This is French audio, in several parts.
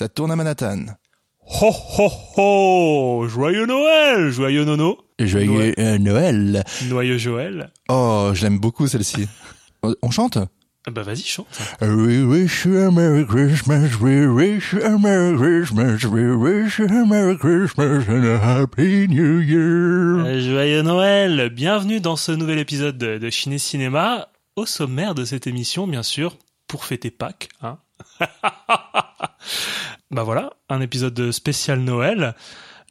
Ça tourne à Manhattan. Ho ho ho Joyeux Noël Joyeux Nono Joyeux euh, Noël. Noyeux Joël Oh, je l'aime beaucoup celle-ci. On chante Ah Bah vas-y, chante. We wish you a Merry Christmas, we wish you a Merry Christmas, we wish you a Merry Christmas and a Happy New Year. Euh, Joyeux Noël Bienvenue dans ce nouvel épisode de, de Ciné Cinéma. Au sommaire de cette émission, bien sûr, pour fêter Pâques. Hein bah voilà, un épisode spécial Noël.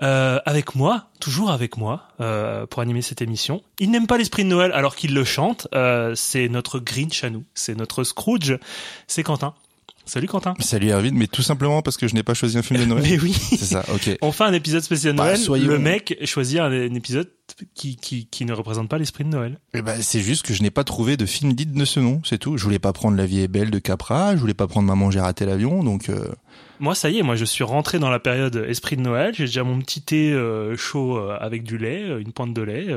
Euh, avec moi, toujours avec moi, euh, pour animer cette émission. Il n'aime pas l'esprit de Noël alors qu'il le chante. Euh, c'est notre Grinch à nous, c'est notre Scrooge, c'est Quentin. Salut Quentin. Salut Erwin, mais tout simplement parce que je n'ai pas choisi un film de Noël. Mais oui. C'est ça, ok. On fait un épisode spécial Bah, Noël. soyons- Le mec choisit un, un épisode qui, qui, qui ne représente pas l'esprit de Noël. Eh ben, c'est juste que je n'ai pas trouvé de film digne de ce nom, c'est tout. Je voulais pas prendre La vie est belle de Capra, je voulais pas prendre Maman j'ai raté l'avion, donc euh, Moi, ça y est, moi, je suis rentré dans la période esprit de Noël. J'ai déjà mon petit thé euh, chaud euh, avec du lait, une pointe de lait.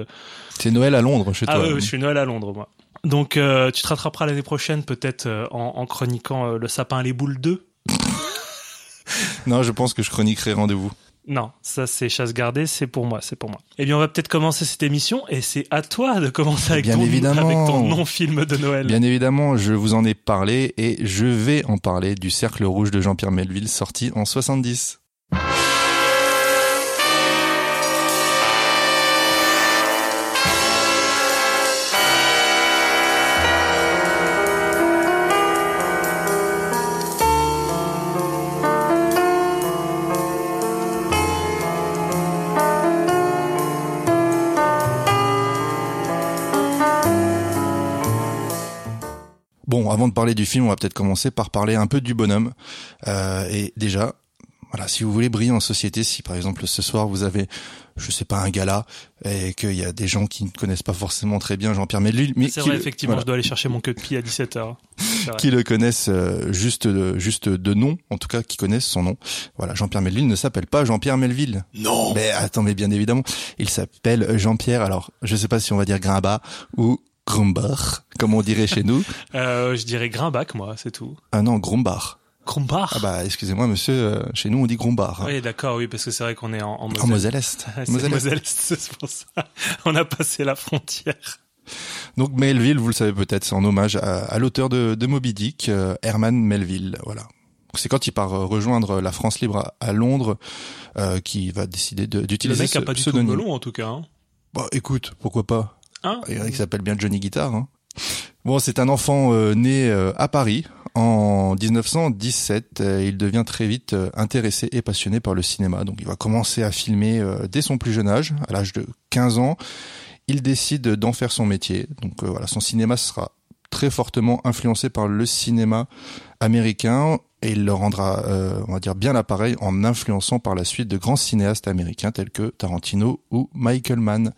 c'est Noël à Londres chez Ah toi. ouais, je suis Noël à Londres, moi. Donc, euh, tu te rattraperas l'année prochaine, peut-être euh, en, en chroniquant euh, le sapin et les boules 2. Non, je pense que je chroniquerai rendez-vous. Non, ça c'est chasse gardée, c'est pour moi, c'est pour moi. Eh bien, on va peut-être commencer cette émission et c'est à toi de commencer avec, Bien ton, évidemment. avec ton non-film de Noël. Bien évidemment, je vous en ai parlé et je vais en parler du Cercle Rouge de Jean-Pierre Melville sorti en 70. Avant de parler du film, on va peut-être commencer par parler un peu du bonhomme. Euh, et déjà, voilà, si vous voulez briller en société, si par exemple ce soir vous avez, je sais pas, un gala et qu'il y a des gens qui ne connaissent pas forcément très bien Jean-Pierre Melville, mais C'est vrai, le- effectivement, voilà, je dois aller chercher mon queue de pied à 17h. qui le connaissent euh, juste, de- juste de nom, en tout cas qui connaissent son nom. Voilà, Jean-Pierre Melville ne s'appelle pas Jean-Pierre Melville. Non Mais attends, mais bien évidemment, il s'appelle Jean-Pierre. Alors, je sais pas si on va dire Grimba ou Grumbach, comme on dirait chez nous. Euh, je dirais Grimbach, moi, c'est tout. Ah non, Grumbach. Grumbach Ah bah, excusez-moi, monsieur, euh, chez nous on dit Grumbach. hein. Oui, d'accord, oui, parce que c'est vrai qu'on est en, en Moselle. En c'est Moselle-Est. Moselle, c'est pour ça. On a passé la frontière. Donc Melville, vous le savez peut-être, c'est en hommage à, à l'auteur de, de Moby Dick, euh, Herman Melville. Voilà. C'est quand il part euh, rejoindre la France libre à, à Londres euh, qui va décider de- Le d'utiliser mec ce a pas du tout de pseudonyme. melon, en tout cas. Hein. Bah, écoute, pourquoi pas Hein Il y en a qui s'appelle bien Johnny Guitar. Hein. Bon, c'est un enfant euh, né euh, à Paris en 1917. Euh, il devient très vite euh, intéressé et passionné par le cinéma. Donc, il va commencer à filmer euh, dès son plus jeune âge, à l'âge de 15 ans. Il décide d'en faire son métier. Donc, euh, voilà, son cinéma sera très fortement influencé par le cinéma américain et il le rendra, euh, on va dire, bien l'appareil en influençant par la suite de grands cinéastes américains tels que Tarantino ou Michael Mann.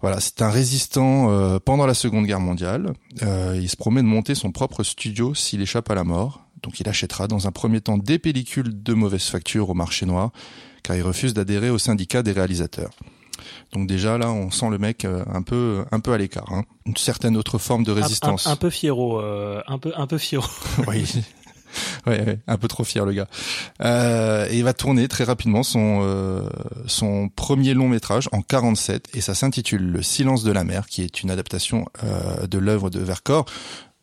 Voilà, c'est un résistant euh, pendant la Seconde Guerre mondiale. Euh, il se promet de monter son propre studio s'il échappe à la mort. Donc il achètera dans un premier temps des pellicules de mauvaise facture au marché noir, car il refuse d'adhérer au syndicat des réalisateurs. Donc déjà là, on sent le mec euh, un peu un peu à l'écart. Hein. Une certaine autre forme de Un- résistance. Un, un peu fiero, euh, un peu, un peu fiero. oui. Ouais, ouais, un peu trop fier le gars. Euh, et il va tourner très rapidement son euh, son premier long métrage en 47 et ça s'intitule Le silence de la mer qui est une adaptation euh, de l'œuvre de Vercors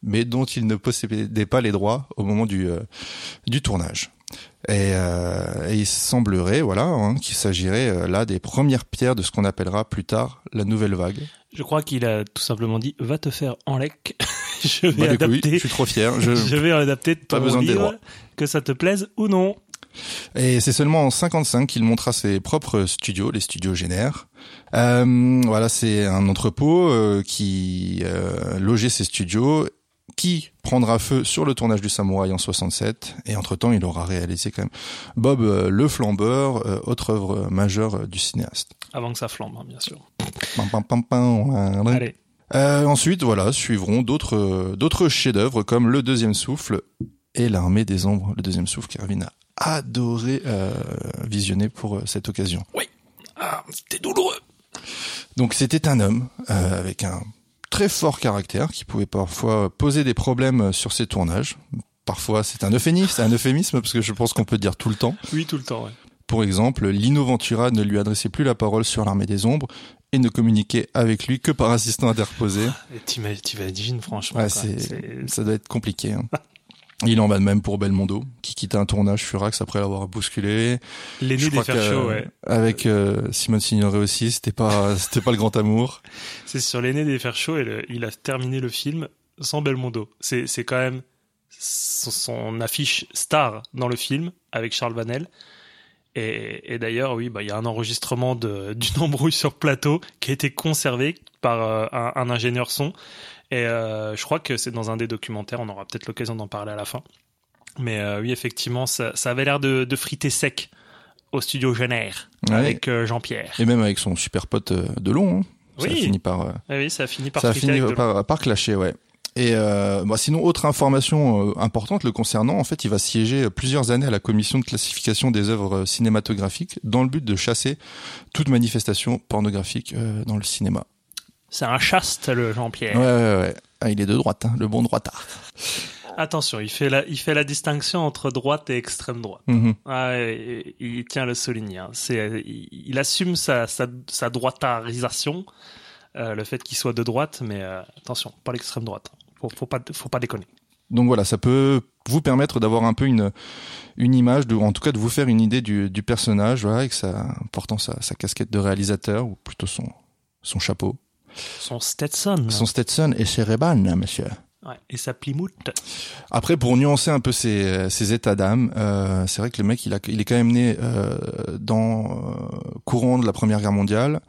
mais dont il ne possédait pas les droits au moment du euh, du tournage. Et, euh, et il semblerait, voilà, hein, qu'il s'agirait euh, là des premières pierres de ce qu'on appellera plus tard la nouvelle vague. Je crois qu'il a tout simplement dit va te faire en lec. je vais Bah, les couilles, adapter. je suis trop fier. Je, Je vais adapter ton Pas besoin de livre, droits. que ça te plaise ou non. Et c'est seulement en 55 qu'il montra ses propres studios, les studios Génère. Euh, voilà, c'est un entrepôt euh, qui euh, logeait ses studios, qui prendra feu sur le tournage du Samouraï en 67. Et entre-temps, il aura réalisé quand même Bob euh, le Flambeur, euh, autre œuvre majeure euh, du cinéaste. Avant que ça flambe, hein, bien sûr. Pam, pam, pam, pam. Allez. Euh, ensuite, voilà, suivront d'autres d'autres chefs-d'œuvre comme Le Deuxième Souffle et L'Armée des Ombres, Le Deuxième Souffle qu'Erwin a adoré euh, visionner pour cette occasion. Ah, c'était douloureux. Donc c'était un homme euh, avec un très fort caractère qui pouvait parfois poser des problèmes sur ses tournages. Parfois c'est un euphémisme, un euphémisme parce que je pense qu'on peut dire tout le temps. Oui, tout le temps, ouais. Pour exemple, Lino Ventura ne lui adressait plus la parole sur l'armée des ombres et ne communiquait avec lui que par assistant interposé. Et t'ima- T'imagines, franchement. Ouais, quoi. ça doit être compliqué. Hein. Il en va de même pour Belmondo, qui quitta un tournage Furax après l'avoir bousculé. L'aîné des que, chauds, ouais. Avec euh, Simone Signoret aussi, c'était pas, c'était pas le grand amour. C'est sur l'aîné des fers chauds et le- il a terminé le film sans Belmondo. C'est c'est quand même son, son affiche star dans le film avec Charles Vanel. Et, et d'ailleurs, oui, bah, il y a un enregistrement de- d'une embrouille sur plateau qui a été conservé par euh, un, un ingénieur son. Et euh, je crois que c'est dans un des documentaires, on aura peut-être l'occasion d'en parler à la fin. Mais euh, oui, effectivement, ça, ça avait l'air de, de friter sec au studio Jenner Ouais. avec euh, Jean-Pierre. Et même avec son super pote de long. Hein. Ça a Oui. fini par, Ah oui, ça a fini par ça a fini par, par clasher, ouais. Et euh, bah, sinon, autre information euh, importante le concernant, en fait, il va siéger plusieurs années à la commission de classification des œuvres cinématographiques dans le but de chasser toute manifestation pornographique euh, dans le cinéma. C'est un chaste, le Jean-Pierre. Ouais, ouais, ouais. Ah, il est de droite, hein, le bon droitard. Attention, il fait, la, il fait la distinction entre droite et extrême droite. Mhm. Ah, et- et il tient à le souligner. hein. C'est, il, il assume sa, sa, sa droitarisation, euh, le fait qu'il soit de droite, mais euh, attention, pas l'extrême droite. Faut, faut, pas, faut pas déconner. Donc voilà, ça peut vous permettre d'avoir un peu une une image, de, en tout cas de vous faire une idée du, du personnage, voilà, avec sa portant sa, sa casquette de réalisateur ou plutôt son son chapeau, Son Stetson son Stetson et ses Ray-Ban, monsieur. ouais, et sa Plymouth. Après, pour nuancer un peu ses, ses états d'âme, euh, c'est vrai que le mec, il, a, il est quand même né euh, dans euh, courant de la Première Guerre mondiale.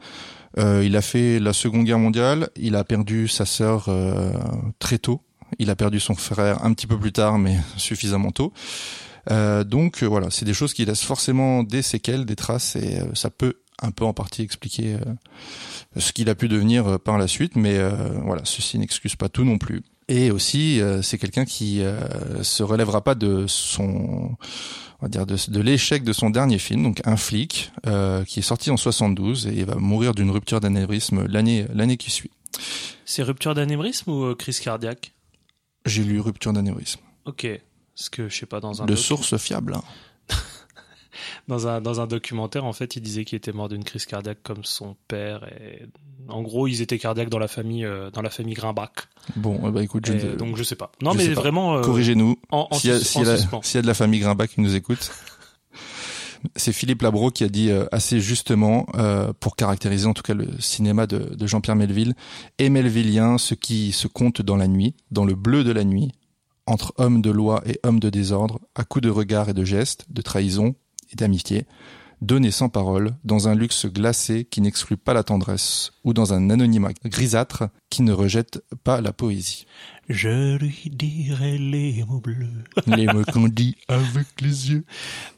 Euh, il a fait la Seconde Guerre mondiale. Il a perdu sa sœur euh, très tôt. Il a perdu son frère un petit peu plus tard, mais suffisamment tôt. Euh, donc euh, voilà, c'est des choses qui laissent forcément des séquelles, des traces, et euh, ça peut un peu en partie expliquer euh, ce qu'il a pu devenir euh, par la suite. Mais euh, voilà, ceci n'excuse pas tout non plus. Et aussi, c'est quelqu'un qui se relèvera pas de son, on va dire, de, de l'échec de son dernier film, donc Un flic, qui est sorti en 72 et il va mourir d'une rupture d'anévrisme l'année l'année qui suit. C'est rupture d'anévrisme ou crise cardiaque? J'ai lu rupture d'anévrisme. Ok. Parce que, je sais pas, dans un, De source fiable. hein. Dans, un, dans un documentaire, en fait, il disait qu'il était mort d'une crise cardiaque comme son père. Et... En gros, ils étaient cardiaques dans la famille, euh, dans la famille Grimbach. Bon, ben, écoute, je Et ne- donc, je sais pas. Non, je mais pas. vraiment. euh, corrigez-nous. S'il y, s'il y s'il y a de la famille Grimbach qui nous écoute. C'est Philippe Labro qui a dit euh, assez justement, euh, pour caractériser en tout cas le cinéma de, de Jean-Pierre Melville, et Melvillien, ce qui se compte dans la nuit, dans le bleu de la nuit, entre hommes de loi et hommes de désordre, à coups de regard et de gestes, de trahison et d'amitié, donné sans parole, dans un luxe glacé qui n'exclut pas la tendresse, ou dans un anonymat grisâtre qui ne rejette pas la poésie. Je lui dirai les mots bleus. Les mots qu'on dit avec les yeux.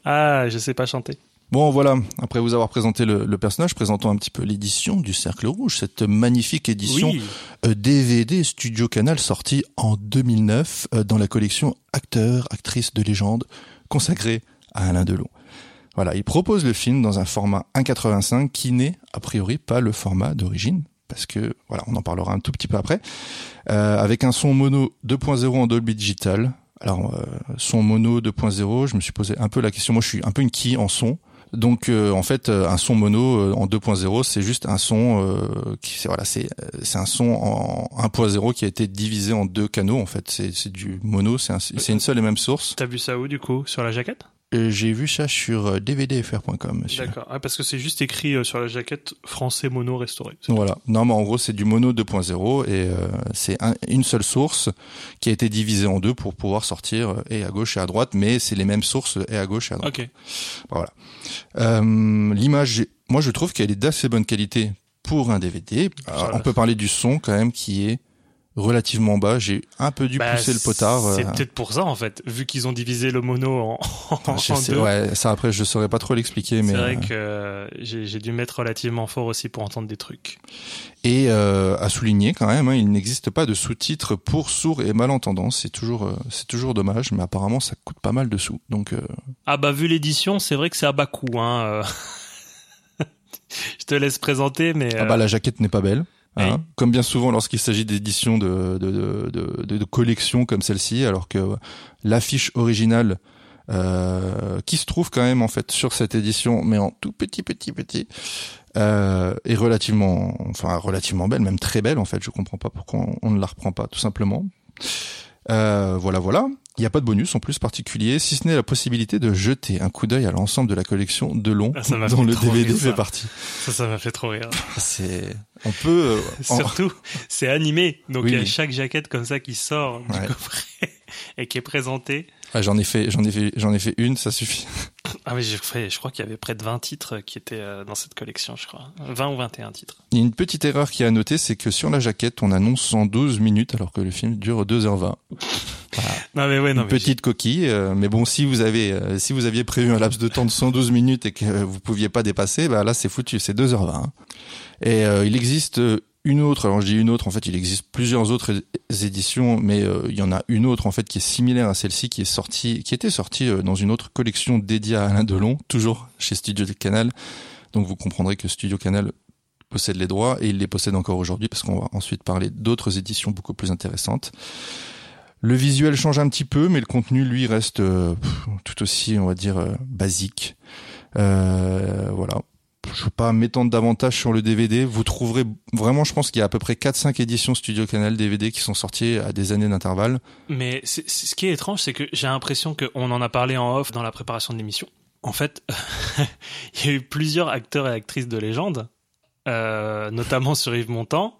Ah, je sais pas chanter. Bon voilà, après vous avoir présenté le, le personnage, présentons un petit peu l'édition du Cercle Rouge, cette magnifique édition Oui. euh, DVD Studio Canal sortie en 2009 euh, dans la collection Acteurs, actrices de légende consacrée à Alain Delon. Voilà, il propose le film dans un format 1.85 qui n'est a priori pas le format d'origine parce que voilà, on en parlera un tout petit peu après, euh, avec un son mono 2.0 en Dolby Digital. Alors euh, son mono 2.0, je me suis posé un peu la question. Moi, je suis un peu une quille en son. Donc euh, en fait euh, un son mono euh, en 2.0 c'est juste un son euh, qui c'est voilà c'est c'est un son en 1.0 qui a été divisé en deux canaux en fait c'est c'est du mono c'est un- c'est une seule et même source T'as vu ça où, du coup? Sur la jaquette? Et j'ai vu ça sur euh, dvdfr.com monsieur. D'accord. Ah, parce que c'est juste écrit euh, sur la jaquette français mono restauré. Voilà. Non, mais en gros, c'est du mono 2.0 et euh, c'est un- une seule source qui a été divisée en deux pour pouvoir sortir euh, et à gauche et à droite, mais c'est les mêmes sources et à gauche et à droite. Ok. Voilà. Euh, L'image, moi, je trouve qu'elle est d'assez bonne qualité pour un DVD. Alors, on peut parler du son quand même qui est relativement bas. J'ai un peu dû Bah, pousser le potard. C'est euh, peut-être pour ça en fait, vu qu'ils ont divisé le mono en, en, je en sais- deux. ouais, ça après je saurais pas trop l'expliquer, mais C'est vrai euh, que euh, j'ai dû mettre relativement fort aussi pour entendre des trucs. et euh, à souligner quand même, hein, il n'existe pas de sous-titres pour sourds et malentendants. C'est toujours c'est toujours dommage, mais apparemment ça coûte pas mal de sous. Donc Ah bah vu l'édition, c'est vrai que c'est à bas coût. Hein. Je te laisse présenter, mais ah bah la jaquette n'est pas belle. Hein. Comme bien souvent lorsqu'il s'agit d'éditions de, de, de, de, collections comme celle-ci, alors que euh, l'affiche originale euh, qui se trouve quand même en fait sur cette édition, mais en tout petit petit petit, euh, est relativement, enfin relativement belle, même très belle en fait. Je comprends pas pourquoi on, ne la reprend pas tout simplement. Voilà, voilà. Il n'y a pas de bonus en plus particulier, si ce n'est la possibilité de jeter un coup d'œil à l'ensemble de la collection de long Ah, dont le DVD rire, ça. fait partie. ça, ça m'a fait trop rire. C'est, on peut, euh, en- Surtout, c'est animé, donc Oui, il y a chaque jaquette comme ça qui sort du Ouais. coffret et qui est présentée. Ah, j'en ai fait, j'en ai fait, j'en ai fait une, ça suffit. Ah oui, fait, je crois qu'il y avait près de 20 titres qui étaient euh, dans cette collection, je crois. 20 ou 21 titres. Il y a une petite erreur qui est à noter, c'est que sur la jaquette, on annonce 112 minutes alors que le film dure 2h20. Non mais ouais, non une mais petite coquille, euh, mais bon, si vous avez, euh, si vous aviez prévu un laps de temps de 112 minutes et que vous pouviez pas dépasser, bah là c'est foutu, c'est 2h20. hein. Et euh, il existe une autre, alors je dis une autre, en fait il existe plusieurs autres éditions, mais euh, il y en a une autre en fait qui est similaire à celle-ci, qui est sortie, qui était sortie euh, dans une autre collection dédiée à Alain Delon, toujours chez Studio Canal. Donc vous comprendrez que Studio Canal possède les droits et il les possède encore aujourd'hui parce qu'on va ensuite parler d'autres éditions beaucoup plus intéressantes. Le visuel change un petit peu, mais le contenu, lui, reste euh, tout aussi, on va dire, basique. Voilà. Je ne veux pas m'étendre davantage sur le DVD. Vous trouverez vraiment, je pense qu'il y a à peu près 4-5 éditions Studio Canal DVD qui sont sorties à des années d'intervalle. Mais ce qui est étrange, c'est que j'ai l'impression qu'on en a parlé en off dans la préparation de l'émission. En fait, il y a eu plusieurs acteurs et actrices de légende, euh, notamment sur Yves Montand.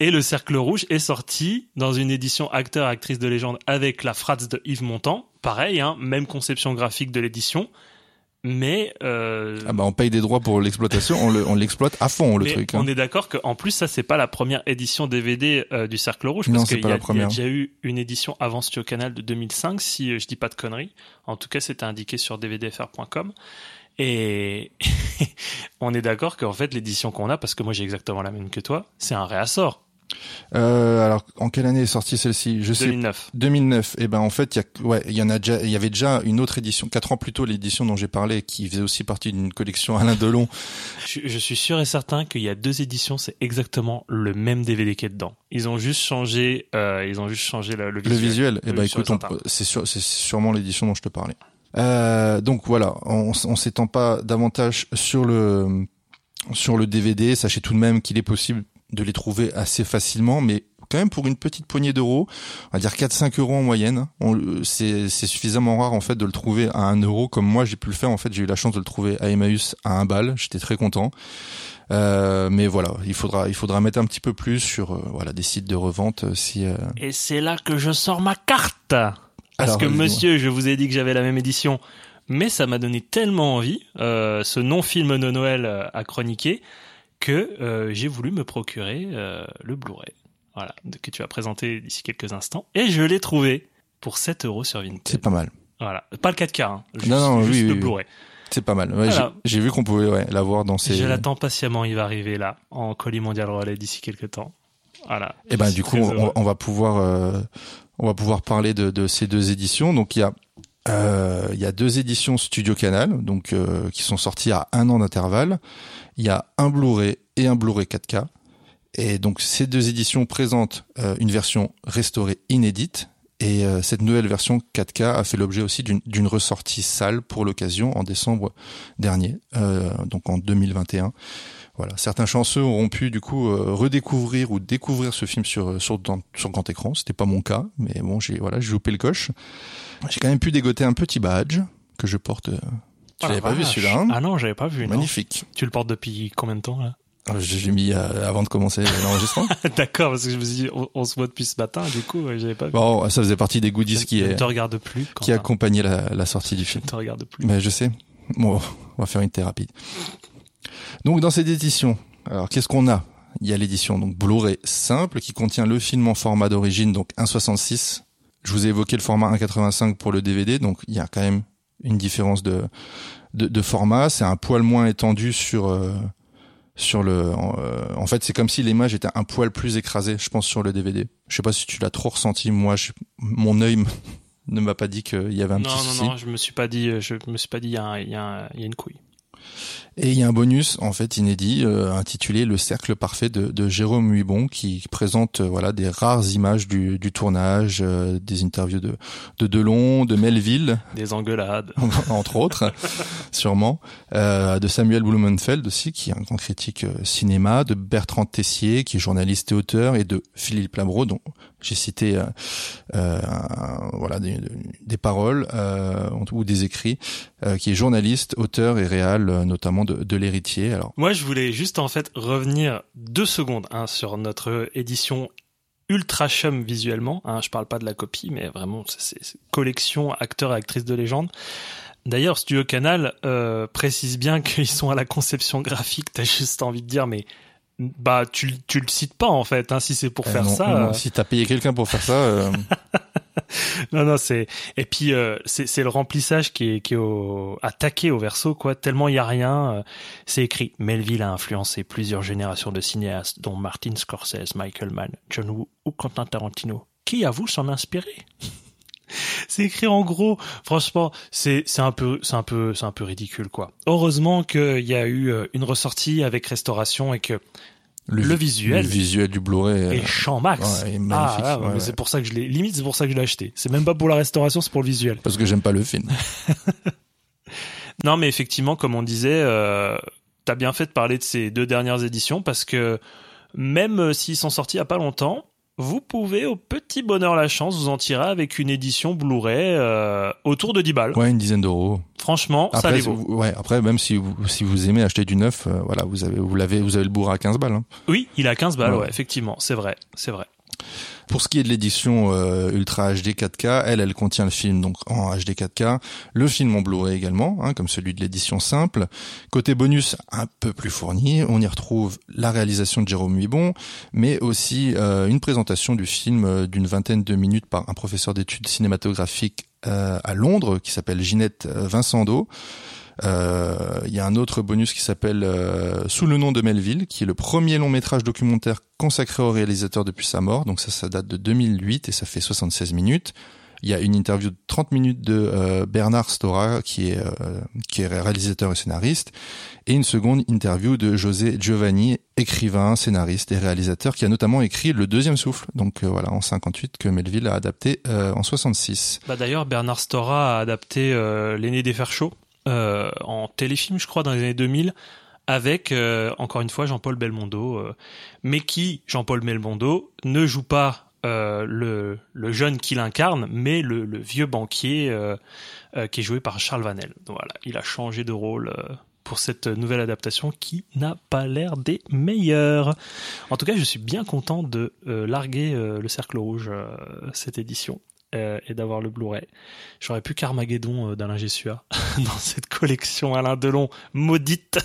Et le Cercle Rouge est sorti dans une édition acteur-actrice de légende avec la phrase de Yves Montand. Pareil, hein, même conception graphique de l'édition. Mais, euh, Ah bah on paye des droits pour l'exploitation, on le- on l'exploite à fond le mais truc. hein. on est d'accord qu'en plus, ça, c'est pas la première édition DVD euh, du Cercle Rouge, Non, parce qu'il pas y, y a déjà eu une édition avant Studio Canal de 2005, si euh, je dis pas de conneries. En tout cas, c'était indiqué sur dvdfr.com. Et on est d'accord qu'en fait, l'édition qu'on a, parce que moi j'ai exactement la même que toi, c'est un réassort. Euh, alors en quelle année est sortie celle-ci Je sais 2009. 2009. Et ben en fait, il y a, ouais, il y en a déjà, il y avait déjà une autre édition, quatre ans plus tôt, l'édition dont j'ai parlé, qui faisait aussi partie d'une collection Alain Delon. Je, je suis sûr et certain qu'il y a deux éditions, c'est exactement le même DVD qui est dedans. Ils ont juste changé, euh, ils ont juste changé le, le Le visuel. visuel. Eh ben écoute, on certain. peut- c'est sûr, c'est sûrement l'édition dont je te parlais. Euh, donc voilà, on, on s'étend pas davantage sur le sur le DVD. Sachez tout de même qu'il est possible de les trouver assez facilement, mais quand même pour une petite poignée d'euros, on va dire 4-5 euros en moyenne. On- C'est c'est suffisamment rare en fait de le trouver à 1 euro comme moi j'ai pu le faire. En fait, j'ai eu la chance de le trouver à Emmaüs à 1 bal. J'étais très content. Euh, mais voilà, il faudra il faudra mettre un petit peu plus sur euh, voilà des sites de revente euh, si euh, Et c'est là que je sors ma carte. Parce Alors, que monsieur, je vous ai dit que j'avais la même édition, mais ça m'a donné tellement envie, euh, ce non-film de Noël euh, à chroniquer, que euh, j'ai voulu me procurer euh, le Blu-ray. Voilà, que tu vas présenter d'ici quelques instants. Et je l'ai trouvé pour 7 euros sur Vinted. c'est pas mal. Voilà. Pas le 4K, hein. Juste, Non, non, juste oui, le oui, Blu-ray. C'est pas mal. Ouais, Voilà. j'ai- vu qu'on pouvait ouais, l'avoir dans ces. Je l'attends patiemment, il va arriver là, en colis mondial relais d'ici quelques temps. Voilà. Et ben Je du coup, on va pouvoir euh, on va pouvoir parler de, de ces deux éditions. Donc il y a euh, il y a deux éditions Studio Canal, donc euh, qui sont sorties à un an d'intervalle. Il y a un Blu-ray et un Blu-ray 4K. Et donc ces deux éditions présentent euh, une version restaurée inédite. Et euh, cette nouvelle version 4K a fait l'objet aussi d'une ressortie salle pour l'occasion en décembre dernier, euh, donc en 2021. Voilà, certains chanceux auront pu du coup euh, redécouvrir ou découvrir ce film sur sur sur grand écran. C'était pas mon cas, mais bon, j'ai voilà, j'ai loupé le coche. J'ai quand même pu dégoter un petit badge que je porte. euh, Tu Ah, l'avais la pas vu celui-là hein Ah non, j'avais pas vu. non. Magnifique. Tu le portes depuis combien de temps là Euh, Je l'ai mis euh, avant de commencer l'enregistrement. D'accord, parce que je me suis dit, on, on se voit depuis ce matin, du coup, j'avais pas vu. bon, ça faisait partie des goodies je, qui je est te regarde plus. qui Quentin. accompagnait la, la sortie du Je film. ne te regarde plus. Mais je sais. Bon, on va faire une thérapie. Donc dans cette édition, alors qu'est-ce qu'on a? Il y a l'édition donc Blu-ray simple qui contient le film en format d'origine, donc 1,66. Je vous ai évoqué le format 1,85 pour le DVD, donc il y a quand même une différence de, de, de format. C'est un poil moins étendu sur euh, sur le. En, euh, en fait, c'est comme si l'image était un poil plus écrasée, je pense, sur le DVD. Je sais pas si tu l'as trop ressenti. Moi, je, mon œil ne m'a pas dit qu'il y avait un non, petit non, souci. non, je me suis pas dit, je me suis pas dit, il y y, y a une couille. Et il y a un bonus en fait inédit euh, intitulé Le cercle parfait de, de Jérôme Huibon qui présente euh, voilà des rares images du, du tournage, euh, des interviews de de Delon, de Melville. Des engueulades. entre autres, sûrement, de Samuel Blumenfeld aussi, qui est un grand critique cinéma, de Bertrand Tessier, qui est journaliste et auteur, et de Philippe Labro, dont j'ai cité voilà des, des paroles ou des écrits, qui est journaliste, auteur et réal, euh, notamment de, l'héritier. Moi, je voulais juste en fait revenir deux secondes hein, sur notre édition ultra chum visuellement. Hein, je parle pas de la copie, mais vraiment c'est collection acteurs et actrices de légende. D'ailleurs, Studio Canal euh, précise bien qu'ils sont à la conception graphique. T'as juste envie de dire, mais bah tu tu le cites pas en fait. Hein, si c'est pour euh, faire non, ça. non, euh, si t'as payé quelqu'un pour faire ça, euh, Non, non, c'est et puis euh, c'est c'est le remplissage qui est qui est au... attaqué au verso quoi. Tellement il y a rien. euh, c'est écrit. Melville a influencé plusieurs générations de cinéastes, dont Martin Scorsese, Michael Mann, John Woo ou Quentin Tarantino. Qui avoue s'en inspirer C'est écrit en gros. Franchement, c'est c'est un peu c'est un peu c'est un peu ridicule quoi. Heureusement qu'il y a eu euh, une ressortie avec restauration et que le vi- visuel le visuel du Blu-ray. euh, et champ max. ouais, est ah, magnifique, ouais, ouais. c'est pour ça que je l'ai. Limite, c'est pour ça que je l'ai acheté. C'est même pas pour la restauration, c'est pour le visuel. parce que j'aime pas le film. Non, mais effectivement, comme on disait, euh, t'as bien fait de parler de ces deux dernières éditions parce que même s'ils sont sortis il y a pas longtemps, vous pouvez au petit bonheur la chance vous en tirer avec une édition Blu-ray euh, autour de 10 balles. Ouais, une dizaine d'euros. Franchement, ça Après, les si vaut. ouais, après même si vous si vous aimez acheter du neuf, euh, voilà, vous avez vous l'avez vous avez le bourre à 15 balles. hein. Oui, il a 15 balles, Ouais. ouais, effectivement, c'est vrai, c'est vrai. Pour ce qui est de l'édition euh, Ultra HD 4K, elle, elle contient le film donc en HD 4K, le film en Blu-ray également, hein, comme celui de l'édition simple. Côté bonus, un peu plus fourni, on y retrouve la réalisation de Jérôme Huibon, mais aussi euh, une présentation du film euh, d'une vingtaine de minutes par un professeur d'études cinématographiques euh, à Londres qui s'appelle Ginette euh, Vincendo. Euh, Il y a un autre bonus qui s'appelle euh, Sous le nom de Melville, qui est le premier long métrage documentaire consacré au réalisateur depuis sa mort. Donc ça, ça date de 2008 et ça fait 76 minutes. Il y a une interview de 30 minutes de euh, Bernard Stora, qui est, euh, qui est réalisateur et scénariste, et une seconde interview de José Giovanni, écrivain, scénariste et réalisateur, qui a notamment écrit Le Deuxième Souffle, donc euh, voilà, en 58, que Melville a adapté en 66. Bah d'ailleurs, Bernard Stora a adapté L'aîné des fers chauds en téléfilm, je crois, dans les années 2000, avec, euh, encore une fois, Jean-Paul Belmondo, euh, mais qui, Jean-Paul Belmondo, ne joue pas euh, le, jeune qu'il incarne, mais le, vieux banquier euh, euh, qui est joué par Charles Vanel. Voilà, il a changé de rôle euh, pour cette nouvelle adaptation qui n'a pas l'air des meilleures. En tout cas, je suis bien content de euh, larguer euh, le Cercle Rouge euh, cette édition euh, et d'avoir le Blu-ray. J'aurais pu qu'Armageddon euh, d'Alain Gessua dans cette collection Alain Delon maudite.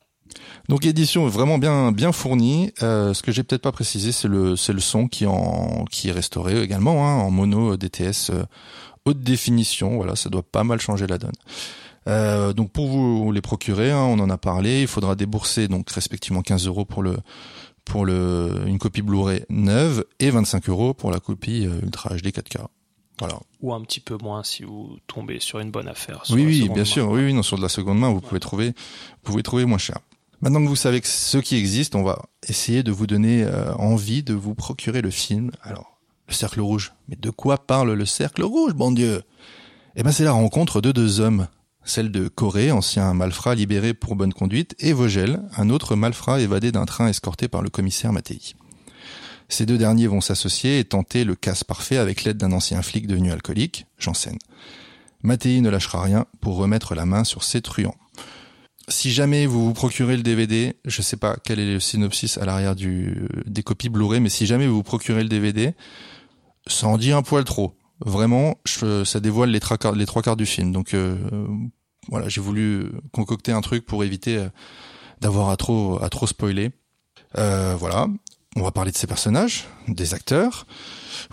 Donc édition vraiment bien bien fournie. Euh, ce que j'ai peut-être pas précisé, c'est le c'est le son qui en qui est restauré également hein, en mono DTS haute définition. Voilà, ça doit pas mal changer la donne. Donc pour vous les procurer, hein, on en a parlé. Il faudra débourser donc respectivement 15 euros pour le pour le une copie Blu-ray neuve et 25 euros pour la copie Ultra HD 4K. Voilà. Ou un petit peu moins si vous tombez sur une bonne affaire. sur Oui, oui, bien main. sûr. Oui, oui, non, sur de la seconde main, vous pouvez trouver, vous pouvez trouver moins cher. Maintenant que vous savez que ce qui existe, on va essayer de vous donner euh, envie de vous procurer le film. Alors, le cercle rouge. Mais de quoi parle le cercle rouge, bon Dieu? Eh ben, c'est la rencontre de deux hommes. Celle de Corée, ancien malfrat libéré pour bonne conduite, et Vogel, un autre malfrat évadé d'un train escorté par le commissaire Mattei. Ces deux derniers vont s'associer et tenter le casse parfait avec l'aide d'un ancien flic devenu alcoolique, Janssen. Mattei ne lâchera rien pour remettre la main sur ses truands. Si jamais vous vous procurez le DVD, je sais pas quel est le synopsis à l'arrière du des copies Blu-ray, mais si jamais vous vous procurez le DVD, ça en dit un poil trop. Vraiment, je- ça dévoile les trois quarts, les trois quarts du film. Donc euh, voilà, j'ai voulu concocter un truc pour éviter euh, d'avoir à trop à trop spoiler. Euh, voilà, on va parler de ces personnages, des acteurs.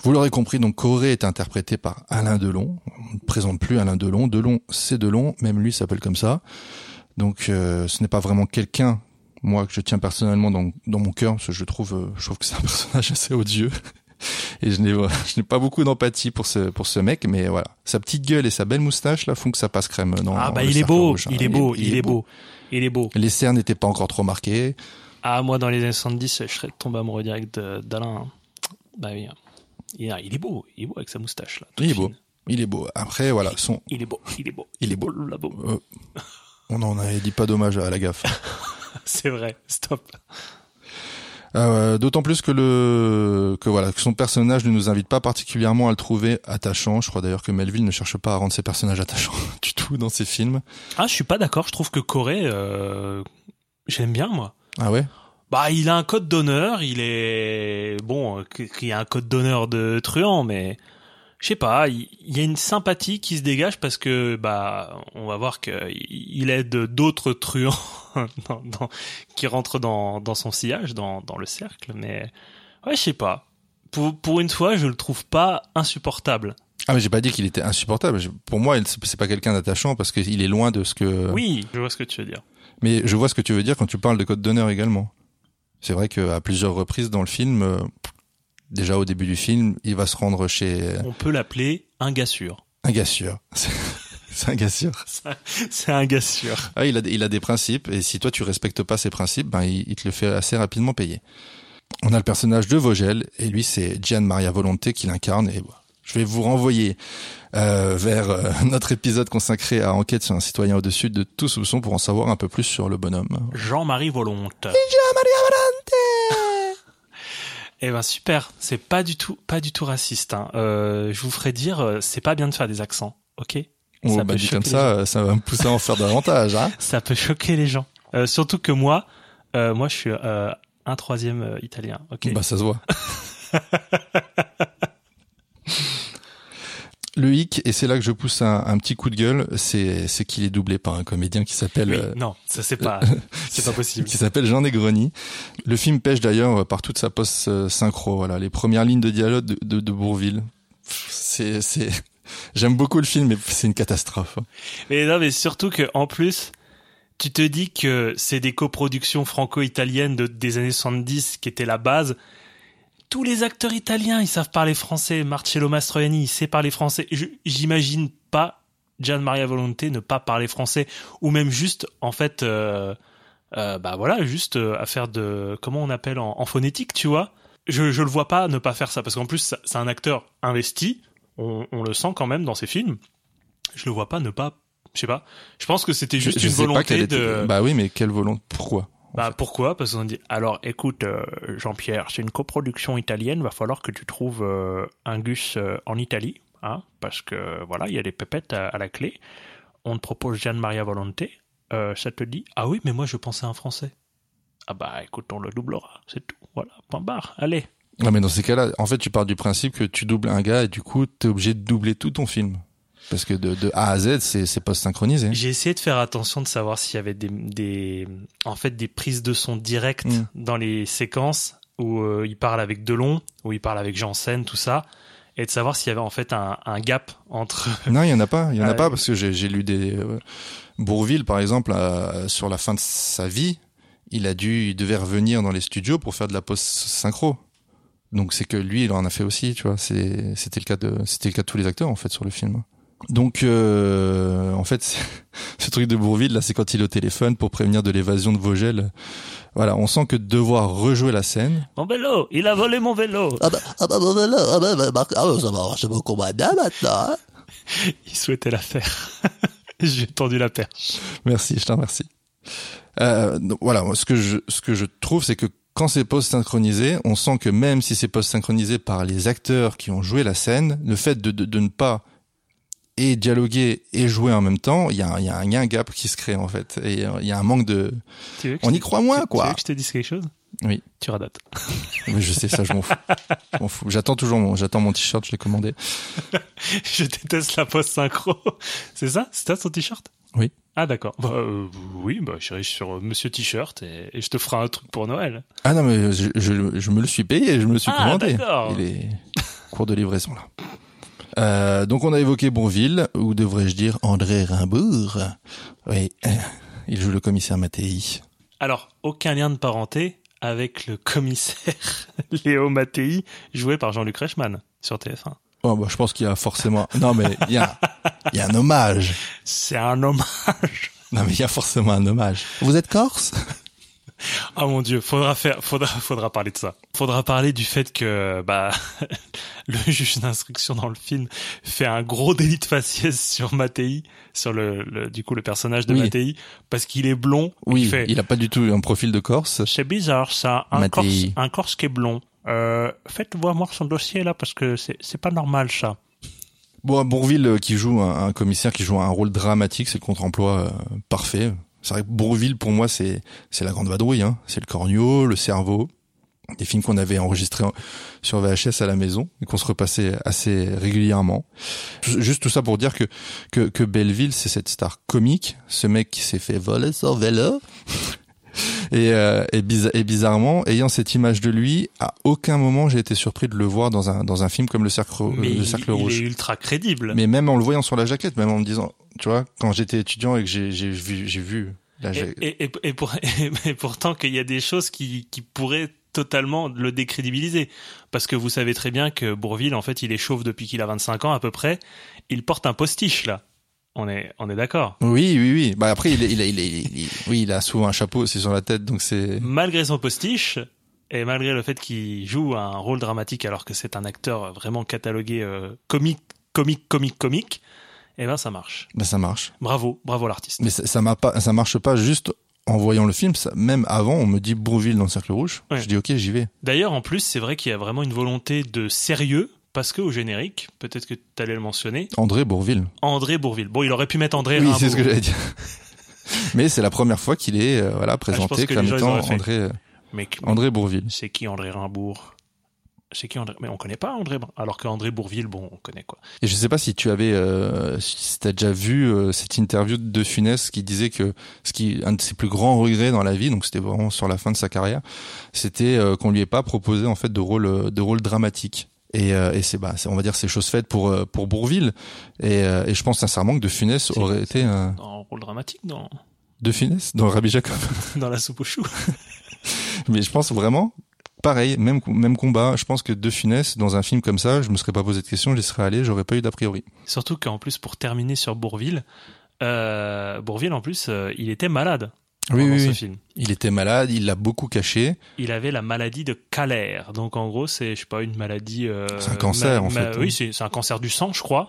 Vous l'aurez compris, donc Corée est interprété par Alain Delon. On ne présente plus Alain Delon. Delon, c'est Delon, même lui s'appelle comme ça. Donc euh, ce n'est pas vraiment quelqu'un, moi, que je tiens personnellement dans, dans mon cœur, parce que je trouve, euh, je trouve que c'est un personnage assez odieux. Et je n'ai, je n'ai pas beaucoup d'empathie pour ce, pour ce mec, mais voilà. Sa petite gueule et sa belle moustache, là, font que ça passe crème. Dans, Ah bah il est beau, rouge, hein. il est beau, il est beau, il est beau. Les cernes n'étaient pas encore trop marquées. Ah moi dans les années 70, je serais tombé amoureux direct d'Alain. hein. Bah oui. Il, il est beau, il est beau avec sa moustache là. Il est fine. beau. Il est beau. Après, voilà, son, Il est beau, il est beau, Il est beau. Oh là, beau. euh, on n'en avait dit pas dommage à la gaffe. C'est vrai. Stop. Euh, D'autant plus que le que voilà que son personnage ne nous invite pas particulièrement à le trouver attachant. Je crois d'ailleurs que Melville ne cherche pas à rendre ses personnages attachants du tout dans ses films. Ah je suis pas d'accord. Je trouve que Corée, euh, j'aime bien moi. Ah ouais? Bah, il a un code d'honneur, il est bon, qu'il y a un code d'honneur de truand, mais je sais pas, il il y a une sympathie qui se dégage parce que bah, on va voir que il aide d'autres truands dans- dans- qui rentrent dans, dans son sillage, dans, dans le cercle, mais ouais, je sais pas. Pour, pour une fois, je le trouve pas insupportable. Ah mais j'ai pas dit qu'il était insupportable. Pour moi, il- c'est pas quelqu'un d'attachant parce qu'il est loin de ce que. Oui, je vois ce que tu veux dire. Mais je vois ce que tu veux dire quand tu parles de code d'honneur également. C'est vrai qu'à plusieurs reprises dans le film, euh, déjà au début du film, il va se rendre chez On peut l'appeler un gars sûr. un gars sûr. C'est un gars sûr. C'est un gars sûr. Ah, il a, il a des principes, et si toi tu respectes pas ces principes, ben il, il te le fait assez rapidement payer. On a le personnage de Vogel, et lui c'est Gian Maria Volonté qui l'incarne, et voilà. Je vais vous renvoyer euh, vers euh, notre épisode consacré à Enquête sur un citoyen au-dessus de tout soupçon pour en savoir un peu plus sur le bonhomme. Jean-Marie Volonte. Jean-Maria Volonté Eh ben super, c'est pas du tout pas du tout raciste. Hein. Euh, je vous ferai dire, c'est pas bien de faire des accents, ok? On Ça bah, peut dit comme ça, ça va me pousser à en faire davantage. Hein Ça peut choquer les gens. Euh, surtout que moi, euh, moi je suis euh, un troisième euh, italien, ok? Bah ça se voit. Le hic, et c'est là que je pousse un, un petit coup de gueule, c'est c'est qu'il est doublé par un comédien qui s'appelle Oui, euh, non, ça c'est pas, c'est pas possible. qui s'appelle Jean Negroni. Le film pêche d'ailleurs par toute sa post euh, synchro. Voilà, les premières lignes de dialogue de, de, de Bourville. C'est c'est j'aime beaucoup le film, mais c'est une catastrophe. Mais non, mais surtout que en plus, tu te dis que c'est des coproductions franco-italiennes de, des années 70 qui étaient la base. Tous les acteurs italiens, ils savent parler français. Marcello Mastroianni, il sait parler français. J'imagine pas Gian Maria Volonté ne pas parler français. Ou même juste en fait euh, euh, bah voilà juste euh, à faire de comment on appelle en, en phonétique tu vois. Je je le vois pas ne pas faire ça parce qu'en plus c'est un acteur investi. On, on le sent quand même dans ses films. Je le vois pas ne pas je sais pas. Je pense que c'était juste Je une volonté était- de Bah oui, mais quelle volonté Pourquoi? Bah pourquoi? Parce qu'on dit alors écoute euh, Jean-Pierre, c'est une coproduction italienne, va falloir que tu trouves euh, un Gus euh, en Italie, hein, parce que voilà, il y a des pépettes à, à la clé. On te propose Gian Maria Volonté, euh, ça te dit Ah oui, mais moi je pensais à un français. Ah bah écoute, on le doublera, c'est tout. Voilà, point barre. Allez. Non, mais dans ces cas-là, en fait, tu pars du principe que tu doubles un gars et du coup, t'es obligé de doubler tout ton film. Parce que de, de A à Z, c'est pas synchronisé. J'ai essayé de faire attention de savoir s'il y avait des, des en fait des prises de son directes Mm. dans les séquences où euh, il parle avec Delon, où il parle avec Janssen, tout ça, et de savoir s'il y avait en fait un, un gap entre. Non, il y en a pas. Il y en a Ah, pas parce que j'ai lu des euh, Bourville, par exemple, euh, sur la fin de sa vie, il a dû, il devait revenir dans les studios pour faire de la post synchro. Donc c'est que lui, il en a fait aussi, tu vois. C'était le cas de, c'était le cas de tous les acteurs en fait sur le film. Donc euh, en fait, ce truc de Bourville là, c'est quand il est au téléphone pour prévenir de l'évasion de Vogel. Voilà, on sent que de devoir rejouer la scène. Mon vélo, il a volé mon vélo. Ah bah, ah bah, bon, voilà, ah bah, bah, bah, ah bah, ça va marcher beaucoup moins bien maintenant. hein. Il souhaitait la faire. J'ai tendu la perche. Merci, je te remercie. Euh, donc, voilà, ce que je ce que je trouve, c'est que quand c'est post synchronisé, on sent que même si c'est post synchronisé par les acteurs qui ont joué la scène, le fait de de, de ne pas et dialoguer et jouer en même temps, il y a, un- il y, a un- il y a un gap qui se crée en fait, et euh, il y a un manque de. Tu veux que On je y te- croit moins, quoi. Tu veux que je te dise quelque chose? Oui. Tu radotes. Oui, je sais ça, je m'en fous. Je. J'attends toujours mon, j'attends mon t-shirt, je l'ai commandé. Je déteste la post synchro. C'est ça? C'est ça ton t-shirt? Oui. Ah d'accord. Bah, euh, oui, bah j'irai sur euh, Monsieur T-shirt et, et je te ferai un truc pour Noël. Ah non, mais je, je, je me le suis payé, je me le suis Ah, commandé. Il est cours de livraison là. Euh, donc on a évoqué Bourville, ou devrais-je dire André Rimbourg. Oui, euh, il joue le commissaire Mattei. Alors, aucun lien de parenté avec le commissaire Léo Mattei, joué par Jean-Luc Reichmann sur TF1. Bon, bah, je pense qu'il y a forcément... Non mais il y a, il y a un hommage. C'est un hommage. Non mais il y a forcément un hommage. Vous êtes corse? Ah mon dieu, faudra faire, faudra, faudra parler de ça. Faudra parler du fait que, bah, le juge d'instruction dans le film fait un gros délit de faciès sur Mattei, sur le, le- du coup, le personnage de Oui. Mattei, parce qu'il est blond. Oui, il fait, il a pas du tout un profil de corse. c'est bizarre ça, un Mattei. corse, un corse qui est blond. Euh, faites-moi voir son dossier là, parce que c'est, c'est pas normal ça. Bon, Bourville euh, qui joue un, un commissaire qui joue un rôle dramatique, c'est le contre-emploi euh, parfait. C'est vrai que Bourville, pour moi, c'est la grande vadrouille. Hein. C'est le corneau, le cerveau. Des films qu'on avait enregistrés en- sur VHS à la maison et qu'on se repassait assez régulièrement. Juste tout ça pour dire que que, que Belleville, c'est cette star comique, ce mec qui s'est fait voler son vélo. Et, euh, et, bizar- et bizarrement, ayant cette image de lui, à aucun moment j'ai été surpris de le voir dans un dans un film comme Le Cercle, Mais le il, cercle il Rouge. est ultra crédible. Mais même en le voyant sur la jaquette, même en me disant, tu vois, quand j'étais étudiant et que j'ai j'ai vu, j'ai vu et, et pour- et pourtant qu'il y a des choses qui, qui pourraient totalement le décrédibiliser. Parce que vous savez très bien que Bourville, en fait, il est chauve depuis qu'il a 25 ans à peu près. Il porte un postiche, là. On est, on est d'accord. Oui, oui, oui. Bah après, il, est, il, est, il, est- il est- oui, il a souvent un chapeau aussi sur la tête, donc c'est. Malgré son postiche, et malgré le fait qu'il joue un rôle dramatique alors que c'est un acteur vraiment catalogué euh, comique, comique, comique, comique, eh ben ça marche. Bah ça marche. Bravo, bravo l'artiste. Mais ça, ça m'a pas, ça marche pas juste en voyant le film. Ça, même avant, on me dit Bourville dans le cercle rouge. Ouais. Je dis ok, j'y vais. D'ailleurs, en plus, c'est vrai qu'il y a vraiment une volonté de sérieux, parce que au générique, peut-être que tu allais le mentionner, André Bourville. André Bourville. Bon, il aurait pu mettre André Oui, c'est ce que j'allais dire. Mais c'est la première fois qu'il est euh, voilà Ah, présenté comme étant. André euh, Mais André Bourville. c'est qui André Rimbourg C'est qui André Mais on connaît pas André alors qu'André Bourville, bon, on connaît quoi. Et je sais pas si tu avais, euh, si t'as déjà vu cette interview de Funès qui disait que ce qui, un de ses plus grands regrets dans la vie, donc c'était vraiment sur la fin de sa carrière, c'était qu'on lui ait pas proposé en fait de rôle, de rôle dramatique. Et, euh, et c'est, bah, c'est- on va dire, c'est chose faite pour euh, pour Bourville. Et, euh, et je pense sincèrement que de Funès aurait été un un rôle dramatique dans, de Funès dans Rabbi Jacob. dans la soupe aux choux. Mais je pense vraiment. Pareil, même même combat. Je pense que De Funès dans un film comme ça, je me serais pas posé de questions, j'y serais allé, j'aurais pas eu d'a priori. Surtout qu'en plus, pour terminer sur Bourville, euh, Bourville, en plus, euh, il était malade Oui, oui, ce oui. film. Il était malade, il l'a beaucoup caché. Il avait la maladie de Calais. Donc, en gros, c'est, je sais pas, une maladie... euh, C'est un cancer, en fait, Oui, hein. c'est, un cancer du sang, je crois.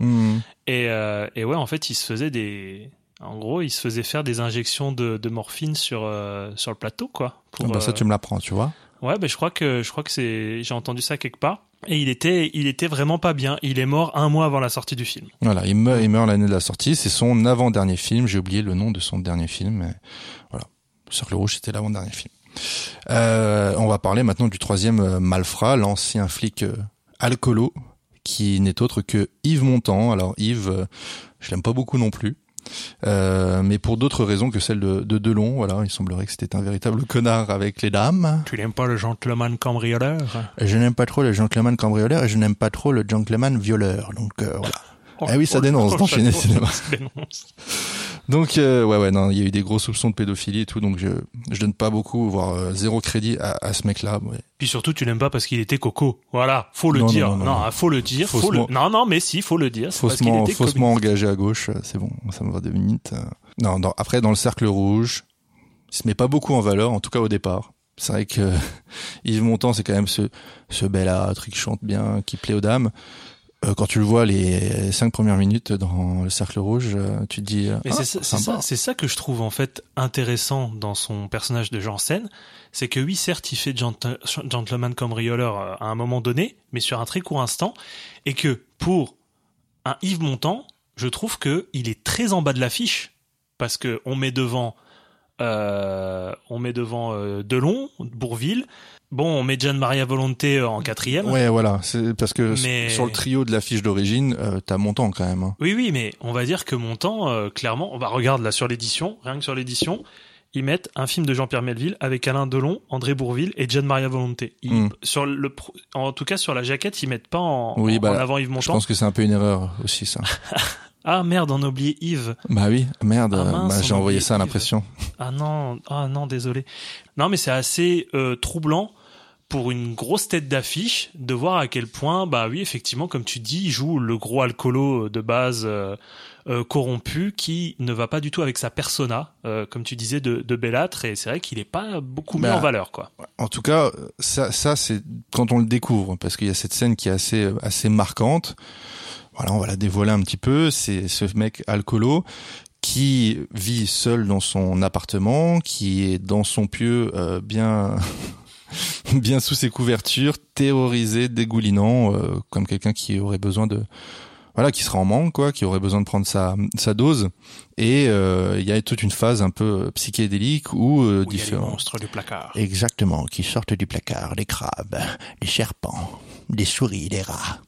Et, euh, et ouais, en fait, il se faisait des... En gros, il se faisait faire des injections de, de morphine sur, euh, sur le plateau, quoi. Pour, Ah bah ça, tu me l'apprends, tu vois. Ouais, ben je crois que je crois que c'est j'ai entendu ça quelque part et il était il était vraiment pas bien. Il est mort un mois avant la sortie du film. Voilà, il meurt, il meurt l'année de la sortie. C'est son avant-dernier film. J'ai oublié le nom de son dernier film. Mais Cercle Rouge, c'était l'avant-dernier film. Euh, on va parler maintenant du troisième euh, malfrat, l'ancien flic euh, alcoolo, qui n'est autre que Yves Montand. Alors Yves, euh, je l'aime pas beaucoup non plus. Euh, mais pour d'autres raisons que celles de, de Delon, voilà, il semblerait que c'était un véritable connard avec les dames. Tu n'aimes pas le gentleman cambrioleur? Je n'aime pas trop le gentleman cambrioleur et je n'aime pas trop le gentleman violeur. Donc euh, voilà. Eh oui, ça dénonce dans Ciné Cinéma. Ça dénonce. Donc euh, ouais ouais non, il y a eu des gros soupçons de pédophilie et tout, donc je je donne pas beaucoup, voire euh, zéro crédit à, à ce mec-là. Ouais. Puis surtout, tu l'aimes pas parce qu'il était coco. Voilà, faut le Non, dire. non, Non, non, faut le dire. Faut le... Faussement- Non, non, mais si, faut le dire. c'est parce Faussement était faussement engagé à gauche, euh, c'est bon, ça me va deux minutes. euh. Non, dans- après dans le cercle rouge, il se met pas beaucoup en valeur, en tout cas au départ. C'est vrai que Yves Montand, c'est quand même ce ce bel âtre qui chante bien, qui plaît aux dames. Euh, quand tu le vois les cinq premières minutes dans le cercle rouge, euh, tu te dis ah, c'est ça, que je trouve en fait intéressant dans son personnage de Janssen, c'est que oui, certes, il fait gent- gentleman cambrioleur euh, à un moment donné, mais sur un très court instant, et que pour un Yves Montand, je trouve que il est très en bas de l'affiche parce que on met devant, euh, on met devant euh, Delon, Bourville, Bon, on met Gian Maria Volonté en quatrième. Ouais, voilà. C'est parce que Mais- sur le trio de la fiche d'origine, euh, t'as Montant quand même. hein. Oui, oui, mais on va dire que Montand, euh, clairement, on va regarde là sur l'édition, rien que sur l'édition, ils mettent un film de Jean-Pierre Melville avec Alain Delon, André Bourville et Gian Maria Volonté. Ils- Hmm. Sur le, en tout cas sur la jaquette, ils mettent pas en, Oui, en- bah, en avant Yves Je Montand. pense que c'est un peu une erreur aussi, ça. Ah merde, on a oublié Yves. bah oui, merde. Ah mince, bah, j'ai envoyé ça à l'impression. Ah non, ah non, désolé. Non, mais c'est assez euh, troublant pour une grosse tête d'affiche de voir à quel point, bah oui, effectivement, comme tu dis, il joue le gros alcoolo de base euh, euh, corrompu qui ne va pas du tout avec sa persona, euh, comme tu disais, de, de Bellâtre, et c'est vrai qu'il est pas beaucoup mis Bah, en valeur, quoi. En tout cas, ça, ça c'est quand on le découvre, parce qu'il y a cette scène qui est assez, assez marquante. Voilà, on va la dévoiler un petit peu. C'est ce mec alcoolo qui vit seul dans son appartement, qui est dans son pieu euh, bien, bien sous ses couvertures, terrorisé, dégoulinant, euh, comme quelqu'un qui aurait besoin de, voilà, qui sera en manque, quoi, qui aurait besoin de prendre sa, sa dose. Et euh, il y a toute une phase un peu psychédélique où euh, Où il y a les différents monstres du placard. Exactement, qui sortent du placard, les crabes, les serpents, des souris, des rats.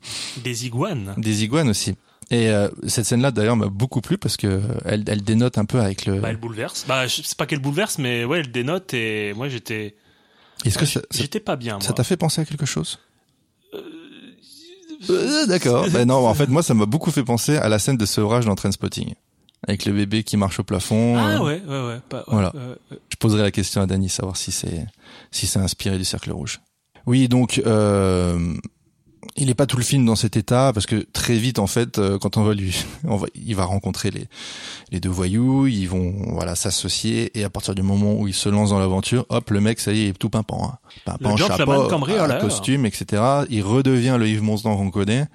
Des iguanes. Des iguanes aussi. Et euh, cette scène-là, d'ailleurs, m'a beaucoup plu parce que euh, elle, elle dénote un peu avec le. Bah, elle bouleverse. Bah, je sais pas qu'elle bouleverse, mais ouais, elle dénote, et moi, j'étais, Est-ce que ça ça- j'étais pas bien, moi. ça t'a fait penser à quelque chose? Euh, D'accord. ben non, en fait, moi, ça m'a beaucoup fait penser à la scène de sevrage dans Trainspotting, avec le bébé qui marche au plafond. Ah euh, ouais, ouais, ouais. Pas, ouais, Voilà. euh, euh, Je poserai la question à Dany, savoir si c'est si c'est inspiré du Cercle Rouge. Oui, donc euh, il est pas tout le film dans cet état parce que très vite en fait, euh, quand on va lui, on va, il va rencontrer les les deux voyous, ils vont voilà s'associer et à partir du moment où il se lance dans l'aventure, hop, le mec ça y est, il est tout pimpant, hein. pimpant, Le gentleman chapeau, ah, costume, etc. Il redevient le Yves Montand qu'on connaît.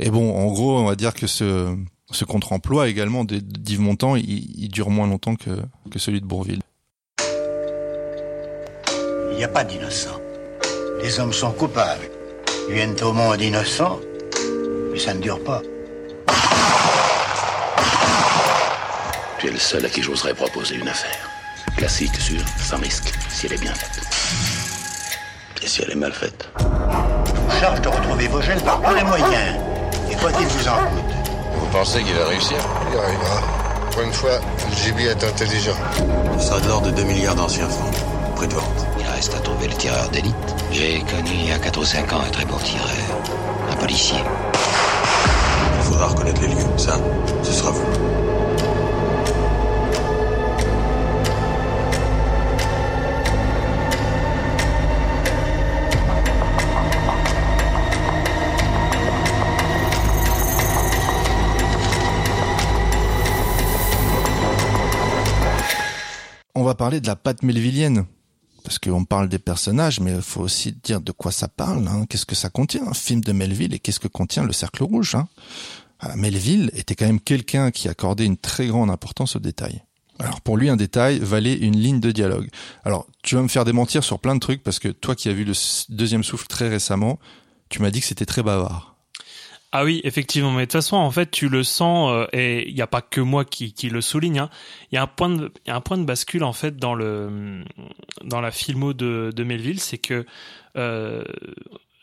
Et bon, en gros, on va dire que ce ce contre-emploi également de- d'Yves Montand, il, il dure moins longtemps que que celui de Bourville. Il n'y a pas d'innocents. Les hommes sont coupables. Ils viennent au monde innocents, mais ça ne dure pas. Tu es le seul à qui j'oserais proposer une affaire. Classique, sûr, sans risque, si elle est bien faite. Et si elle est mal faite? Je vous charge de retrouver vos gènes par tous les moyens. Et quoi qu'il vous en coûte. Vous pensez qu'il va réussir? Il arrivera. Pour une fois, le GB est intelligent. Ça de l'ordre de 2 milliards d'anciens francs. Prix de vente. Il reste à trouver le tireur d'élite. J'ai connu il y a 4 ou 5 ans un très bon tireur. Un policier. Il faudra reconnaître les lieux. Ça, ce sera vous. On va parler de la patte melvillienne. Parce qu'on parle des personnages, mais il faut aussi dire de quoi ça parle. hein. Qu'est-ce que ça contient, un film de Melville, et qu'est-ce que contient le Cercle Rouge hein. Ah, Melville était quand même quelqu'un qui accordait une très grande importance aux détails. Alors pour lui, un détail valait une ligne de dialogue. Alors tu vas me faire démentir sur plein de trucs, parce que toi qui as vu le deuxième souffle très récemment, tu m'as dit que c'était très bavard. Ah oui, effectivement. Mais de toute façon, en fait, tu le sens, euh, et il n'y a pas que moi qui, le souligne. hein. Il y a un point de, bascule en fait dans le dans la filmo de, de Melville, c'est que euh,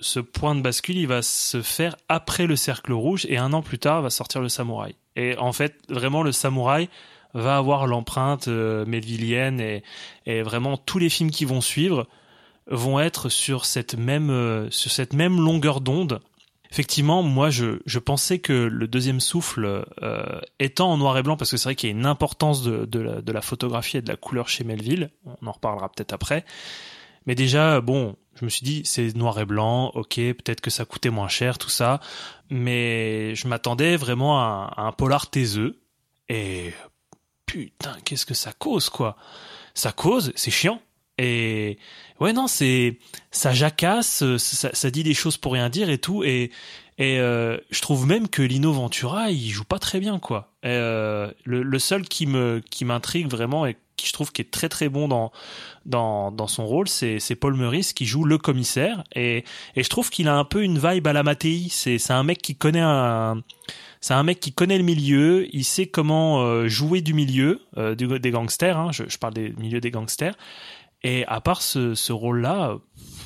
ce point de bascule, il va se faire après le Cercle Rouge, et un an plus tard va sortir le Samouraï. Et en fait, vraiment, le Samouraï va avoir l'empreinte euh, melvillienne, et, vraiment tous les films qui vont suivre vont être sur cette même euh, sur cette même longueur d'onde Effectivement, moi, je, pensais que le deuxième souffle, euh, étant en noir et blanc, parce que c'est vrai qu'il y a une importance de, la, photographie et de la couleur chez Melville, on en reparlera peut-être après. Mais déjà, bon, je me suis dit, c'est noir et blanc, ok, peut-être que ça coûtait moins cher, tout ça. Mais je m'attendais vraiment à, un- à un polar taiseux. Et putain, qu'est-ce que ça cause, quoi? Ça cause, c'est chiant. Et ouais, non, c'est ça jacasse, euh, ça, dit des choses pour rien dire et tout. Et et euh, je trouve même que Lino Ventura, il joue pas très bien, quoi. Euh, le, seul qui me qui m'intrigue vraiment et qui je trouve qui est très très bon dans dans dans son rôle, c'est Paul Meurice qui joue le commissaire. Et et je trouve qu'il a un peu une vibe à la Mattei. C'est c'est un mec qui connaît un c'est un mec qui connaît le milieu, il sait comment jouer du milieu des gangsters. Hein, je, je parle des milieux des gangsters. Et à part ce, rôle-là,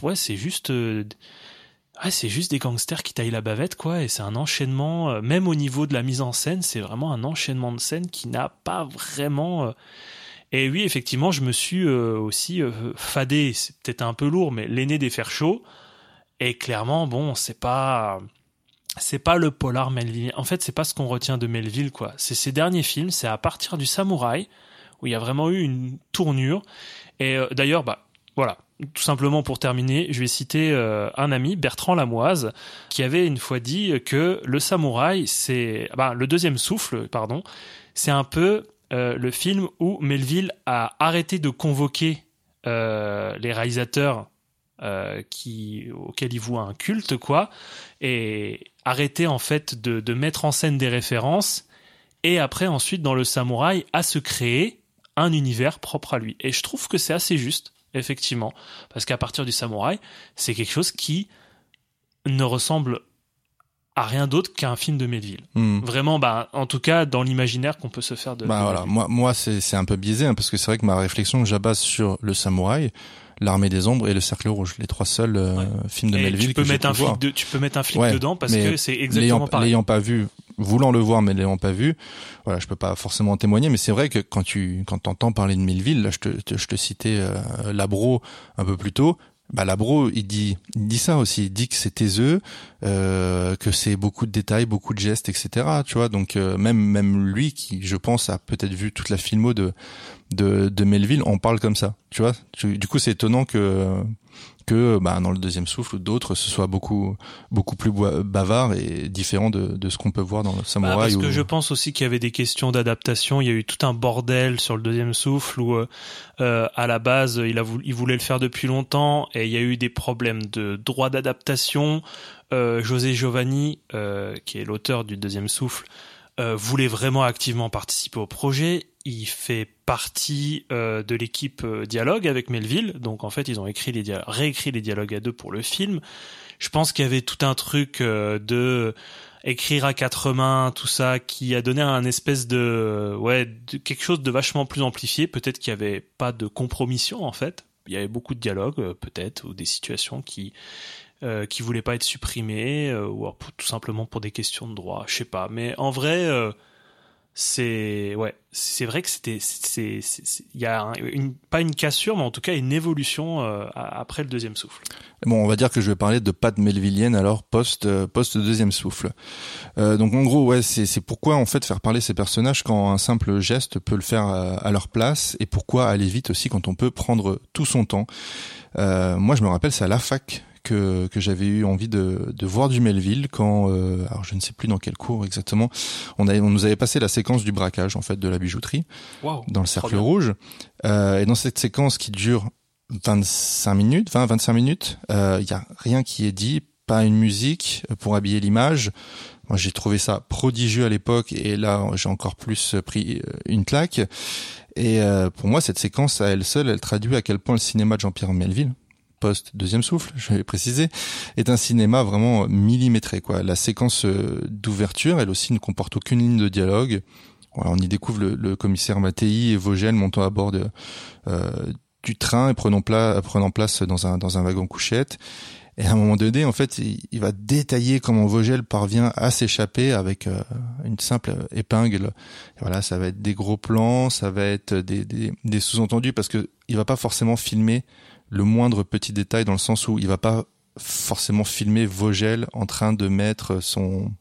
ouais, c'est juste, euh, c'est juste des gangsters qui taillent la bavette, quoi. Et c'est un enchaînement, euh, même au niveau de la mise en scène, c'est vraiment un enchaînement de scènes qui n'a pas vraiment. euh, Et oui, effectivement, je me suis aussi fadé. C'est peut-être un peu lourd, mais l'aîné des fers chauds. Et clairement, bon, c'est pas. C'est pas le polar Melville. En fait, c'est pas ce qu'on retient de Melville, quoi. C'est ses derniers films, c'est à partir du Samouraï, où il y a vraiment eu une tournure. Et euh, d'ailleurs, bah, voilà. Tout simplement pour terminer, je vais citer euh, un ami, Bertrand Lamoise, qui avait une fois dit que le Samouraï, c'est, bah, le deuxième souffle, pardon, c'est un peu euh, le film où Melville a arrêté de convoquer les réalisateurs qui auxquels il voit un culte, quoi, et arrêter en fait de, de mettre en scène des références, et après ensuite dans le Samouraï à se créer un univers propre à lui. Et je trouve que c'est assez juste, effectivement, parce qu'à partir du Samouraï, c'est quelque chose qui ne ressemble à rien d'autre qu'un film de Melville. Hmm. Vraiment, bah, en tout cas, dans l'imaginaire qu'on peut se faire de. Bah de voilà, Melville. moi, moi c'est un peu biaisé hein, parce que c'est vrai que ma réflexion, je la base sur le samouraï, l'armée des ombres et le cercle rouge, les trois seuls euh, Ouais. films de Et Melville tu peux que mettre un flic de, tu peux mettre un flic Ouais, dedans parce que c'est exactement pareil. l'ayant pas vu, voulant le voir mais l'ayant pas vu, voilà, je peux pas forcément en témoigner, mais c'est vrai que quand tu quand t'entends parler de Melville, là, je te, te- je te citais euh, Labro un peu plus tôt. Bah Labro, il dit, il dit ça aussi. Il dit que c'est taiseux, euh, que c'est beaucoup de détails, beaucoup de gestes, etc. Tu vois, donc euh, même même lui qui, je pense, a peut-être vu toute la filmo de de, de Melville, on parle comme ça. Tu vois, du coup, c'est étonnant que que bah, dans le deuxième souffle ou d'autres, ce soit beaucoup beaucoup plus bavard et différent de, de ce qu'on peut voir dans le Bah, samouraï. parce ou- que je pense aussi qu'il y avait des questions d'adaptation. Il y a eu tout un bordel sur le deuxième souffle où, euh, à la base, il, a voulu, il voulait le faire depuis longtemps et il y a eu des problèmes de droit d'adaptation. Euh, José Giovanni, euh, qui est l'auteur du deuxième souffle, voulait vraiment activement participer au projet. Il fait partie euh, de l'équipe euh, dialogue avec Melville, donc en fait ils ont écrit les réécrit les dialogues à deux pour le film. Je pense qu'il y avait tout un truc euh, de écrire à quatre mains, tout ça, qui a donné un espèce de ouais quelque chose de vachement plus amplifié. Peut-être qu'il y avait pas de compromission en fait. Il y avait beaucoup de dialogues peut-être ou des situations qui euh, qui voulaient pas être supprimées ou tout simplement pour des questions de droit. Je sais pas. Mais en vrai. C'est ouais, c'est vrai que c'était c'est il y a pas une cassure mais en tout cas une évolution euh, après le deuxième souffle. Bon, on va dire que je vais parler de Pat Melvillienne alors post euh, post deuxième souffle. Euh, donc en gros, ouais, c'est c'est pourquoi en fait faire parler ces personnages quand un simple geste peut le faire à, leur place et pourquoi aller vite aussi quand on peut prendre tout son temps. Moi, je me rappelle, c'est à la fac que, que j'avais eu envie de, de voir du Melville quand, euh, alors je ne sais plus dans quel cours exactement, on, on nous avait passé la séquence du braquage en fait de la bijouterie Waouh. dans le cercle rouge. Euh, et dans cette séquence qui dure 25 minutes, 20-25 minutes, il y a rien qui est dit, pas une musique pour habiller l'image. Moi, j'ai trouvé ça prodigieux à l'époque et là, j'ai encore plus pris euh, une claque. Et euh, pour moi, cette séquence à elle seule, elle traduit à quel point le cinéma de Jean-Pierre Melville, post deuxième souffle, je vais préciser, est un cinéma vraiment millimétré. Quoi. La séquence euh, d'ouverture, elle aussi ne comporte aucune ligne de dialogue. Voilà, on y découvre le, commissaire Mattei et Vogel montant à bord euh, du train et prenant, pla prenant place dans un, dans un wagon couchette. Et à un moment donné, en fait, il, il va détailler comment Vogel parvient à s'échapper avec euh, une simple épingle. Et voilà, ça va être des gros plans, ça va être des, des, des sous-entendus parce que il va pas forcément filmer le moindre petit détail dans le sens où il va pas forcément filmer Vogel en train de mettre son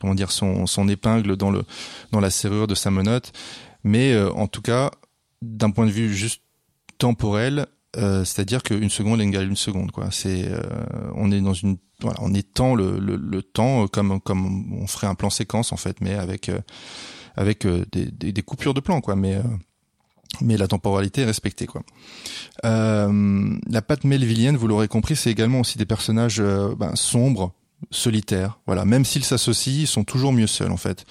comment dire son, son épingle dans le dans la serrure de sa menotte. Mais euh, en tout cas, d'un point de vue juste temporel, euh, c'est-à-dire qu'une seconde égale une seconde quoi c'est euh, on est dans une voilà on étend le, le, le temps euh, comme comme on ferait un plan séquence en fait mais avec euh, avec euh, des, des, des coupures de plan quoi mais mais la temporalité est respectée quoi. Euh, la patte melvillienne, vous l'aurez compris, c'est également aussi des personnages euh, ben, sombres, solitaires. Voilà, même s'ils s'associent, ils sont toujours mieux seuls en fait.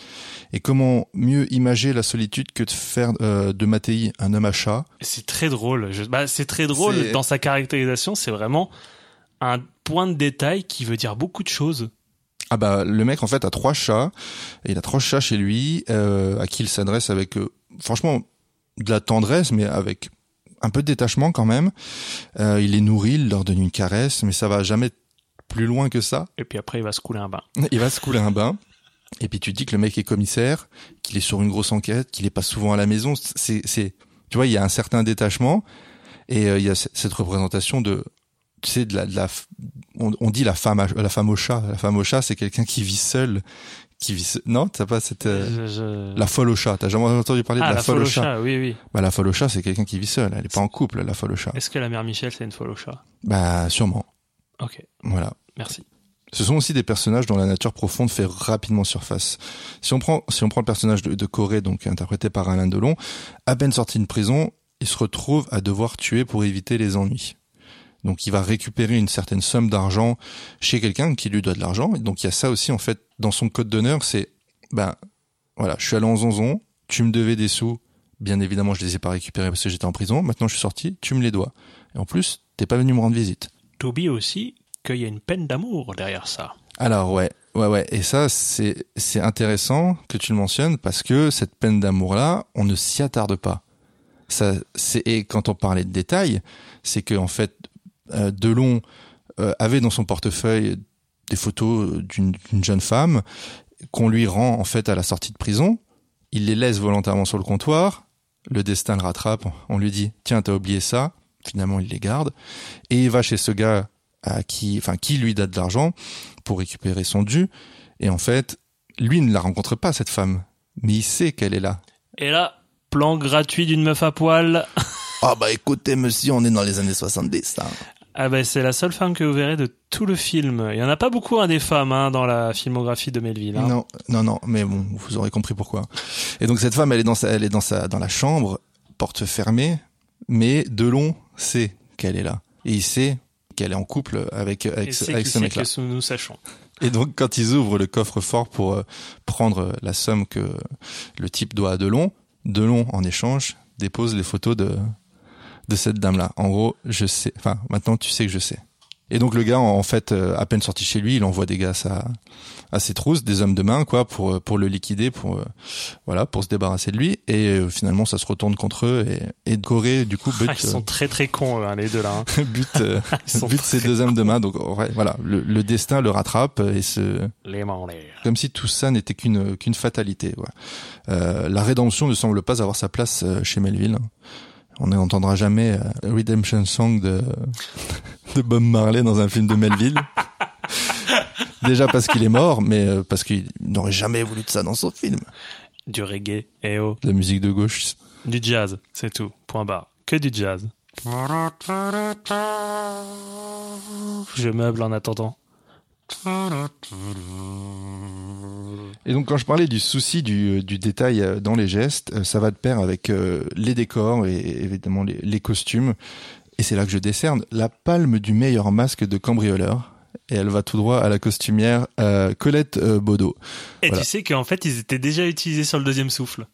Et comment mieux imager la solitude que de faire euh, de Mattei un homme à chat? C'est très drôle. Je- bah, c'est très drôle dans sa caractérisation. C'est vraiment un point de détail qui veut dire beaucoup de choses. Ah bah le mec en fait a trois chats, et il a trois chats chez lui à qui il s'adresse avec franchement de la tendresse mais avec un peu de détachement quand même. Euh, il les nourrit, il leur donne une caresse, mais ça va jamais plus loin que ça. Et puis après, il va se couler un bain. Il va se couler un bain. Et puis tu te dis que le mec est commissaire, qu'il est sur une grosse enquête, qu'il est pas souvent à la maison. C'est, c'est, tu vois, il y a un certain détachement et euh, il y a cette représentation de, tu sais, de la, de la on, on dit la femme, à- la femme au chat. La femme au chat, c'est quelqu'un qui vit seul, qui vit. Non, t'as pas cette. euh, Je- je- La folle au chat. T'as jamais entendu parler ah, de la, la folle au folle au chat, chat, oui, oui. Bah la folle au chat, c'est quelqu'un qui vit seul. Elle est pas en couple, la folle au chat. Est-ce que la mère Michel, c'est une folle au chat? Bah sûrement. Ok, Voilà. merci. Ce sont aussi des personnages dont la nature profonde fait rapidement surface. Si on prend, si on prend le personnage de, de Corée, donc interprété par Alain Delon, à peine sorti de prison, il se retrouve à devoir tuer pour éviter les ennuis. Donc il va récupérer une certaine somme d'argent chez quelqu'un qui lui doit de l'argent. Donc il y a ça aussi en fait dans son code d'honneur, c'est ben voilà, je suis allé en zonzon, tu me devais des sous, bien évidemment je les ai pas récupérés parce que j'étais en prison. Maintenant je suis sorti, tu me les dois. Et en plus t'es pas venu me rendre visite. T'oublies aussi qu'il y a une peine d'amour derrière ça. Alors ouais, ouais, ouais. Et ça, c'est c'est intéressant que tu le mentionnes parce que cette peine d'amour-là, on ne s'y attarde pas. Ça, c'est et quand on parlait de détails, c'est que en fait, Delon euh, avait dans son portefeuille des photos d'une d'une jeune femme qu'on lui rend en fait à la sortie de prison. Il les laisse volontairement sur le comptoir. Le destin le rattrape. On lui dit tiens, t'as oublié ça. Finalement, il les garde et il va chez ce gars à qui, enfin, qui lui donne de l'argent pour récupérer son dû. Et en fait, lui ne la rencontre pas, cette femme. Mais il sait qu'elle est là. Et là, plan gratuit d'une meuf à poil. Ah bah écoutez monsieur, on est dans les années 70. Hein. Ah ben c'est la seule femme que vous verrez de tout le film. Il y en a pas beaucoup hein, des femmes hein, dans la filmographie de Melville. hein. Non, non, non, mais bon, vous aurez compris pourquoi. Et donc cette femme, elle est dans sa, elle est dans sa, dans la chambre, porte fermée, mais Delon sait qu'elle est là. Et il sait qu'elle est en couple avec, Et avec, ce- c'est avec qui ce mec-là. que nous sachons. Et donc, quand ils ouvrent le coffre-fort pour euh, prendre la somme que le type doit à Delon, Delon, en échange, dépose les photos de, de cette dame-là. En gros, je sais. Enfin, maintenant, tu sais que je sais. Et donc, le gars, en fait, euh, à peine sorti chez lui, il envoie des gars à, sa, à ses trousses, des hommes de main, quoi, pour, euh, pour le liquider, pour, euh, voilà, pour se débarrasser de lui. Et euh, finalement, ça se retourne contre eux. Et, et Corée, du coup, bute, Ah, ils sont très très cons hein, les deux là. hein. bute, euh, bute ces deux hommes de main. Donc, voilà, le, le destin le rattrape et se, Les mains en l'air. comme si tout ça n'était qu'une qu'une fatalité. ouais. Euh, la rédemption ne semble pas avoir sa place chez Melville. On n'entendra jamais euh, Redemption Song de, de Bob Marley dans un film de Melville. Déjà parce qu'il est mort, mais euh, parce qu'il n'aurait jamais voulu de ça dans son film. Du reggae, eh oh. De la musique de gauche. Du jazz, c'est tout. Point barre. Que du jazz. Je meuble en attendant. Et donc quand je parlais du souci du, du détail euh, dans les gestes, euh, ça va de pair avec euh, les décors et évidemment les, les costumes. Et c'est là que je décerne la palme du meilleur masque de cambrioleur. Et elle va tout droit à la costumière euh, Colette euh, Baudot. Et Voilà. tu sais qu'en fait, ils étaient déjà utilisés sur le deuxième souffle.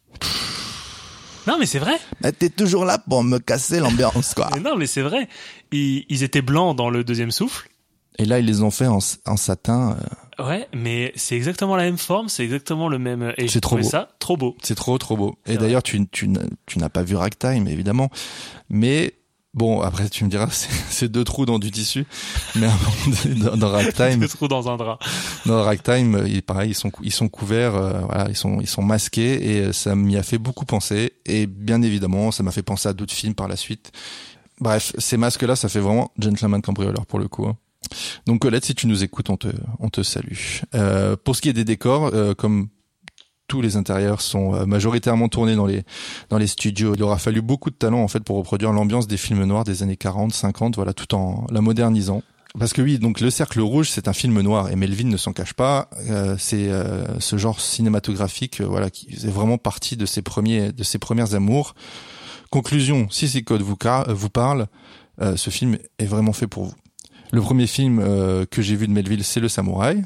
Non, mais c'est vrai. T'es toujours là pour me casser l'ambiance quoi. Non, mais c'est vrai. Ils, ils étaient blancs dans le deuxième souffle. Et là, ils les ont fait en, satin. euh, Ouais, mais c'est exactement la même forme, c'est exactement le même. Et C'est trop beau. ça trop beau. C'est trop, trop beau. Et d'ailleurs, tu, tu, n'as- tu n'as pas vu Ragtime, évidemment. Mais bon, après, tu me diras, c'est deux trous dans du tissu. Mais dans, dans Ragtime, Des trous dans un drap. Dans Ragtime, euh, il- pareil, ils sont cou- ils sont couverts, euh, voilà, ils sont ils sont masqués et euh, ça m'y a fait beaucoup penser et bien évidemment, ça m'a fait penser à d'autres films par la suite. Bref, ces masques-là, ça fait vraiment gentleman cambrioleur pour le coup. hein. Donc Colette, si tu nous écoutes, on te on te salue. Euh, pour ce qui est des décors, euh, comme tous les intérieurs sont euh, majoritairement tournés dans les dans les studios. Il aura fallu beaucoup de talent en fait pour reproduire l'ambiance des films noirs des années 40, 50, voilà, tout en la modernisant. Parce que oui, donc le Cercle Rouge, c'est un film noir et Melville ne s'en cache pas. Euh, c'est euh, ce genre cinématographique, euh, voilà, qui est vraiment partie de ses premiers, de ses premières amours. Conclusion, si ces codes vous, vous parlent, euh, ce film est vraiment fait pour vous. Le premier film euh, que j'ai vu de Melville, c'est Le Samouraï.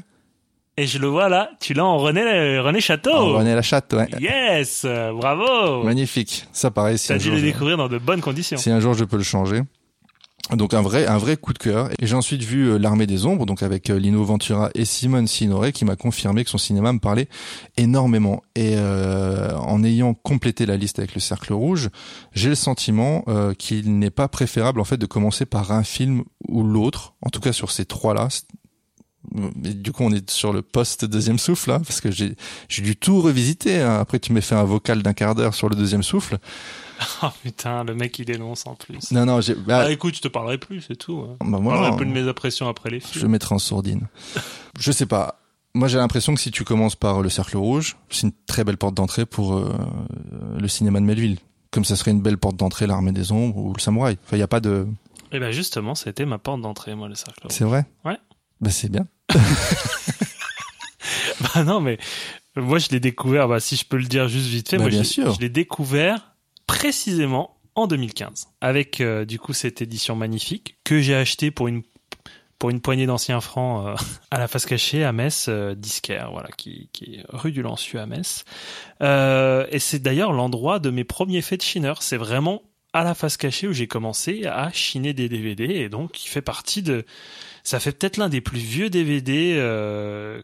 Et je le vois là, tu l'as en René, René Château. En René la chatte, ouais. Yes, bravo. Magnifique. Ça pareil, si T'as dû le je, découvrir dans de bonnes conditions. si un jour je peux le changer. Donc un vrai un vrai coup de cœur. Et j'ai ensuite vu euh, L'Armée des Ombres, donc avec euh, Lino Ventura et Simone Signoret, qui m'a confirmé que son cinéma me parlait énormément. Et euh, en ayant complété la liste avec Le Cercle Rouge, j'ai le sentiment euh, qu'il n'est pas préférable en fait de commencer par un film ou l'autre. En tout cas sur ces trois-là. Mais du coup, on est sur le post deuxième souffle, là, parce que j'ai j'ai dû tout revisiter. hein. Après, tu m'as fait un vocal d'un quart d'heure sur le deuxième souffle. Oh putain, le mec il dénonce en plus. Non, non, j'ai. bah, Ah, écoute, je te parlerai plus, c'est tout. hein. bah, Je voilà. parlerai un peu de mes impressions après les Je films. le mettrai en sourdine. je sais pas. Moi, j'ai l'impression que si tu commences par le Cercle Rouge, c'est une très belle porte d'entrée pour euh, le cinéma de Melville. Comme ça serait une belle porte d'entrée l'Armée des Ombres ou le Samouraï. Enfin, il y a pas de. Et ben justement, c'était ma porte d'entrée, moi, le cercle. rouge. C'est vrai? Ouais. Bah c'est bien. Bah non, mais moi je l'ai découvert, bah, si je peux le dire juste vite fait, Bah, moi bien je, sûr. je l'ai découvert précisément en 2015 avec euh, du coup cette édition magnifique que j'ai acheté pour une pour une poignée d'anciens francs euh, à la face cachée à Metz euh, voilà qui, est rue du Lancieux à Metz. Euh, et c'est d'ailleurs l'endroit de mes premiers faits de chineur. C'est vraiment à la face cachée où j'ai commencé à chiner des DVD et donc il fait partie de ça fait peut-être l'un des plus vieux DVD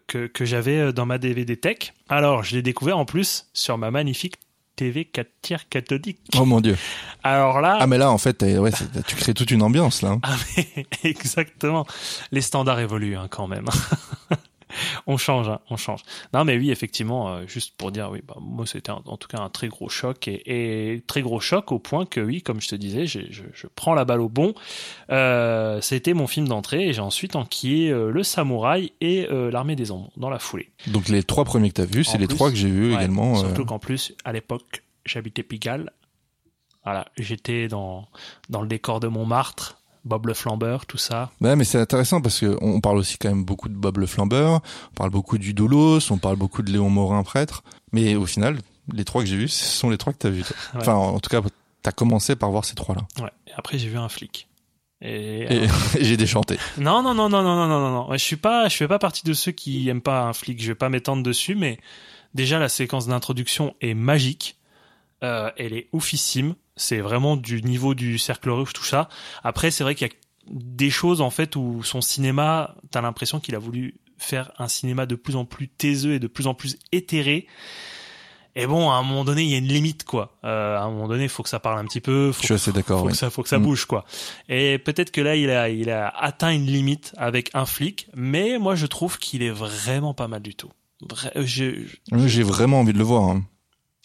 que, que j'avais dans ma DVD tech. Alors, je l'ai découvert en plus sur ma magnifique TV 4 tiers cathodique. Oh mon dieu. Alors là, Ah mais là en fait, ouais, tu crées toute une ambiance là. ah, mais exactement, les standards évoluent hein, quand même. on change, hein, on change. Non mais oui, effectivement, euh, juste pour dire, oui, bah, moi c'était en tout cas un très gros choc et, et très gros choc au point que oui, comme je te disais, je, je prends la balle au bon. Euh, C'était mon film d'entrée et j'ai ensuite enquillé euh, le samouraï et l'armée des ombres dans la foulée. Donc les trois premiers que t'as vus, c'est les trois que j'ai vus Ouais, également. Surtout qu'en plus, à l'époque, j'habitais Pigalle. Voilà, j'étais dans, dans le décor de Montmartre, Bob le Flambeur, tout ça. Ouais, mais c'est intéressant parce que on parle aussi quand même beaucoup de Bob le Flambeur, on parle beaucoup du Doulos, on parle beaucoup de Léon Morin, prêtre. Mais au final, les trois que j'ai vus, ce sont les trois que t'as vus. Enfin, en tout cas, t'as commencé par voir ces trois-là. Ouais. Et après, j'ai vu un flic. Et, euh, j'ai déchanté. Non, non, non, non, non, non, non, non. Je suis pas, je fais pas partie de ceux qui aiment pas un flic. Je vais pas m'étendre dessus, mais déjà la séquence d'introduction est magique. Euh, elle est oufissime. C'est vraiment du niveau du cercle rouge, tout ça. Après, c'est vrai qu'il y a des choses en fait où son cinéma, t'as l'impression qu'il a voulu faire un cinéma de plus en plus taiseux et de plus en plus éthéré. Et bon, à un moment donné, il y a une limite, quoi. Euh, à un moment donné, il faut que ça parle un petit peu. Faut Je suis assez d'accord. faut oui. que ça faut que ça Mm. bouge quoi et peut-être que là il a il a atteint une limite avec un flic mais moi je trouve qu'il est vraiment pas mal du tout euh, J'ai vraiment envie de le voir. hein.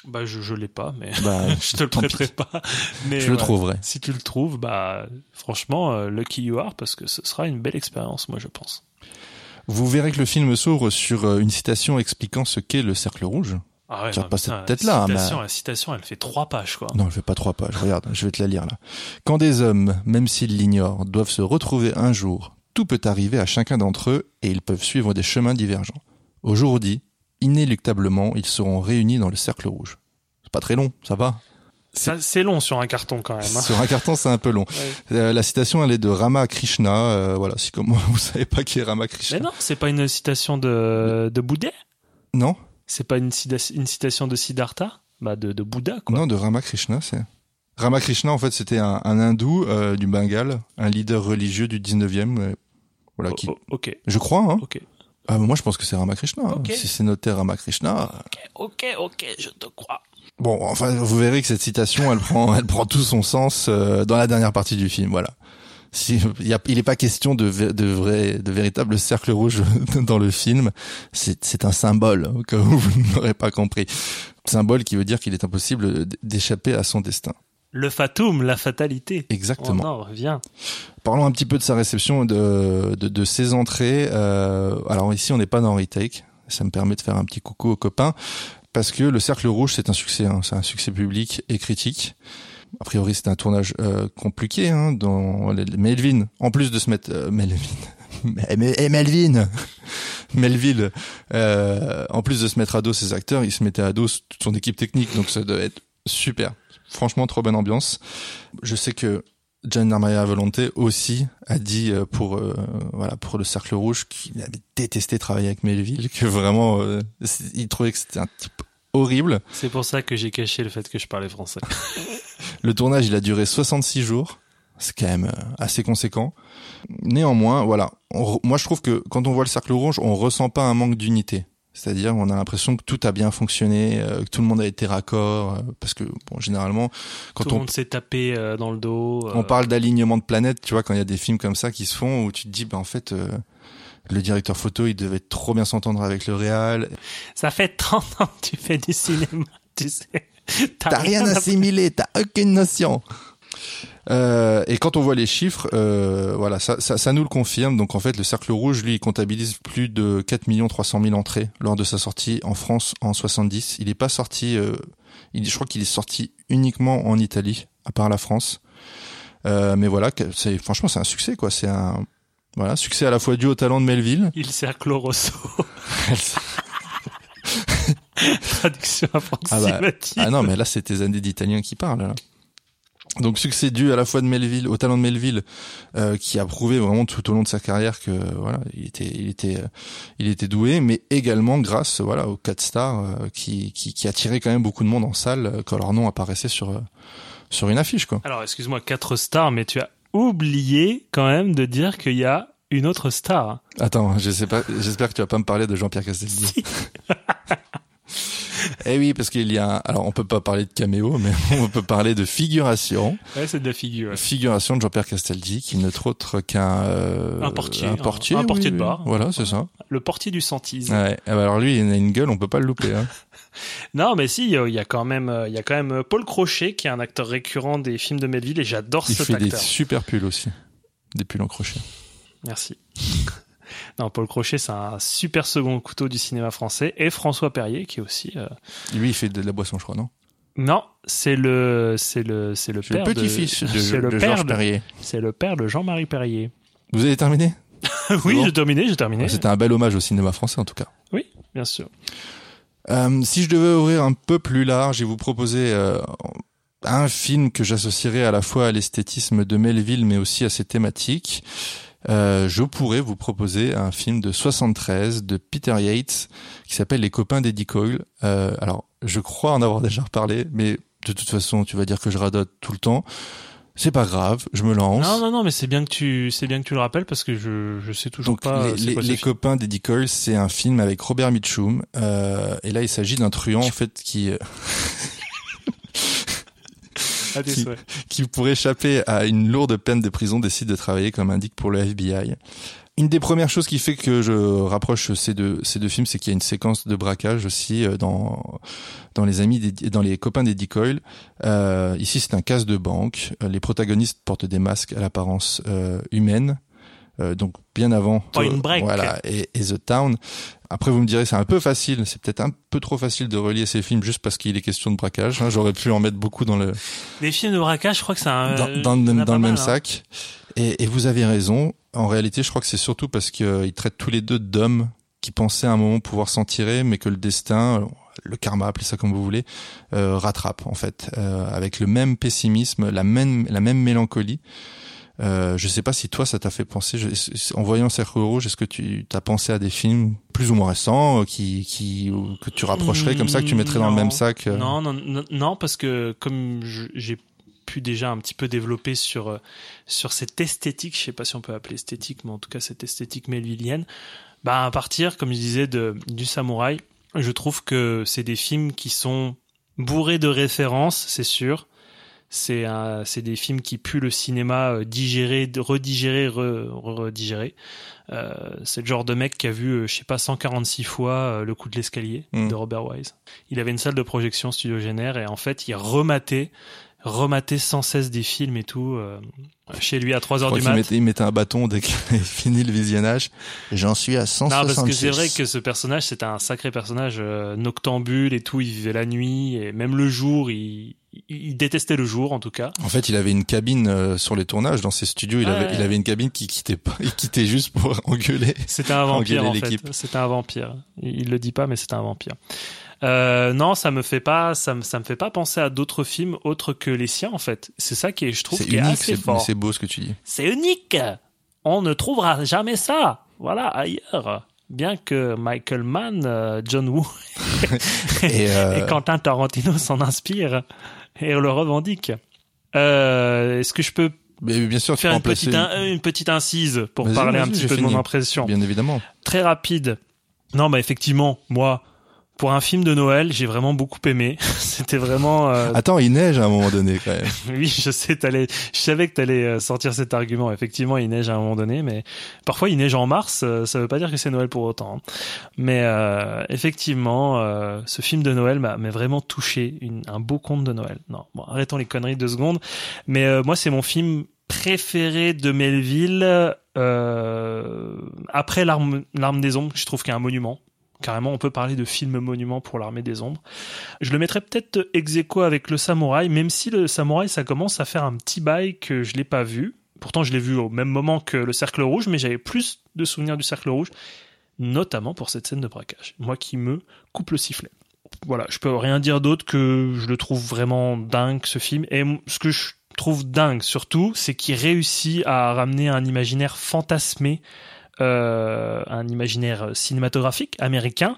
Bah je, je l'ai pas mais Bah, je te le prêterai pas mais je le ouais. trouverai. si tu le trouves bah franchement euh, lucky you are parce que ce sera une belle expérience moi je pense Vous verrez que le film s'ouvre sur euh, une citation expliquant ce qu'est le cercle rouge. ah ouais, non, pas cette tête-là, la citation, mais- la citation elle fait trois pages quoi Non, je fais pas trois pages. Regarde, je vais te la lire là. Quand des hommes, même s'ils l'ignorent, doivent se retrouver un jour, tout peut arriver à chacun d'entre eux et ils peuvent suivre des chemins divergents. Aujourd'hui, inéluctablement, ils seront réunis dans le cercle rouge. C'est pas très long, ça va. C'est long sur un carton quand même hein. Sur un carton, c'est un peu long. Ouais. Euh, la citation, elle est de Rama Krishna. euh, voilà, si comme moi vous savez pas qui est Rama Krishna. mais non c'est pas une citation de de Bouddha? Non, c'est pas une, cita- une citation de Siddhartha? Bah de, de Bouddha quoi non, de Rama Krishna, c'est. Rama Krishna, en fait, c'était un, un hindou euh, du Bengale, un leader religieux du 19e. euh, voilà, qui, oh, ok je crois, hein. ok Ah, moi, je pense que c'est Ramakrishna. hein. Ok. Si c'est noté Ramakrishna. Ok, ok, je te crois. Bon, enfin, vous verrez que cette citation, elle prend, elle prend tout son sens euh, dans la dernière partie du film. Voilà. Si, il, y a, il n'est pas question de, de vrai, de véritable cercle rouge dans le film. C'est, un symbole, cas où vous n'aurez pas compris. Symbole qui veut dire qu'il est impossible d'échapper à son destin. Le fatum, la fatalité. Exactement. Oh non, reviens. Parlons un petit peu de sa réception et de, de, de ses entrées. Euh, alors ici, on n'est pas dans Retake. Ça me permet de faire un petit coucou aux copains. Parce que Le Cercle Rouge, c'est un succès. hein. C'est un succès public et critique. A priori, c'est un tournage euh, compliqué. Hein, dans les- Melvin, en plus de se mettre... euh, Melvin... Eh, Melvin Melville, euh, en plus de se mettre à dos ses acteurs, il se mettait à dos toute son équipe technique. Donc ça doit être super. Franchement, trop bonne ambiance. Je sais que Gian Maria Volonté aussi a dit euh, pour euh, voilà pour le Cercle Rouge qu'il avait détesté travailler avec Melville, que vraiment euh, il trouvait que c'était un type horrible. C'est pour ça que j'ai caché le fait que je parlais français. Le tournage il a duré 66 jours. C'est quand même assez conséquent. Néanmoins, voilà. On moi, je trouve que quand on voit le cercle rouge, on ressent pas un manque d'unité. C'est-à-dire, on a l'impression que tout a bien fonctionné, euh, que tout le monde a été raccord, euh, parce que bon, généralement, quand Tout le on monde s'est tapé euh, dans le dos. euh, on parle d'alignement de planètes, tu vois, quand il y a des films comme ça qui se font, où tu te dis, bah en fait, euh, le directeur photo, il devait trop bien s'entendre avec le réal. Ça fait 30 ans que tu fais du cinéma, tu sais. T'as rien assimilé, t'as aucune notion. Euh, et quand on voit les chiffres, euh, voilà, ça, ça, ça nous le confirme. Donc en fait, le Cercle Rouge, lui, il comptabilise plus de 4 300 000 entrées lors de sa sortie en France en 70. Il n'est pas sorti, euh, il, je crois qu'il est sorti uniquement en Italie, à part la France. Euh, mais voilà, c'est franchement, c'est un succès, quoi. C'est un voilà, succès à la fois dû au talent de Melville. Il cercle Rosso. Traduction Ah, bah, approximative. ah non, mais là, c'est tes années d'italien qui parlent. Là. Donc succès dû à la fois de Melville, au talent de Melville, euh, qui a prouvé vraiment tout au long de sa carrière que voilà, il était, il était, euh, il était doué, mais également grâce voilà aux quatre stars euh, qui, qui, qui attiraient quand même beaucoup de monde en salle euh, quand leur nom apparaissait sur euh, sur une affiche quoi. Alors, excuse-moi, quatre stars, mais tu as oublié quand même de dire qu'il y a une autre star. Attends, je sais pas, j'espère que tu vas pas me parler de Jean-Pierre Castaldi. eh oui, parce qu'il y a, un- alors on peut pas parler de caméo, mais on peut parler de figuration. Ouais, c'est de la figure. Figuration de Jean-Pierre Castaldi, qui n'est autre qu'un euh, Un portier, un portier, un oui, portier de bar. Voilà, c'est ça. Le portier du Santise. Ouais. Eh ben alors lui, il a une gueule, on peut pas le louper. Hein. Non, mais si, il y a- il y a quand même, euh, il y a quand même Paul Crochet qui est un acteur récurrent des films de Melville et j'adore Il cet fait des acteur. super pulls aussi, des pulls en crochet. Merci. non, Paul Crochet, c'est un super second couteau du cinéma français et François Perrier qui est aussi. euh, Lui, il fait de la boisson, je crois, non? Non, c'est le, c'est le, c'est le père petit-fils de, c'est le de père Georges de- Perrier. C'est le père de Jean-Marie Perrier. Vous avez terminé? Oui, bon j'ai terminé, j'ai terminé. C'était un bel hommage au cinéma français, en tout cas. Oui, bien sûr. Euh, si je devais ouvrir un peu plus large et vous proposer euh, un film que j'associerais à la fois à l'esthétisme de Melville, mais aussi à ses thématiques, euh, je pourrais vous proposer un film de 73 de Peter Yates qui s'appelle Les copains d'Eddie Coyle. Euh, alors, je crois en avoir déjà reparlé, mais de toute façon, tu vas dire que je radote tout le temps. C'est pas grave, je me lance. Non, non, non, mais c'est bien que tu, c'est bien que tu le rappelles parce que je, je sais toujours Donc pas. les, copains d'Eddie Coyle, c'est un film avec Robert Mitchum. Euh, et là, il s'agit d'un truand en fait qui euh, qui- souhaits. qui pour échapper à une lourde peine de prison décide de travailler comme indique pour le FBI. Une des premières choses qui fait que je rapproche ces deux ces deux films, c'est qu'il y a une séquence de braquage aussi euh, dans dans les amis des, dans les copains d'Eddie Coyle. Euh, ici, c'est un casse de banque. Les protagonistes portent des masques à l'apparence euh, humaine. Euh, donc bien avant Point Break. voilà et, et The Town après vous me direz c'est un peu facile c'est peut-être un peu trop facile de relier ces films juste parce qu'il est question de braquage hein. j'aurais pu en mettre beaucoup dans le Les films de braquage, je crois que c'est un. dans, euh, dans a dans le même mal, hein. sac. Et, et vous avez raison. En réalité, je crois que c'est surtout parce qu'ils traitent tous les deux d'hommes qui pensaient à un moment pouvoir s'en tirer, mais que le destin, le karma, appelez ça comme vous voulez, euh, rattrape en fait, euh, avec le même pessimisme, la même la même mélancolie. Euh, je sais pas si toi ça t'a fait penser, je- en voyant Cercle Rouge, est-ce que tu t'as pensé à des films plus ou moins récents euh, qui, qui que tu rapprocherais comme ça, que tu mettrais dans le même sac euh, Non, non, non, non, parce que comme j'ai pu déjà un petit peu développer sur euh, sur cette esthétique, je sais pas si on peut appeler esthétique, mais en tout cas cette esthétique melvillienne, bah à partir, comme je disais, de du samouraï, je trouve que c'est des films qui sont bourrés de références, c'est sûr. C'est c'est des films qui puent le cinéma euh, digéré, redigéré, re- re- redigéré. Euh, c'est le genre de mec qui a vu, euh, je sais pas, 146 fois Le coup de l'escalier Mm. de Robert Wise. Il avait une salle de projection Studio Génère et en fait, il rematait, rematait sans cesse des films et tout euh, chez lui à 3 je heures du qu'il mat. mettait, il mettait un bâton dès qu'il avait fini le visionnage. J'en suis à Non, 166. parce que c'est vrai que ce personnage, c'était un sacré personnage euh, noctambule et tout. Il vivait la nuit et même le jour, il, il, détestait le jour en tout cas. En fait, il avait une cabine euh, sur les tournages dans ses studios. Il Ouais. avait, il avait une cabine qui quittait pas, il quittait juste pour engueuler. C'était un vampire en fait. C'était un vampire. Il, il le dit pas, mais c'était un vampire. Euh, non, ça me fait pas, ça me, ça me fait pas penser à d'autres films autres que les siens en fait. C'est ça qui est, je trouve, C'est qui est unique, assez c'est, fort. c'est beau ce que tu dis. C'est unique. On ne trouvera jamais ça. Voilà, ailleurs. Bien que Michael Mann, euh, John Woo Et, euh, et Quentin Tarantino s'en inspirent et le revendiquent. Euh, Est-ce que je peux Mais bien sûr, faire une petite, in- une petite incise pour parler un petit peu de mon impression. Bien évidemment. Très rapide. Non, bah effectivement, moi, pour un film de Noël, j'ai vraiment beaucoup aimé. C'était vraiment. euh, Attends, il neige à un moment donné quand même. oui, je sais, t'allais. Je savais que t'allais euh, sortir cet argument. Effectivement, il neige à un moment donné, mais parfois il neige en mars. euh, Ça veut pas dire que c'est Noël pour autant. hein. Mais euh, effectivement, euh, ce film de Noël m'a m'a vraiment touché. Une, un beau conte de Noël. Non, bon, arrêtons les conneries deux secondes. Mais euh, moi, c'est mon film préféré de Melville. Euh, après l'arme, l'arme des ombres, je trouve qu'il y a un monument. Carrément, on peut parler de film monument pour l'armée des ombres. Je le mettrais peut-être ex aequo avec le samouraï, même si le samouraï, ça commence à faire un petit bail que je l'ai pas vu. Pourtant, je l'ai vu au même moment que le cercle rouge, mais j'avais plus de souvenirs du cercle rouge, notamment pour cette scène de braquage. Moi qui me coupe le sifflet. Voilà, je peux rien dire d'autre que je le trouve vraiment dingue ce film. Et ce que je trouve dingue surtout, c'est qu'il réussit à ramener un imaginaire fantasmé, euh, un imaginaire cinématographique américain,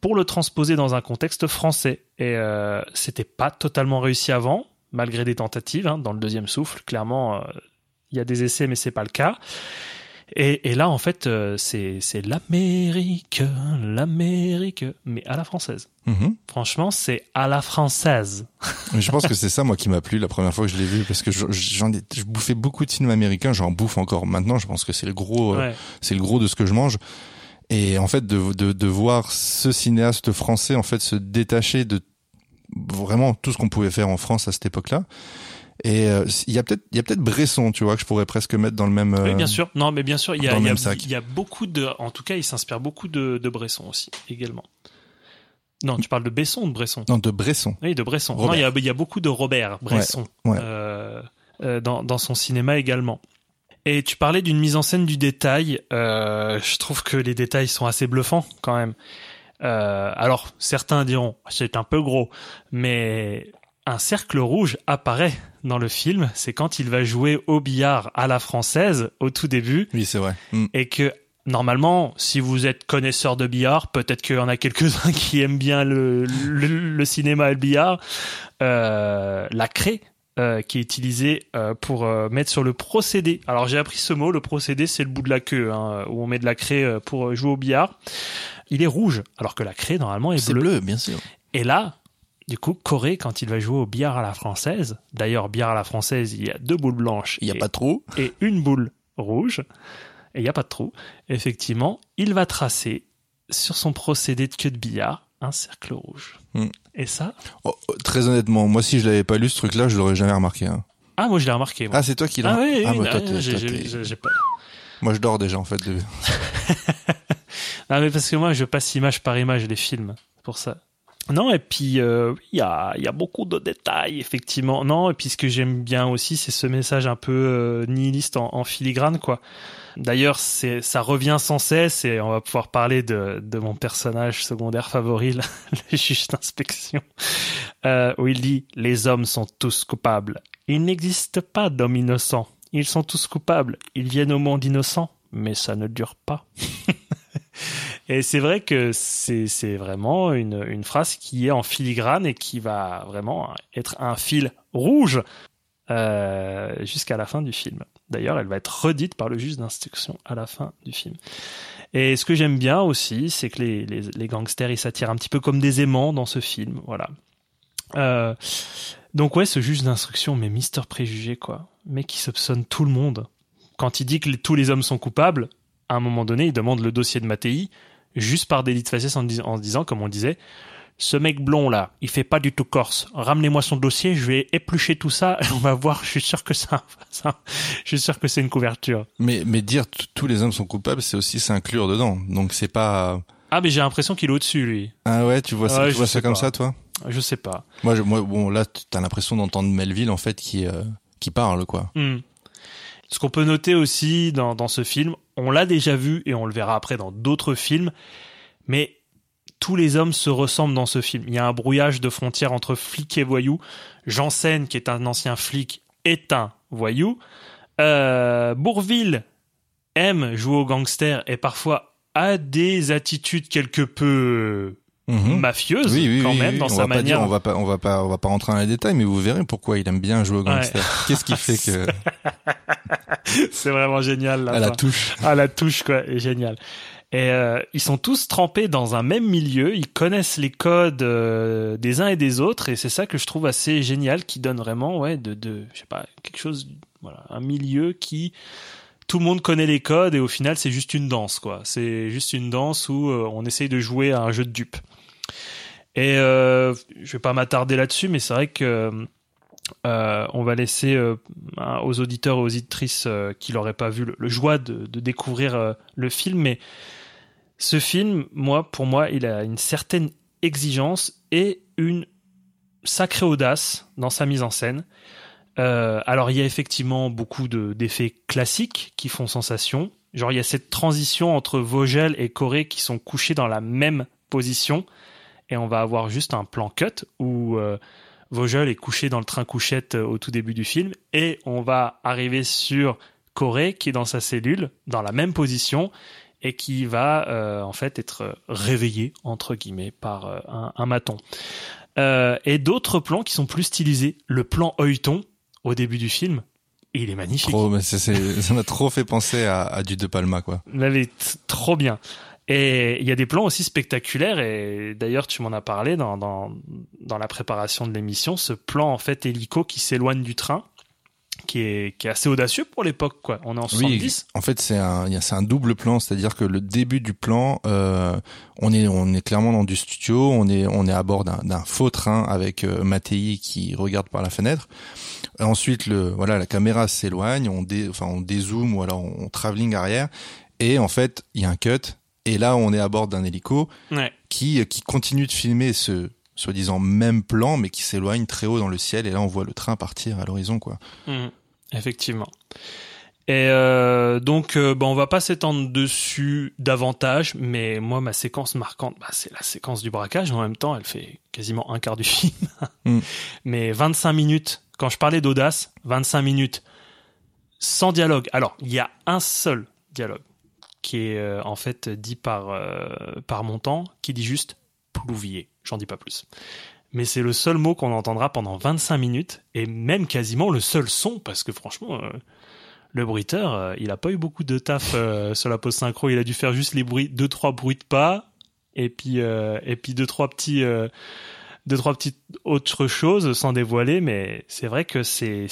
pour le transposer dans un contexte français. Et euh, c'était pas totalement réussi avant, malgré des tentatives. hein, dans le deuxième souffle, clairement, euh, il y a des essais, mais c'est pas le cas. Et, et là, en fait, euh, c'est c'est l'Amérique, l'Amérique, mais à la française. Mhm. Franchement, c'est à la française. Mais je pense que c'est ça moi qui m'a plu la première fois que je l'ai vu parce que je- j'en ai, je bouffais beaucoup de films américains, j'en bouffe encore maintenant. Je pense que c'est le gros, euh, Ouais. c'est le gros de ce que je mange. Et en fait, de, de, de voir ce cinéaste français en fait se détacher de vraiment tout ce qu'on pouvait faire en France à cette époque-là. Et euh, il y a peut-être, il y a peut-être Bresson, tu vois, que je pourrais presque mettre dans le même. Oui, euh, bien sûr. Non, mais bien sûr, il y a, il y y beaucoup de. En tout cas, il s'inspire beaucoup de, de Bresson aussi, également. Non, tu parles de Besson ou de Bresson? Non, de Bresson. Oui, de Bresson. Robert. Non, il y a, il y a beaucoup de Robert Bresson ouais. euh, euh, dans, dans son cinéma également. Et tu parlais d'une mise en scène du détail. Euh, je trouve que les détails sont assez bluffants quand même. Euh, alors, certains diront c'est un peu gros, mais un cercle rouge apparaît dans le film. C'est quand il va jouer au billard à la française au tout début Oui, c'est vrai. Mm. et que normalement, si vous êtes connaisseur de billard, peut-être qu'il y en a quelques-uns qui aiment bien le, le, le cinéma et le billard, euh, la craie euh, qui est utilisée euh, pour mettre sur le procédé. Alors j'ai appris ce mot, le procédé c'est le bout de la queue, hein, où on met de la craie pour jouer au billard. Il est rouge, alors que la craie normalement est C'est bleue. bleu, bien sûr. Et là, du coup, Corée, quand il va jouer au billard à la française, d'ailleurs, billard à la française, il y a deux boules blanches. Il n'y a et- pas de trou. et une boule rouge, et il n'y a pas de trou, effectivement, il va tracer sur son procédé de queue de billard un cercle rouge. Hmm. Et ça, Oh, oh, très honnêtement, moi si je l'avais pas lu ce truc-là, je l'aurais jamais remarqué. hein. ah moi je l'ai remarqué. moi. Ah, c'est toi qui l'as. Ah oui, Ah, oui, bah, j'ai- pas. Moi, je dors déjà en fait. de- Non mais parce que moi je passe image par image les films, pour ça. Non et puis euh, il y a y a beaucoup de détails effectivement. Non et puis ce que j'aime bien aussi c'est ce message un peu euh, nihiliste en, filigrane quoi. D'ailleurs ça revient sans cesse et on va pouvoir parler de mon personnage secondaire favori le, juge d'inspection euh, où il dit les hommes sont tous coupables. Il n'existe pas d'hommes innocents. Ils sont tous coupables. Ils viennent au monde innocents, mais ça ne dure pas. Et c'est vrai que c'est vraiment une, une phrase qui est en filigrane et qui va vraiment être un fil rouge euh, jusqu'à la fin du film. D'ailleurs, elle va être redite par le juge d'instruction à la fin du film. Et ce que j'aime bien aussi, c'est que les, les, gangsters, ils s'attirent un petit peu comme des aimants dans ce film. Voilà. Euh, donc ouais, ce juge d'instruction, mais Mister Préjugé, quoi. Mec qui soupçonne tout le monde. Quand il dit que tous les hommes sont coupables, à un moment donné, il demande le dossier de Mattei, juste par délit de faciès en, dis- en se disant, comme on disait, ce mec blond là, il fait pas du tout corse. Ramenez-moi son dossier, je vais éplucher tout ça, et on va voir. Je suis sûr que ça, ça- je suis sûr que c'est une couverture. Mais mais dire tous les hommes sont coupables, c'est aussi s'inclure dedans. Donc c'est pas. Ah mais j'ai l'impression qu'il est au-dessus lui. Ah ouais, tu vois ça, Ouais, tu vois ça comme pas. ça, toi? Je sais pas. Moi, je, moi, bon, là, t'as l'impression d'entendre Melville en fait qui euh, qui parle quoi. Hmm. Ce qu'on peut noter aussi dans, ce film, on l'a déjà vu et on le verra après dans d'autres films, mais tous les hommes se ressemblent dans ce film. Il y a un brouillage de frontières entre flic et voyou. Janssen, qui est un ancien flic, est un voyou. Euh, Bourville aime jouer au gangster et parfois a des attitudes quelque peu Mhm. mafieuse Oui, oui, quand oui, même dans on sa va pas manière. dire, on va pas, on va pas, on va pas rentrer dans les détails, mais vous verrez pourquoi il aime bien jouer au gangster. Qu'est-ce qui fait que C'est vraiment génial là. à la touche à la touche quoi, génial. Et euh, ils sont tous trempés dans un même milieu, ils connaissent les codes euh, des uns et des autres, et c'est ça que je trouve assez génial, qui donne vraiment ouais de, de je sais pas quelque chose, voilà, un milieu qui tout le monde connaît les codes et au final c'est juste une danse quoi. C'est juste une danse où euh, on essaye de jouer à un jeu de dupes. Et euh, je vais pas m'attarder là-dessus, mais c'est vrai que euh, on va laisser euh, aux auditeurs et aux auditrices euh, qui l'auraient pas vu le, joie de, découvrir euh, le film. Mais ce film, moi, pour moi, il a une certaine exigence et une sacrée audace dans sa mise en scène. Euh, alors, il y a effectivement beaucoup de- d'effets classiques qui font sensation. Genre, il y a cette transition entre Vogel et Corée qui sont couchés dans la même position. Et on va avoir juste un plan cut où euh, Vogel est couché dans le train couchette euh, au tout début du film. Et on va arriver sur Corée qui est dans sa cellule, dans la même position, et qui va euh, en fait être réveillé, entre guillemets, par euh, un, un maton. Euh, et d'autres plans qui sont plus stylisés. Le plan Oeton au début du film, il est magnifique. Trop, mais ça m'a trop fait penser à, à du De Palma, quoi. Est t- trop bien. Et il y a des plans aussi spectaculaires, et d'ailleurs tu m'en as parlé dans, dans, dans la préparation de l'émission, ce plan en fait hélico qui s'éloigne du train, qui est, qui est assez audacieux pour l'époque, quoi. On est en 70. en fait, c'est un, il y a- c'est un double plan, c'est-à-dire que le début du plan, euh, on est, on est clairement dans du studio, on est, on est à bord d'un, faux train avec euh, Mattei qui regarde par la fenêtre. Ensuite, le, voilà, la caméra s'éloigne, on dé, enfin, on dézoome ou alors on, on travelling arrière, et en fait, il y a un cut, et là, on est à bord d'un hélico Ouais. qui, qui continue de filmer ce soi-disant même plan, mais qui s'éloigne très haut dans le ciel, et là, on voit le train partir à l'horizon, quoi. Mhm. Effectivement. Et euh, donc, euh, bon, on va pas s'étendre dessus davantage, mais moi, ma séquence marquante, bah, c'est la séquence du braquage. En même temps, elle fait quasiment un quart du film. Mm. Mais 25 minutes, quand je parlais d'audace, 25 minutes sans dialogue. Alors, il y a un seul dialogue qui est euh, en fait dit par, euh, Montant, qui dit juste plouvier. J'en dis pas plus. Mais c'est le seul mot qu'on entendra pendant 25 minutes, et même quasiment le seul son, parce que franchement, euh, le bruiteur, euh, il a pas eu beaucoup de taf sur la post synchro. Il a dû faire juste les bruits, deux trois bruits de pas, et puis et puis deux trois petits, deux trois petites autres choses sans dévoiler. Mais c'est vrai que c'est-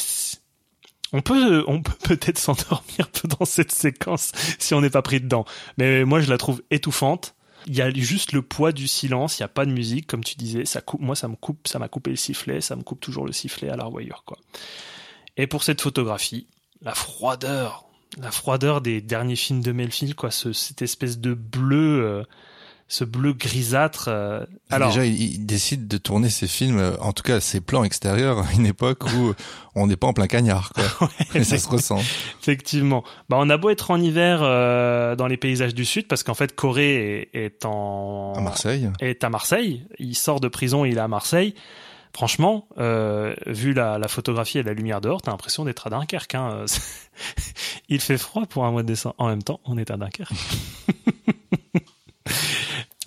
on peut on peut peut-être s'endormir dans cette séquence si on n'est pas pris dedans. Mais moi je la trouve étouffante. Il y a juste le poids du silence, il y a pas de musique comme tu disais, ça coupe moi ça me coupe, ça m'a coupé le sifflet, ça me coupe toujours le sifflet à la revoyure quoi. Et pour cette photographie, la froideur, la froideur des derniers films de Melville quoi, ce, cette espèce de bleu euh, ce bleu grisâtre euh, alors Déjà, il, il décide de tourner ses films, euh, en tout cas ses plans extérieurs, à une époque où on n'est pas en plein cagnard, quoi. Et ça se ressent. Effectivement. Bah, on a beau être en hiver euh, dans les paysages du sud, parce qu'en fait, Corée est, est en À Marseille. est à Marseille. Il sort de prison, il est à Marseille. Franchement, euh, vu la, la photographie et la lumière dehors, t'as l'impression d'être à Dunkerque. Hein. il fait froid pour un mois de décembre. En même temps, on est à Dunkerque.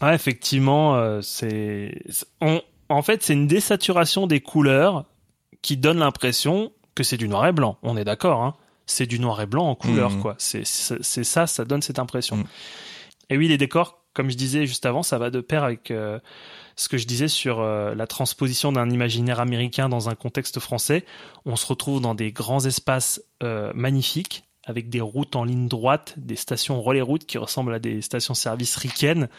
Ouais, effectivement, euh, c'est on- en fait c'est une désaturation des couleurs qui donne l'impression que c'est du noir et blanc. On est d'accord, hein c'est du noir et blanc en couleur, Mhm. quoi. C'est ça, ça donne cette impression. Mhm. Et oui, les décors, comme je disais juste avant, ça va de pair avec euh, ce que je disais sur euh, la transposition d'un imaginaire américain dans un contexte français. On se retrouve dans des grands espaces euh, magnifiques, avec des routes en ligne droite, des stations relais routes qui ressemblent à des stations-service ricaines.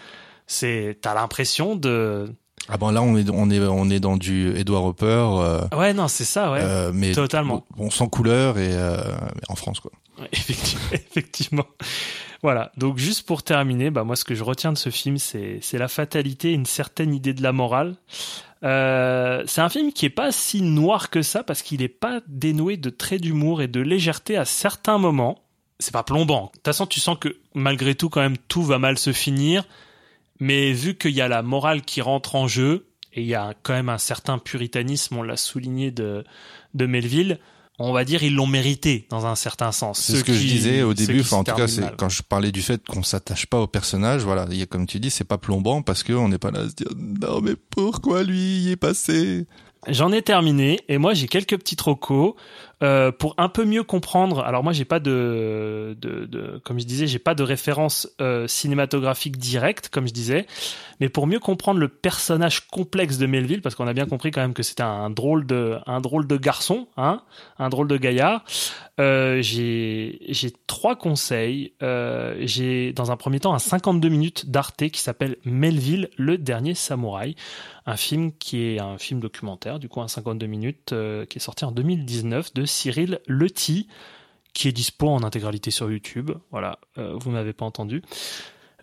C'est, t'as l'impression de, Ah ben là, on est, on est, on est dans du Edward Hopper, euh, ouais, non, c'est ça, ouais. euh, mais totalement. bon, sans couleur et euh, en France, quoi. Ouais, effectivement, effectivement. Voilà. Donc juste pour terminer, bah moi ce que je retiens de ce film, c'est c'est la fatalité, une certaine idée de la morale. C'est un film qui est pas si noir que ça parce qu'il est pas dénoué de traits d'humour et de légèreté à certains moments. C'est pas plombant. De toute façon, tu sens que malgré tout, quand même, tout va mal se finir. Mais vu qu'il y a la morale qui rentre en jeu et il y a quand même un certain puritanisme, on l'a souligné de de Melville, on va dire, ils l'ont mérité dans un certain sens. C'est ce que je disais au début. Enfin, en tout cas, c'est quand je parlais du fait qu'on s'attache pas au personnage. Voilà, il y a comme tu dis, c'est pas plombant parce que on n'est pas là à se dire non mais pourquoi lui y est passé? J'en ai terminé et moi j'ai quelques petits trocos euh, pour un peu mieux comprendre. Alors moi j'ai pas de, de, de comme je disais j'ai pas de référence euh, cinématographique directe comme je disais, mais pour mieux comprendre le personnage complexe de Melville parce qu'on a bien compris quand même que c'était un drôle de un drôle de garçon, hein, un drôle de gaillard. Euh, j'ai j'ai trois conseils. Euh, j'ai dans un premier temps un 52 minutes d'Arte qui s'appelle Melville le dernier samouraï un film qui est un film documentaire, du coup un 52 minutes, euh, qui est sorti en 2019 de Cyril Leti, qui est dispo en intégralité sur YouTube. Voilà, euh, vous m'avez pas entendu.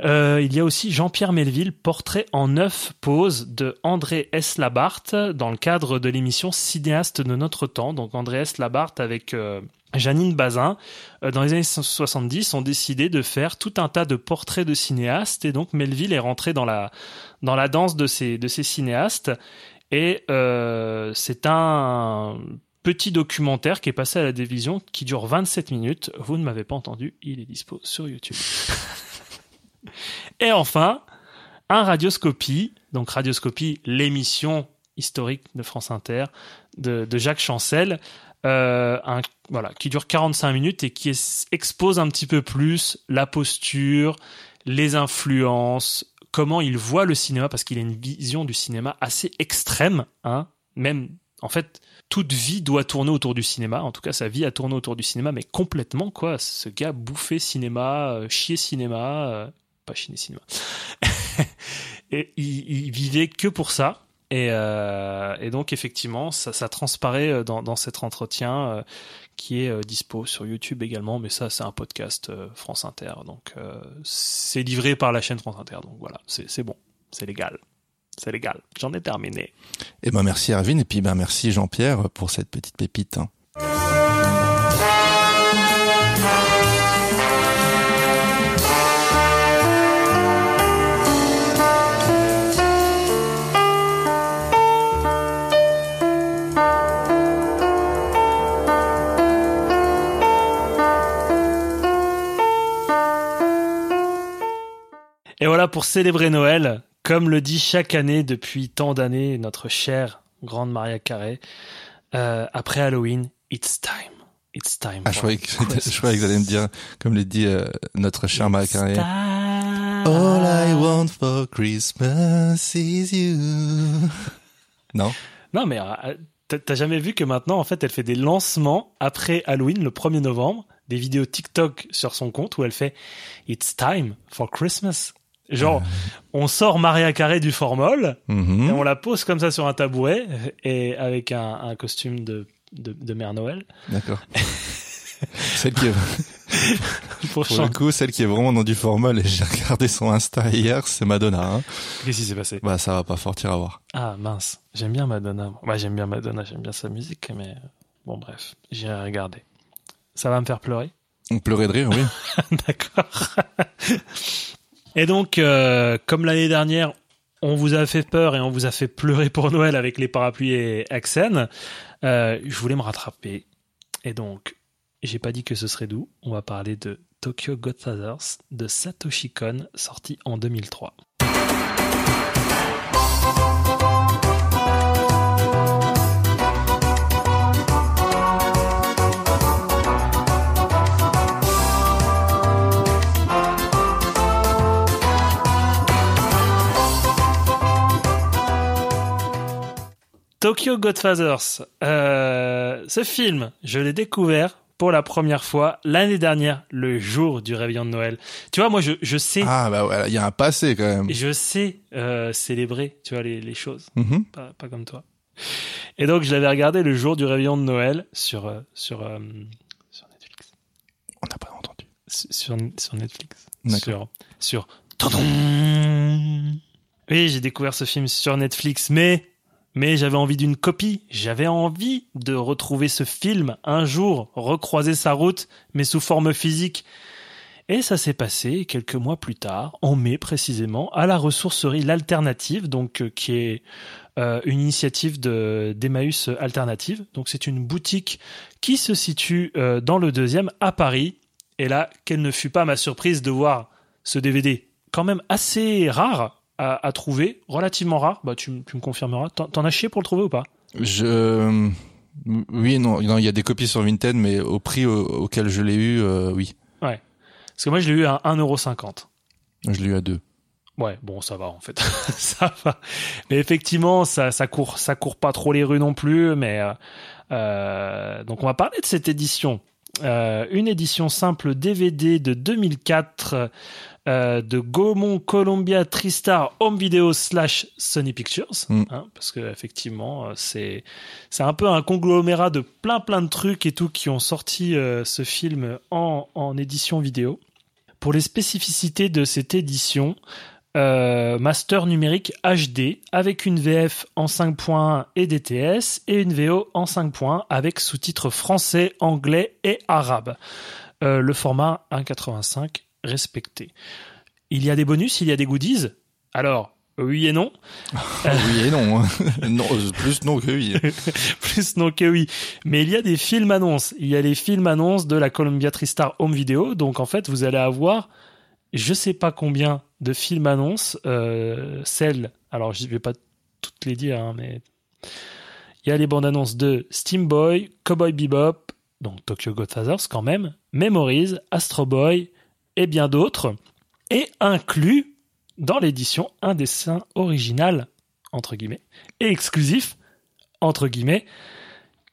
Euh, il y a aussi Jean-Pierre Melville, portrait en neuf poses de André S. Labarthe dans le cadre de l'émission Cinéaste de notre temps. Donc André S. Labarthe avec euh, Janine Bazin, euh, dans les années 70, ont décidé de faire tout un tas de portraits de cinéastes et donc Melville est rentré dans la dans la danse de ces cinéastes et euh, c'est un petit documentaire qui est passé à la télévision qui dure 27 minutes. Vous ne m'avez pas entendu, il est dispo sur YouTube. et enfin, un radioscopie, donc radioscopie, l'émission historique de France Inter de Jacques Chancel, euh, un, voilà, qui dure 45 minutes et qui expose un petit peu plus la posture, les influences, comment il voit le cinéma, parce qu'il a une vision du cinéma assez extrême, hein, même, en fait, toute vie doit tourner autour du cinéma, en tout cas sa vie a tourné autour du cinéma, mais complètement, quoi, ce gars bouffait cinéma, euh, chier cinéma, euh, pas chier cinéma, et il vivait que pour ça, et, euh, et donc effectivement, ça, ça transparaît euh, dans, cet entretien euh, qui est dispo sur YouTube également, mais ça c'est un podcast France Inter, donc c'est livré par la chaîne France Inter, donc voilà, c'est bon, c'est légal, c'est légal. J'en ai terminé. Et ben merci Erwin et puis ben merci Jean-Pierre pour cette petite pépite. hein. Et voilà pour célébrer Noël, comme le dit chaque année depuis tant d'années notre chère grande Maria Carré, euh, après Halloween, it's time. It's time. Ah, je for croyais que, Christmas. je croyais que vous allez me dire, comme le dit euh, notre cher Marc It's Carré, time. All I want for Christmas is you. Non? Non, mais euh, t'as jamais vu que maintenant, en fait, elle fait des lancements après Halloween, le 1er novembre, des vidéos TikTok sur son compte où elle fait It's time for Christmas. Genre, on sort Maria Carré du formol Mhm. et on la pose comme ça sur un tabouret et avec un, un costume de, de, de Mère Noël D'accord. celle qui est, pour pour le coup, celle qui est vraiment dans du formol, et j'ai regardé son Insta hier, c'est Madonna. Hein. Qu'est-ce qui s'est passé? Bah, ça va pas fortir à voir. Ah mince, j'aime bien Madonna. Ouais, j'aime bien Madonna, j'aime bien sa musique, mais bon bref, j'irai regarder. Ça va me faire pleurer? On pleurait de rire, oui. D'accord. Et donc, euh, comme l'année dernière, on vous a fait peur et on vous a fait pleurer pour Noël avec les parapluies et Axen, euh, je voulais me rattraper. Et donc, j'ai pas dit que ce serait doux. On va parler de Tokyo Godfathers de Satoshi Kon, sorti en 2003. Tokyo Godfathers. Euh, ce film, je l'ai découvert pour la première fois l'année dernière, le jour du réveillon de Noël. Tu vois, moi, je, je sais, Ah, bah ouais, il y a un passé quand même. je sais euh, célébrer, tu vois, les, les choses, Mhm. pas, pas comme toi. Et donc, je l'avais regardé le jour du réveillon de Noël sur euh, sur euh, sur Netflix, On n'a pas entendu. sur sur Netflix, sur sur. Tadam Oui, j'ai découvert ce film sur Netflix, mais mais j'avais envie d'une copie. J'avais envie de retrouver ce film un jour, recroiser sa route, mais sous forme physique. Et ça s'est passé quelques mois plus tard, en mai précisément, à la ressourcerie L'Alternative, donc euh, qui est euh, une initiative de d'Emmaüs Alternative. Donc c'est une boutique qui se situe euh, dans le deuxième à Paris. Et là, quelle ne fut pas ma surprise de voir ce DVD quand même assez rare à, à trouver, relativement rare. Bah tu, me confirmeras. T'en as chié pour le trouver ou pas? Je oui et non, il y a des copies sur Vinted, mais au prix au- auquel je l'ai eu, euh, oui, Parce que moi je l'ai eu à 1,50€. je l'ai eu à deux. Ouais, bon, ça va en fait, ça va. Mais effectivement, ça, ça court, ça court pas trop les rues non plus. Mais euh, euh, donc, on va parler de cette édition, Euh, une édition simple DVD de 2004 euh, de Gaumont Columbia TriStar Home Video slash Sony Pictures, Mm. hein, parce que effectivement, euh, c'est c'est un peu un conglomérat de plein plein de trucs et tout qui ont sorti euh, ce film en en édition vidéo. Pour les spécificités de cette édition, euh, master numérique HD avec une VF en 5.1 et DTS et une VO en 5.1 avec sous-titres français, anglais et arabe. Euh, le format 1.85 respecté. Il y a des bonus, il y a des goodies. Alors, oui et non. oui et non, hein. non euh, plus non que oui. Plus non que oui. Mais il y a des films annonces. Il y a les films annonces de la Columbia TriStar Home Video. Donc en fait, vous allez avoir, je sais pas combien de films annonces, euh, celles, alors je vais pas toutes les dire, hein, mais il y a les bandes annonces de Steam Boy, Cowboy Bebop, donc Tokyo Godfathers quand même, Memories, Astro Boy et bien d'autres, et inclus dans l'édition un dessin original entre guillemets et exclusif entre guillemets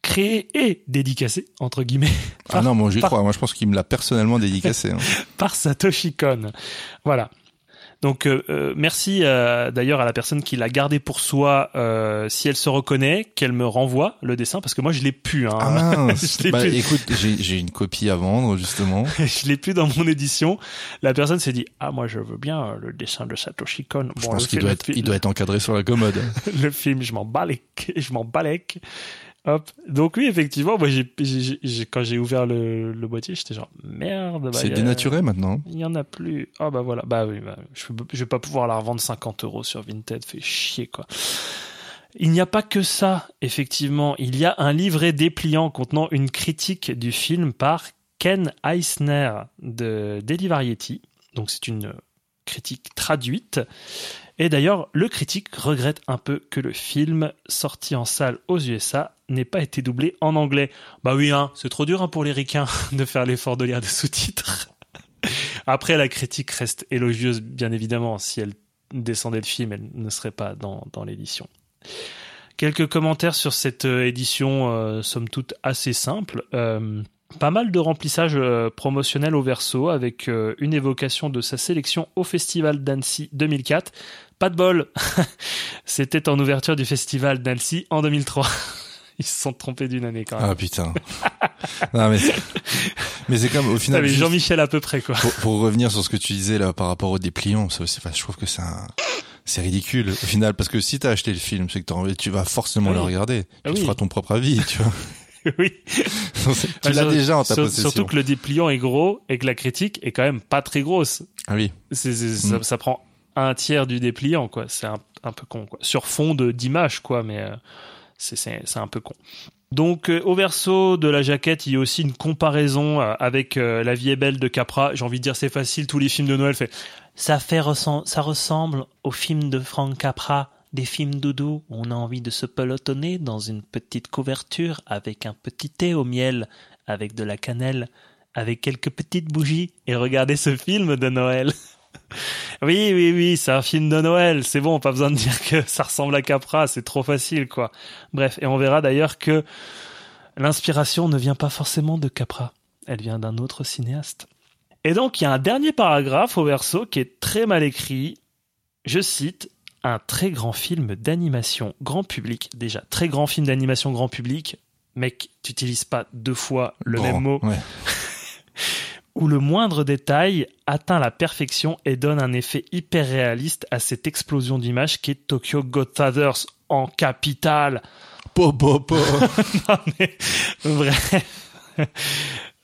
créé et dédicacé entre guillemets Ah non, moi j'y crois. Moi je pense qu'il me l'a personnellement dédicacé. hein. par Satoshi Kon. Voilà. Donc euh, euh, merci euh, d'ailleurs à la personne qui l'a gardé pour soi. euh, si elle se reconnaît, qu'elle me renvoie le dessin parce que moi je l'ai plus. Hein. Ah mince. Je l'ai bah, plus. écoute, j'ai j'ai une copie à vendre justement. je l'ai plus dans mon édition. La personne s'est dit ah moi je veux bien euh, le dessin de Satoshi Kon. Je pense qu'il film- doit être, il doit être encadré sur la commode. le film, je m'en balèque, je m'en balèque. Hop. Donc oui, effectivement, moi, j'ai, j'ai- j'ai- quand j'ai ouvert le, le boîtier, j'étais genre merde. bah, C'est a- dénaturé maintenant. Il y en a plus. Ah bah voilà. Bah oui, bah, je, je vais pas pouvoir la revendre 50 euros sur Vinted. Fait chier quoi. Il n'y a pas que ça, effectivement. Il y a un livret dépliant contenant une critique du film par Ken Eisner de Daily Variety. Donc c'est une critique traduite. Et d'ailleurs, le critique regrette un peu que le film, sorti en salle aux USA, n'ait pas été doublé en anglais. Bah oui, hein, c'est trop dur hein, pour les ricains de faire l'effort de lire des sous-titres. Après, la critique reste élogieuse, bien évidemment. Si elle descendait le film, elle ne serait pas dans, l'édition. Quelques commentaires sur cette euh, édition, euh, somme toute assez simple. Euh, pas mal de remplissage euh, promotionnel au verso avec euh, une évocation de sa sélection au Festival d'Annecy 2004. Pas de bol C'était en ouverture du Festival d'Annecy en 2003. Ils se sont trompés d'une année quand même. Ah putain. non mais mais c'est comme au final. Jean-Michel à peu près quoi. pour, pour revenir sur ce que tu disais là par rapport aux dépliants, ça aussi, enfin, je trouve que c'est un- c'est ridicule au final parce que si t'as acheté le film, c'est que tu vas forcément Ah le regarder. Ah tu te oui. feras ton propre avis, tu vois. oui. tu l'as déjà en ta sur- possession. Surtout que le dépliant est gros et que la critique est quand même pas très grosse. Ah oui. Mm. ça prend un tiers du dépliant, quoi. C'est un, un peu con, quoi. Sur fond de, d'image, quoi, mais euh, c'est, un peu con. Donc, euh, au verso de la jaquette, il y a aussi une comparaison euh, avec euh, La vie est belle de Capra. J'ai envie de dire, c'est facile, tous les films de Noël fait. Ça fait ressem- ça ressemble aux films de Frank Capra, des films doudou. où On a envie de se pelotonner dans une petite couverture avec un petit thé au miel, avec de la cannelle, avec quelques petites bougies et regarder ce film de Noël. Oui, oui, oui, c'est un film de Noël. C'est bon, pas besoin de dire que ça ressemble à Capra. C'est trop facile, quoi. Bref, et on verra d'ailleurs que l'inspiration ne vient pas forcément de Capra. Elle vient d'un autre cinéaste. Et donc, il y a un dernier paragraphe au verso qui est très mal écrit. Je cite un très grand film d'animation grand public. Déjà, très grand film d'animation grand public. Mec, tu n'utilises pas deux fois le même mot ouais. où le moindre détail atteint la perfection et donne un effet hyper réaliste à cette explosion d'images qui est Tokyo Godfathers en capitale. Po, po, po. Non, mais, bref.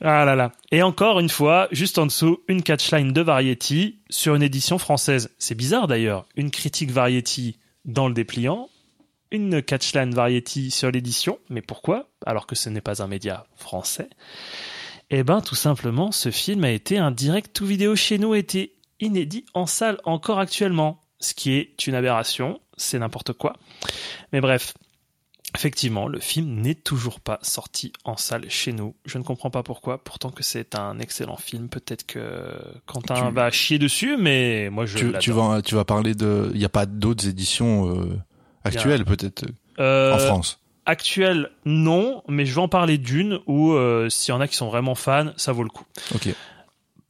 Ah là là. Et encore une fois, juste en dessous, une catchline de Variety sur une édition française. C'est bizarre d'ailleurs. Une critique Variety dans le dépliant, une catchline Variety sur l'édition. Mais pourquoi? Alors que ce n'est pas un média français. Eh ben, tout simplement, ce film a été un direct tout vidéo chez nous, été inédit en salle encore actuellement. Ce qui est une aberration. C'est n'importe quoi. Mais bref. Effectivement, le film n'est toujours pas sorti en salle chez nous. Je ne comprends pas pourquoi, pourtant que c'est un excellent film. Peut-être que Quentin Tu- va chier dessus, mais moi je Tu, vas, tu vas parler de. Il n'y a pas d'autres éditions euh, actuelles, peut-être, Euh, en France. Actuel, non, mais je vais en parler d'une où euh, s'il y en a qui sont vraiment fans, ça vaut le coup. Ok.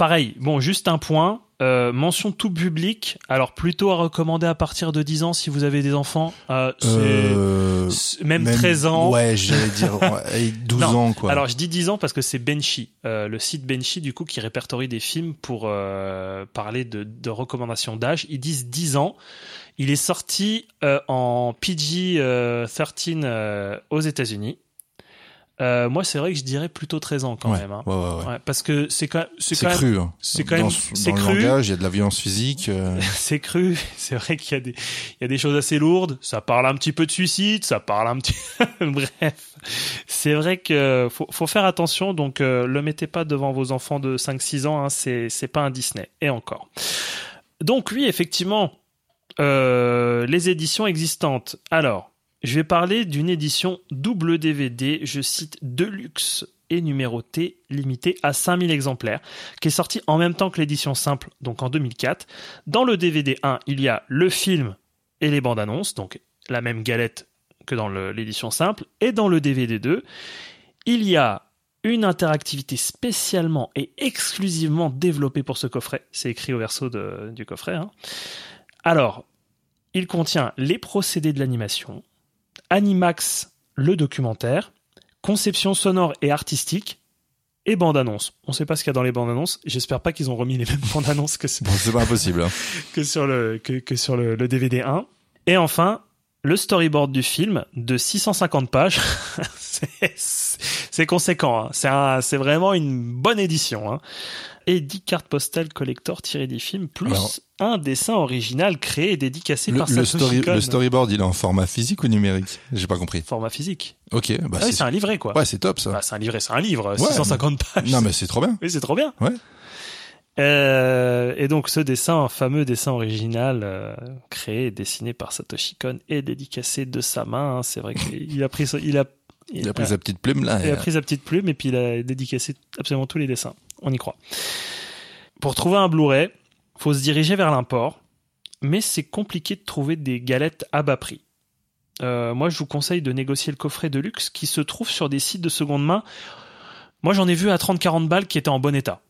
Pareil, bon, juste un point. euh, mention tout public, alors plutôt à recommander à partir de 10 ans si vous avez des enfants. Euh, Euh, même, 13 ans. Ouais, j'allais dire ouais, et 12 Non, ans, quoi. Alors je dis 10 ans parce que c'est Benchy, le site Benchy du coup qui répertorie des films pour parler de, de recommandations d'âge. Ils disent 10 ans. Il est sorti en PG-13 euh, aux États-Unis. Euh, moi, c'est vrai que je dirais plutôt 13 ans quand ouais, même. hein. ouais, ouais, parce que c'est quand, c'est C'est quand même, cru. hein. c'est quand dans, même- c'est dans le cru. langage, il y a de la violence physique. euh, c'est cru. C'est vrai qu'il y a des, il y a des choses assez lourdes. Ça parle un petit peu de suicide. Ça parle un petit, bref. C'est vrai que faut, faut faire attention. Donc, euh, le mettez pas devant vos enfants de 5-6 ans. Hein, c'est, c'est pas un Disney. Et encore. Donc, oui, effectivement, euh, les éditions existantes. Alors, je vais parler d'une édition double DVD, je cite Deluxe et numéroté, limitée à 5000 exemplaires, qui est sortie en même temps que l'édition simple, donc en 2004. Dans le DVD 1, il y a le film et les bandes annonces, donc la même galette que dans l'édition simple. Et dans le DVD 2, il y a une interactivité spécialement et exclusivement développée pour ce coffret. C'est écrit au verso du coffret. hein. Alors, il contient les procédés de l'animation, Animax, le documentaire, conception sonore et artistique, et bande-annonce. On ne sait pas ce qu'il y a dans les bandes-annonces. J'espère pas qu'ils ont remis les mêmes bandes-annonces que, Bon, c'est pas impossible. hein. que sur le, que, que sur le, le DVD 1. Et enfin, le storyboard du film de 650 pages. c'est conséquent. hein. C'est un- c'est vraiment une bonne édition. hein. Et 10 cartes postales collector tirées des films, plus Alors- un dessin original créé et dédicacé Le, par le Satoshi story- Kon. le storyboard, il est en format physique ou numérique? J'ai pas compris. Format physique. Ok, bah Ah oui, c'est un livret, quoi. ouais, c'est top ça. Bah, c'est un livret, c'est un livre. Ouais, 650 pages. non mais c'est trop bien. Oui, c'est trop bien. Ouais. Euh, et donc ce dessin, un fameux dessin original euh, créé et dessiné par Satoshi Kon et dédicacé de sa main. hein. C'est vrai qu'il a pris, il a, Il a pris sa petite plume là. il a pris sa petite plume et puis il a dédicacé absolument tous les dessins. On y croit. Pour trouver un Blu-ray, faut se diriger vers l'import, mais c'est compliqué de trouver des galettes à bas prix. Euh, moi, je vous conseille de négocier le coffret de luxe qui se trouve sur des sites de seconde main. Moi, j'en ai vu à 30-40 balles qui étaient en bon état.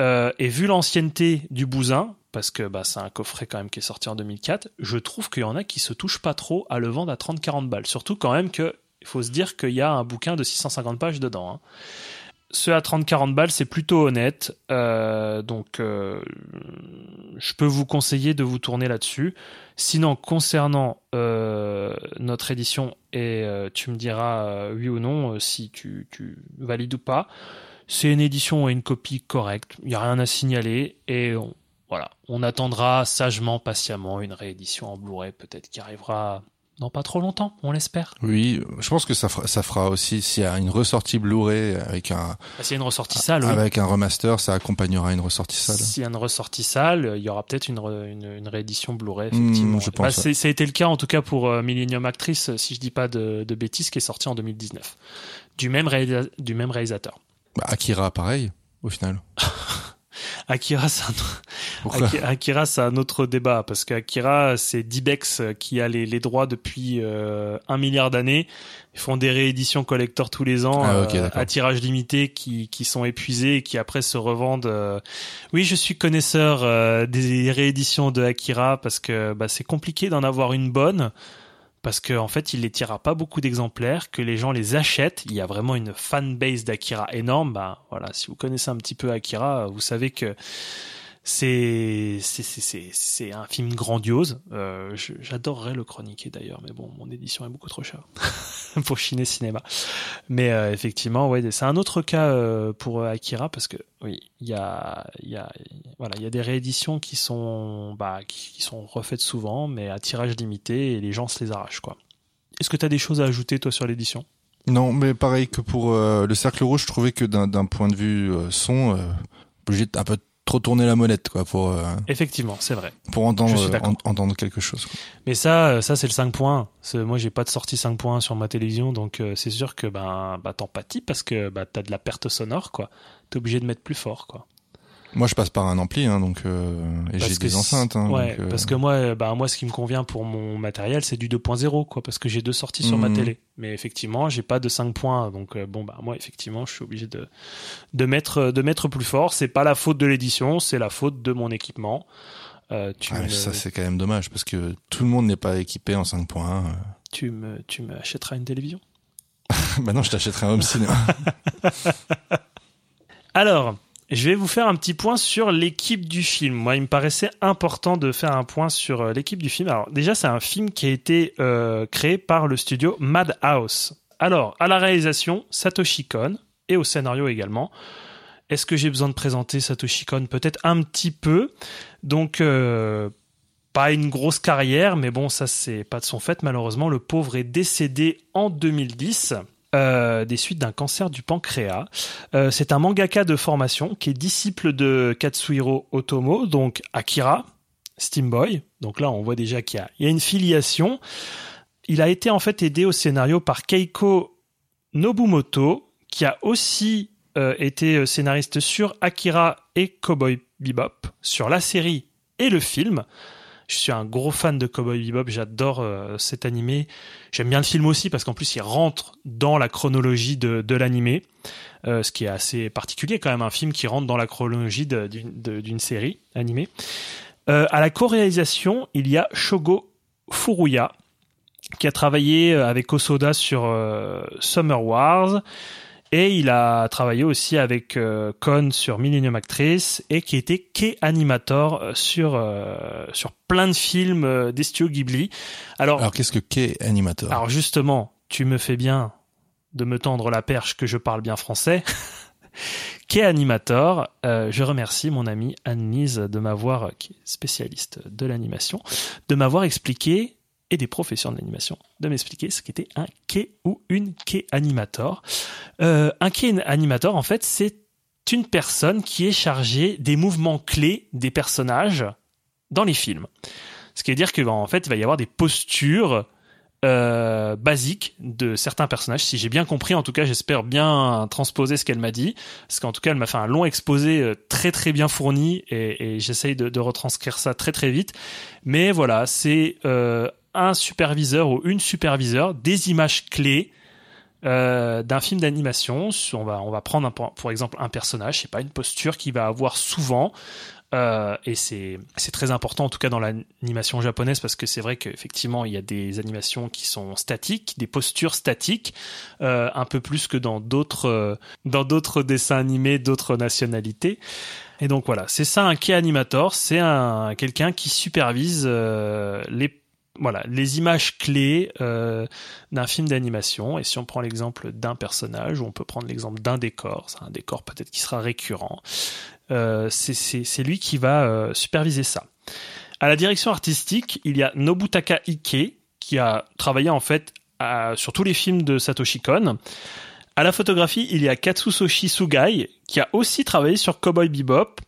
Euh, et vu l'ancienneté du bousin, parce que bah, c'est un coffret quand même qui est sorti en 2004, je trouve qu'il y en a qui se touchent pas trop à le vendre à 30-40 balles. Surtout quand même que il faut se dire qu'il y a un bouquin de 650 pages dedans. hein. Ceux à 30-40 balles, c'est plutôt honnête. Euh, donc, euh, je peux vous conseiller de vous tourner là-dessus. Sinon, concernant euh, notre édition, et tu me diras oui ou non si tu, valides ou pas, c'est une édition et une copie correcte. Il n'y a rien à signaler. Et voilà, on attendra sagement, patiemment une réédition en Blu-ray, peut-être qui arrivera dans pas trop longtemps, on l'espère. Oui, je pense que ça fera, ça fera aussi s'il y a une ressortie Blu-ray avec un Bah, S'il y a une ressortie sale, oui. avec un remaster, ça accompagnera une ressortie sale. S'il y a une ressortie sale, il y aura peut-être une, une, une réédition Blu-ray, Hmm, effectivement. je pense, Bah, ouais. Ça a été le cas, en tout cas, pour euh, Millennium Actress, si je dis pas de, de bêtises, qui est sorti en 2019. Du même, réalisa- du même réalisateur. Bah, Akira, pareil, au final. Akira, c'est un, Akira, c'est un autre débat parce qu'Akira, c'est Dibex qui a les, les droits depuis euh, un milliard d'années. Ils font des rééditions collector tous les ans Ah, euh, à tirage limité qui, qui sont épuisées et qui après se revendent. euh. Oui, je suis connaisseur euh, des rééditions de Akira parce que bah, c'est compliqué d'en avoir une bonne parce qu'en en fait, il les tirera pas beaucoup d'exemplaires, que les gens les achètent. Il y a vraiment une fanbase d'Akira énorme. Bah, voilà, si vous connaissez un petit peu Akira, vous savez que C'est un film grandiose. Euh, J'adorerais le chroniquer d'ailleurs, mais bon, mon édition est beaucoup trop chère pour Chiner Cinéma. Mais euh, effectivement, ouais, c'est un autre cas euh, pour Akira parce que oui, il y a y voilà, il y a des rééditions qui sont bah qui, sont refaites souvent, mais à tirage limité et les gens se les arrachent quoi. Est-ce que tu as des choses à ajouter toi sur l'édition? Non, mais pareil que pour le cercle rouge, je trouvais que d'un point de vue son, obligé de un peu trop tourner la molette quoi pour euh, Effectivement, c'est vrai. pour entendre euh, en- entendre quelque chose. quoi. Mais ça, euh, ça c'est le 5 points. Moi, j'ai pas de sortie 5 points sur ma télévision, donc euh, c'est sûr que ben, bah, t'empathies parce que bah, t'as de la perte sonore, quoi. T'es obligé de mettre plus fort, quoi. Moi, je passe par un ampli, hein, donc euh, et j'ai des enceintes. Hein, ouais, donc, euh, parce que moi, euh, bah, moi, ce qui me convient pour mon matériel, c'est du 2.0, quoi, parce que j'ai deux sorties sur ma Mhm. télé. Mais effectivement, j'ai pas de 5 points, donc bon, bah, moi, effectivement, je suis obligé de, de mettre, de mettre plus fort. C'est pas la faute de l'édition, c'est la faute de mon équipement. Euh, tu, ah, me, ça c'est quand même dommage parce que tout le monde n'est pas équipé en 5.1. tu me, tu me achèteras une télévision? bah non, je t'achèterai un home cinéma. Alors, je vais vous faire un petit point sur l'équipe du film. Moi, il me paraissait important de faire un point sur euh, l'équipe du film. Alors, déjà, c'est un film qui a été euh, créé par le studio Madhouse. Alors, à la réalisation, Satoshi Kon, et au scénario également. Est-ce que j'ai besoin de présenter Satoshi Kon? Peut-être un petit peu. Donc, euh, pas une grosse carrière, mais bon, ça, c'est pas de son fait. Malheureusement, le pauvre est décédé en 2010 euh, des suites d'un cancer du pancréas. Euh, c'est un mangaka de formation qui est disciple de Katsuhiro Otomo, donc Akira, Steam Boy. Donc là, on voit déjà qu'il y a, une filiation. Il a été en fait aidé au scénario par Keiko Nobumoto, qui a aussi euh, été scénariste sur Akira et Cowboy Bebop, sur la série et le film. Je suis un gros fan de Cowboy Bebop, j'adore euh, cet animé. J'aime bien le film aussi parce qu'en plus il rentre dans la chronologie de, de l'animé, euh, ce qui est assez particulier quand même, un film qui rentre dans la chronologie d'une série animée. Euh, à la co-réalisation, il y a Shogo Furuya, qui a travaillé avec Osoda sur euh, Summer Wars, et il a travaillé aussi avec euh, sur Millennium Actress et qui était key animator euh, sur euh, sur plein de films euh, des studios Ghibli. Alors, Alors qu'est-ce que qu'est animateur alors justement, tu me fais bien de me tendre la perche que je parle bien français. Key animator, euh, je remercie mon amie Anne-Lise de m'avoir, qui est spécialiste de l'animation, de m'avoir expliqué et des professions de l'animation, de m'expliquer ce qu'était un key ou une key animator. Euh, un key animator, en fait, c'est une personne qui est chargée des mouvements clés des personnages dans les films. Ce qui veut dire que, ben, en fait, il va y avoir des postures euh, basiques de certains personnages. Si j'ai bien compris, en tout cas, j'espère bien transposer ce qu'elle m'a dit, parce qu'en tout cas, elle m'a fait un long exposé euh, très très bien fourni et, j'essaye de, de retranscrire ça très très vite. Mais voilà, c'est euh, un superviseur ou une superviseur des images clés euh, d'un film d'animation. On va, on va prendre un, pour exemple un personnage, c'est pas une posture qu'il va avoir souvent. Euh, et c'est très important en tout cas dans l'animation japonaise parce que c'est vrai qu'effectivement il y a des animations qui sont statiques, des postures statiques, euh, un peu plus que dans d'autres dessins animés d'autres nationalités. Et donc voilà, c'est ça un key animator, c'est un quelqu'un qui supervise les voilà les images clés euh, d'un film d'animation. Et si on prend l'exemple d'un personnage ou on peut prendre l'exemple d'un décor. C'est un décor peut-être qui sera récurrent. Euh, c'est lui qui va euh, superviser ça. À la direction artistique il y a Nobutaka Ike qui a travaillé en fait sur tous les films de Satoshi Kon. À la photographie il y a Katsusoshi Sugai qui a aussi travaillé sur Cowboy Bebop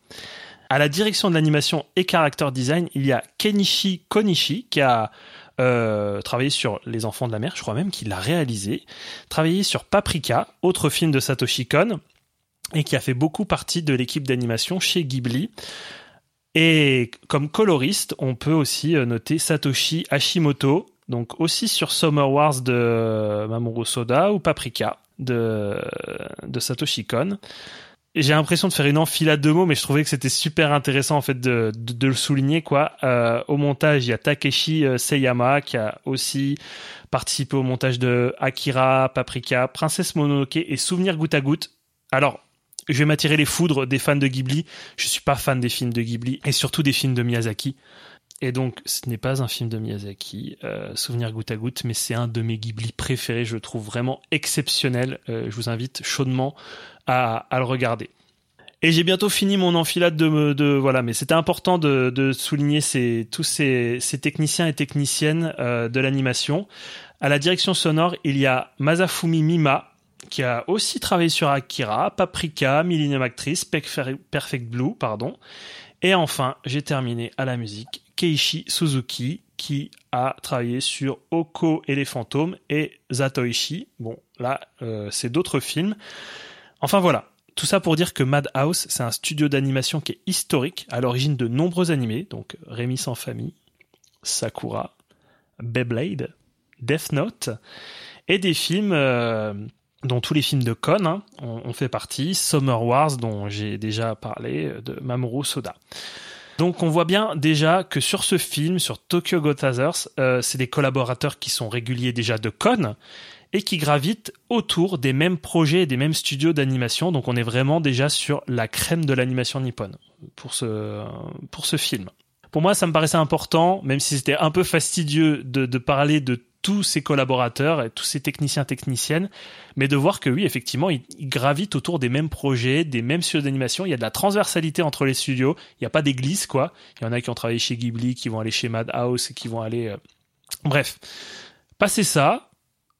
à la direction de l'animation et character design, il y a Kenichi Konishi qui a euh, travaillé sur Les Enfants de la Mer, je crois même qu'il l'a réalisé, travaillé sur Paprika, autre film de Satoshi Kon, et qui a fait beaucoup partie de l'équipe d'animation chez Ghibli. Et comme coloriste, on peut aussi noter Satoshi Hashimoto, donc aussi sur Summer Wars de Mamoru Soda ou Paprika de, de Satoshi Kon j'ai l'impression de faire une enfilade de mots, mais je trouvais que c'était super intéressant en fait de, le souligner quoi. Euh, au montage, il y a Takeshi Seiyama qui a aussi participé au montage de Akira, Paprika, Princesse Mononoke et Souvenir goutte à goutte. Alors, je vais m'attirer les foudres des fans de Ghibli. Je suis pas fan des films de Ghibli et surtout des films de Miyazaki. Et donc, ce n'est pas un film de Miyazaki, euh, Souvenir goutte à goutte, mais c'est un de mes Ghibli préférés. Je le trouve vraiment exceptionnel. Euh, je vous invite chaudement à, à le regarder. Et j'ai bientôt fini mon enfilade de, de voilà, mais c'était important de, de souligner ces, tous ces, ces techniciens et techniciennes euh, de l'animation. À la direction sonore, il y a Masafumi Mima, qui a aussi travaillé sur Akira, Paprika, Millennium Actress, Pec- Perfect Blue, pardon. Et enfin, j'ai terminé à la musique Keiichi Suzuki, qui a travaillé sur Oko et les fantômes et Zatoichi. Bon, là, euh, c'est d'autres films. Enfin voilà. Tout ça pour dire que Madhouse, c'est un studio d'animation qui est historique, à l'origine de nombreux animés, donc Rémi sans famille, Sakura, Beyblade, Death Note, et des films euh, dont tous les films de Kon hein, ont, fait partie, Summer Wars dont j'ai déjà parlé, de Mamoru Soda. Donc on voit bien déjà que sur ce film, sur Tokyo Godfathers, euh, c'est des collaborateurs qui sont réguliers déjà de Kon et qui gravitent autour des mêmes projets et des mêmes studios d'animation. Donc on est vraiment déjà sur la crème de l'animation nippone pour ce, pour ce film. Pour moi, ça me paraissait important, même si c'était un peu fastidieux de, parler de tous ces collaborateurs et tous ces techniciens techniciennes, mais de voir que oui, effectivement, ils, gravitent autour des mêmes projets, des mêmes studios d'animation. Il y a de la transversalité entre les studios. Il n'y a pas d'église, quoi. Il y en a qui ont travaillé chez Ghibli, qui vont aller chez Madhouse qui vont aller. euh, Bref, passé ça,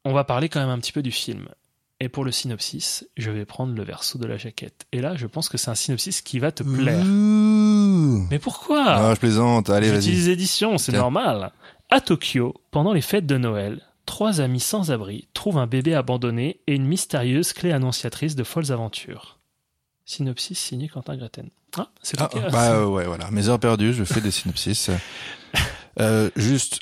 on va parler quand même un petit peu du film. Et pour le synopsis, je vais prendre le verso de la jaquette. Et là, je pense que c'est un synopsis qui va te plaire. Ouh. Mais pourquoi? Ah, je plaisante. Allez, vas-y. édition, c'est Tiens. normal. À Tokyo, pendant les fêtes de Noël, trois amis sans abri trouvent un bébé abandonné et une mystérieuse clé annonciatrice de folles aventures. Synopsis signé Quentin Gretten. Ah, c'est Ah, ok. bah euh, ouais, voilà. Mes heures perdues, je fais des synopsis. Euh, juste,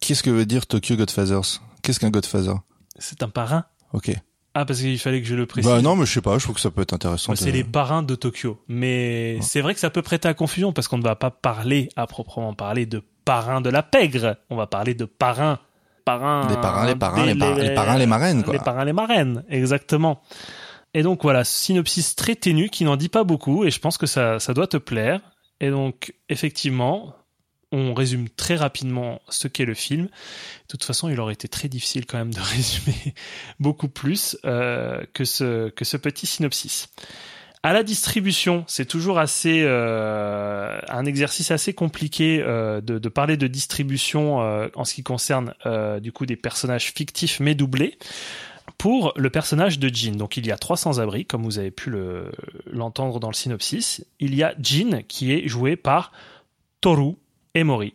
qu'est-ce que veut dire Tokyo Godfathers? Qu'est-ce qu'un Godfather? C'est un parrain. Ok. Ah, parce qu'il fallait que je le précise. Bah non, mais je sais pas. Je trouve que ça peut être intéressant. Bah, c'est les parrains de Tokyo. Mais c'est vrai que ça peut prêter à confusion parce qu'on ne va pas parler à proprement parler de parrains de la pègre. On va parler de parrains. Parrains. Les parrains, les parrains, les parrains, les parrains, les marraines, quoi. Les parrains, les marraines. Exactement. Et donc voilà, synopsis très ténu qui n'en dit pas beaucoup et je pense que ça, ça doit te plaire. Et donc, effectivement, on résume très rapidement ce qu'est le film. De toute façon, il aurait été très difficile quand même de résumer beaucoup plus euh, que, ce, petit synopsis. À la distribution, c'est toujours assez euh, un exercice assez compliqué euh, de, parler de distribution en ce qui concerne du coup des personnages fictifs mais doublés. Pour le personnage de Jin, donc il y a 300 abris, comme vous avez pu le- l'entendre dans le synopsis. Il y a Jin qui est joué par Toru Emori,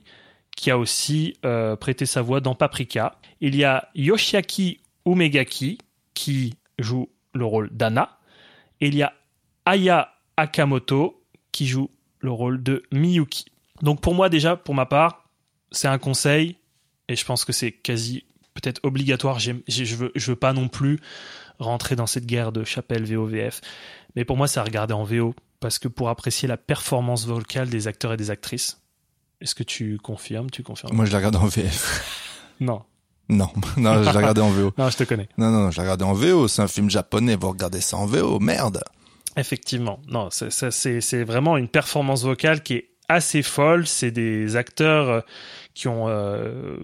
qui a aussi euh, prêté sa voix dans Paprika. Il y a Yoshiaki Umegaki qui joue le rôle d'Anna. Et il y a Aya Akamoto qui joue le rôle de Miyuki. Donc pour moi déjà, pour ma part, c'est un conseil et je pense que c'est quasi peut-être obligatoire. Je veux, veux pas non plus rentrer dans cette guerre de chapelle VOVF, mais pour moi c'est à regarder en VO parce que pour apprécier la performance vocale des acteurs et des actrices. Est-ce que tu confirmes Tu confirmes Moi, je l'ai regardé en VF. Non, Non, non, je l'ai regardé en VO. non, je te connais. Non, non, non, je l'ai regardé en VO. C'est un film japonais. Vous regardez ça en VO. Merde. Effectivement, non, c'est vraiment une performance vocale qui est assez folle. C'est des acteurs euh, qui ont euh,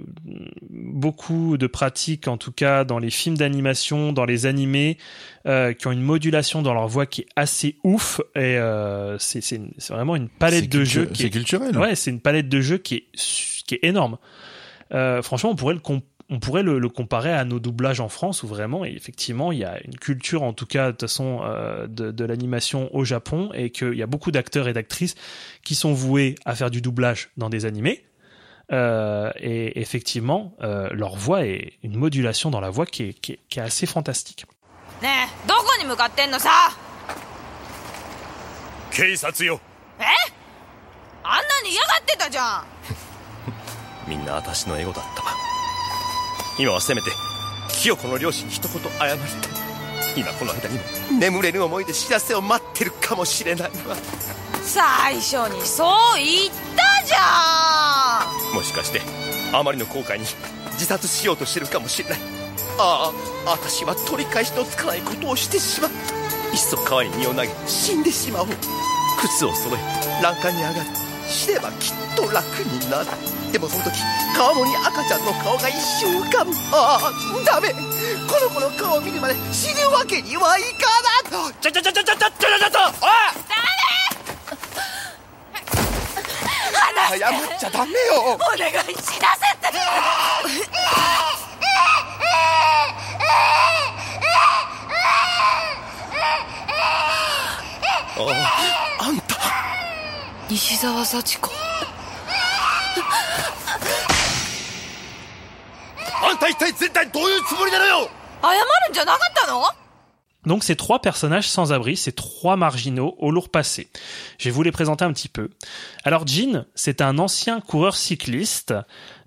beaucoup de pratiques, en tout cas dans les films d'animation, dans les animés, euh, qui ont une modulation dans leur voix qui est assez ouf. Et euh, c'est vraiment une palette de jeux qui C'est est culturel. Ouais, c'est une palette de jeux qui est, qui est énorme. Franchement, on pourrait le com- on pourrait le, le comparer à nos doublages en France où vraiment, et effectivement, il y a une culture, en tout cas, de toute façon, euh, de, de l'animation au Japon et qu'il y a beaucoup d'acteurs et d'actrices qui sont voués à faire du doublage dans des animés. Euh, et effectivement, euh, leur voix est une modulation dans la voix qui est, qui est, qui est assez fantastique. 今はせめて清子の両親に一言謝りたい今この間にも眠れぬ思いで知らせを待ってるかもしれないわ。最初にそう言ったじゃん。もしかしてあまりの後悔に自殺しようとしてるかもしれない。ああ私は取り返しのつかないことをしてしまったいっそ川に身を投げ死んでしまおう。靴を揃え欄干に上がる。死ねばきっと楽になるでもその時川面に赤ちゃんの顔が一瞬浮かぶああダメこの子の顔を見るまで死ぬわけにはいかないちょちょちょちょちょちょちょちょちょおい謝っちゃダメよお願い死なせてああんた。西澤幸子。あんた一体絶対どういうつもりなのよ謝るんじゃなかったの Donc ces trois personnages sans abri, ces trois marginaux au lourd passé. Je vais vous les présenter un petit peu. Alors Jean, c'est un ancien coureur cycliste,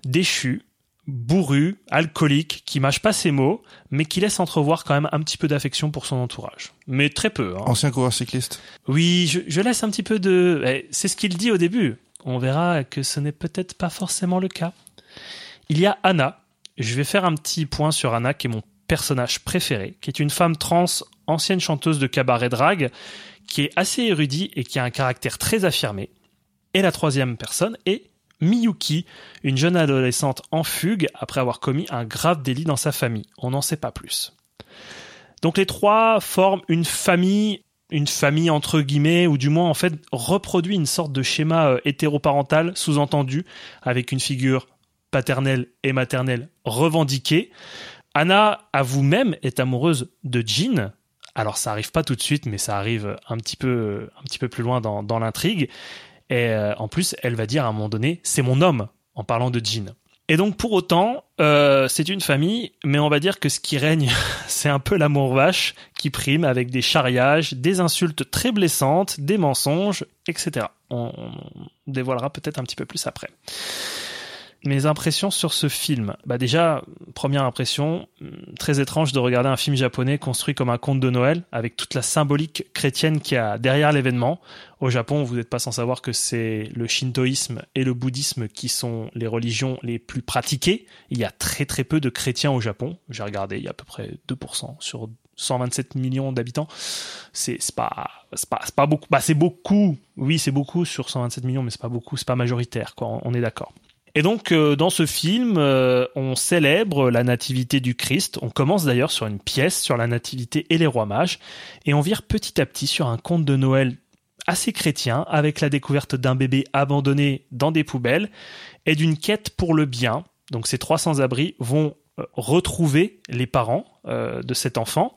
déchu, bourru, alcoolique, qui mâche pas ses mots, mais qui laisse entrevoir quand même un petit peu d'affection pour son entourage. Mais très peu. Hein. Ancien coureur cycliste. Oui, je, je laisse un petit peu de... eh, C'est ce qu'il dit au début. On verra que ce n'est peut-être pas forcément le cas. Il y a Anna. je vais faire un petit point sur Anna, qui est mon personnage préféré, qui est une femme trans, ancienne chanteuse de cabaret drag, qui est assez érudit et qui a un caractère très affirmé. Et la troisième personne est Miyuki, une jeune adolescente en fugue après avoir commis un grave délit dans sa famille. On n'en sait pas plus. Donc les trois forment une famille, une famille entre guillemets, ou du moins en fait reproduit une sorte de schéma euh, hétéroparental sous-entendu, avec une figure paternelle et maternelle revendiquée. Anna, à vous-même, est amoureuse de Jean. Alors ça arrive pas tout de suite, mais ça arrive un petit peu, un petit peu plus loin dans, l'intrigue. Et euh, en plus, elle va dire à un moment donné, c'est mon homme, en parlant de Jean. Et donc pour autant, euh, c'est une famille, mais on va dire que ce qui règne, c'est un peu l'amour vache qui prime avec des charriages, des insultes très blessantes, des mensonges, etc. On dévoilera peut-être un petit peu plus après. Mes impressions sur ce film. Bah déjà, première impression, très étrange de regarder un film japonais construit comme un conte de Noël, avec toute la symbolique chrétienne qu'il y a derrière l'événement. Au Japon, vous n'êtes pas sans savoir que c'est le shintoïsme et le bouddhisme qui sont les religions les plus pratiquées. Il y a très très peu de chrétiens au Japon. J'ai regardé, il y a à peu près 2% sur 127 millions d'habitants. C'est pas pas pas beaucoup. Bah c'est beaucoup. Oui, c'est beaucoup sur 127 millions, mais c'est pas beaucoup. C'est pas majoritaire. Quoi. On est d'accord. Et donc euh, dans ce film, euh, on célèbre la nativité du Christ. On commence d'ailleurs sur une pièce sur la nativité et les rois mages, et on vire petit à petit sur un conte de Noël assez chrétien, avec la découverte d'un bébé abandonné dans des poubelles et d'une quête pour le bien. Donc ces trois sans-abri vont euh, retrouver les parents de cet enfant.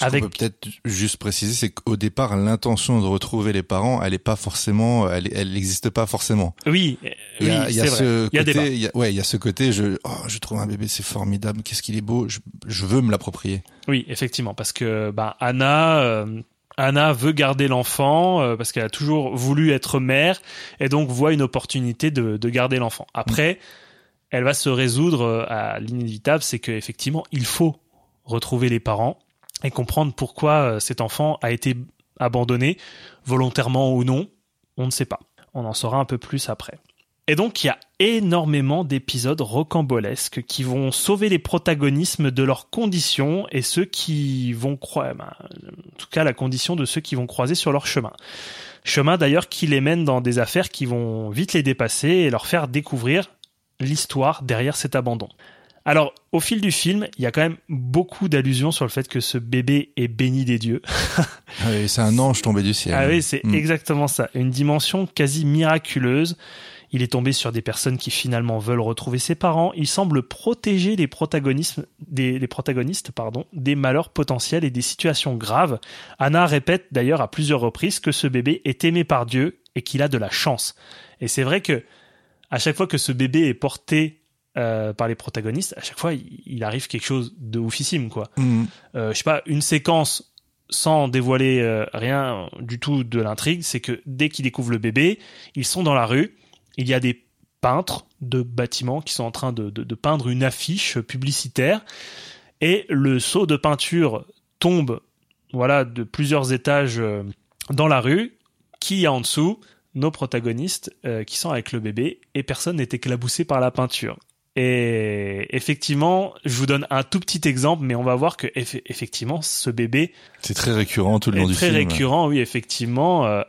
Ce qu'on peut peut-être juste préciser, c'est qu'au départ, l'intention de retrouver les parents, elle est pas forcément, elle, elle n'existe pas forcément. Oui, Il y a, oui, il y a c'est ce vrai. Côté, il y a- ouais, il y a ce côté, je, oh, je trouve un bébé, c'est formidable, qu'est-ce qu'il est beau, je, je veux me l'approprier. Oui, effectivement, parce que bah, Anna, euh, Anna veut garder l'enfant euh, parce qu'elle a toujours voulu être mère et donc voit une opportunité de, de garder l'enfant. Après, elle va se résoudre euh, à l'inévitable, c'est qu'effectivement, il faut retrouver les parents et comprendre pourquoi euh, cet enfant a été abandonné, volontairement ou non, on ne sait pas. On en saura un peu plus après. Et donc, il y a énormément d'épisodes rocambolesques qui vont sauver les protagonismes de leurs conditions et ceux qui vont croire, ben, en tout cas, la condition de ceux qui vont croiser sur leur chemin. Chemin d'ailleurs qui les mène dans des affaires qui vont vite les dépasser et leur faire découvrir l'histoire derrière cet abandon. Alors, au fil du film, il y a quand même beaucoup d'allusions sur le fait que ce bébé est béni des dieux. Ah oui, c'est un ange tombé du ciel. Ah oui, c'est Mm. exactement ça. Une dimension quasi miraculeuse. Il est tombé sur des personnes qui finalement veulent retrouver ses parents. Il semble protéger les protagonistes, des, les protagonistes pardon, des malheurs potentiels et des situations graves. Anna répète d'ailleurs à plusieurs reprises que ce bébé est aimé par Dieu et qu'il a de la chance. Et c'est vrai que à chaque fois que ce bébé est porté euh, par les protagonistes, à chaque fois il, arrive quelque chose de oufissime quoi Mm. euh, je sais pas, une séquence sans dévoiler euh, rien du tout de l'intrigue, c'est que dès qu'ils découvrent le bébé, ils sont dans la rue, il y a des peintres de bâtiments qui sont en train de, de- de peindre une affiche publicitaire, et le seau de peinture tombe, voilà, de plusieurs étages dans la rue, qui y a en dessous? Nos protagonistes euh, qui sont avec le bébé, et personne n'est éclaboussé par la peinture. Et effectivement, je vous donne un tout petit exemple, mais on va voir que eff- effectivement, ce bébé C'est très récurrent tout le long du très film. récurrent, oui, effectivement, euh,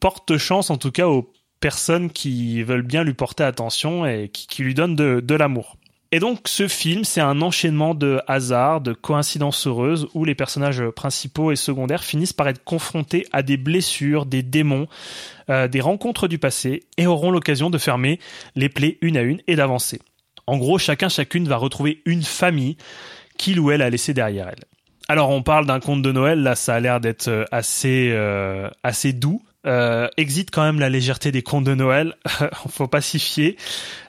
porte chance en tout cas aux personnes qui veulent bien lui porter attention et qui, qui lui donnent de, de l'amour. Et donc ce film, c'est un enchaînement de hasards, de coïncidences heureuses où les personnages principaux et secondaires finissent par être confrontés à des blessures, des démons, euh, des rencontres du passé et auront l'occasion de fermer les plaies une à une et d'avancer. En gros, chacun chacune va retrouver une famille qu'il ou elle a laissé derrière elle. Alors on parle d'un conte de Noël, là ça a l'air d'être euh, assez euh, assez doux. Euh, exit quand même la légèreté des contes de Noël, faut pas s'y fier.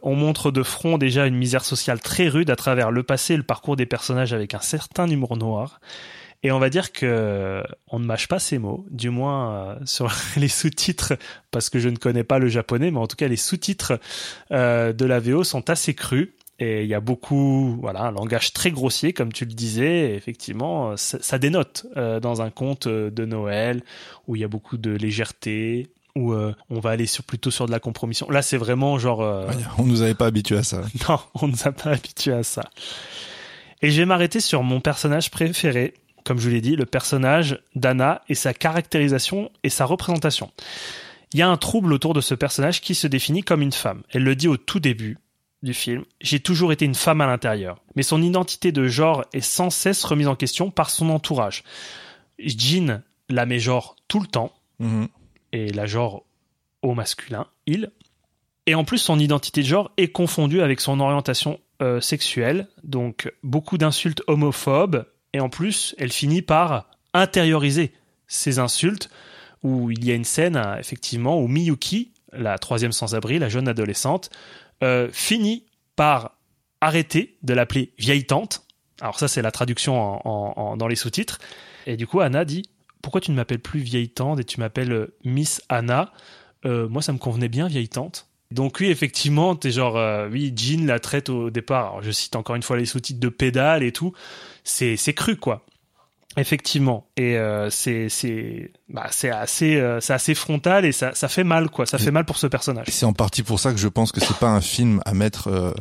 On montre de front déjà une misère sociale très rude à travers le passé et le parcours des personnages avec un certain humour noir. Et on va dire que on ne mâche pas ces mots, du moins euh, sur les sous-titres, parce que je ne connais pas le japonais, mais en tout cas les sous-titres euh, de la VO sont assez crus. Et il y a beaucoup, voilà, un langage très grossier, comme tu le disais. Et effectivement, ça, ça dénote euh, dans un conte euh, de Noël où il y a beaucoup de légèreté, où euh, on va aller sur plutôt sur de la compromission. Là, c'est vraiment genre. euh, Ouais, on nous avait pas habitués à ça. non, on nous a pas habitués à ça. Et je vais m'arrêter sur mon personnage préféré, comme je vous l'ai dit, le personnage d'Anna et sa caractérisation et sa représentation. Il y a un trouble autour de ce personnage qui se définit comme une femme. Elle le dit au tout début du film. J'ai toujours été une femme à l'intérieur. Mais son identité de genre est sans cesse remise en question par son entourage. Jean la met genre tout le temps Mhm. et la genre au masculin, il. Et en plus, son identité de genre est confondue avec son orientation euh, sexuelle, donc beaucoup d'insultes homophobes, et en plus, elle finit par intérioriser ces insultes, où il y a une scène, effectivement, où Miyuki, la troisième sans-abri, la jeune adolescente, euh, finit par arrêter de l'appeler vieille tante. Alors ça, c'est la traduction en- dans les sous-titres. Et du coup, Anna dit pourquoi tu ne m'appelles plus vieille tante et tu m'appelles euh, Miss Anna? Euh, Moi, ça me convenait bien, vieille tante. Donc oui, effectivement, t'es genre, oui, Jean la traite au départ. Je cite encore une fois les sous-titres de pédale et tout. C'est c'est cru, quoi. Effectivement, et euh, c'est c'est bah, c'est assez euh, c'est assez frontal et ça ça fait mal quoi. Ça fait mal pour ce personnage. C'est en partie pour ça que je pense que c'est pas un film à mettre, euh,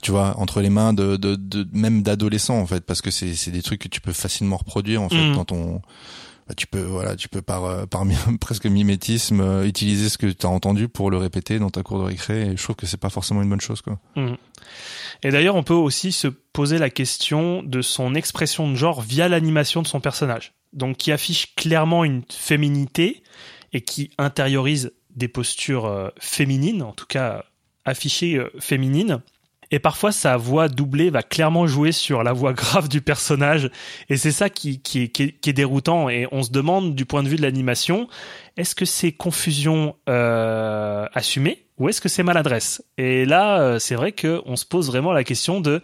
tu vois, entre les mains de, de, de même d'adolescents en fait, parce que c'est c'est des trucs que tu peux facilement reproduire en fait Mhm. dans ton bah, tu peux voilà tu peux par euh, presque mimétisme euh, utiliser ce que tu as entendu pour le répéter dans ta cour de récré et je trouve que c'est pas forcément une bonne chose quoi. Mhm. Et d'ailleurs, on peut aussi se poser la question de son expression de genre via l'animation de son personnage. Donc, qui affiche clairement une féminité et qui intériorise des postures euh, féminines, en tout cas affichées féminines. Et parfois, sa voix doublée va clairement jouer sur la voix grave du personnage. Et c'est ça qui, est déroutant. Et on se demande, du point de vue de l'animation, est-ce que c'est confusion euh, assumée ou est-ce que c'est maladresse? Et là, euh, c'est vrai qu'on se pose vraiment la question de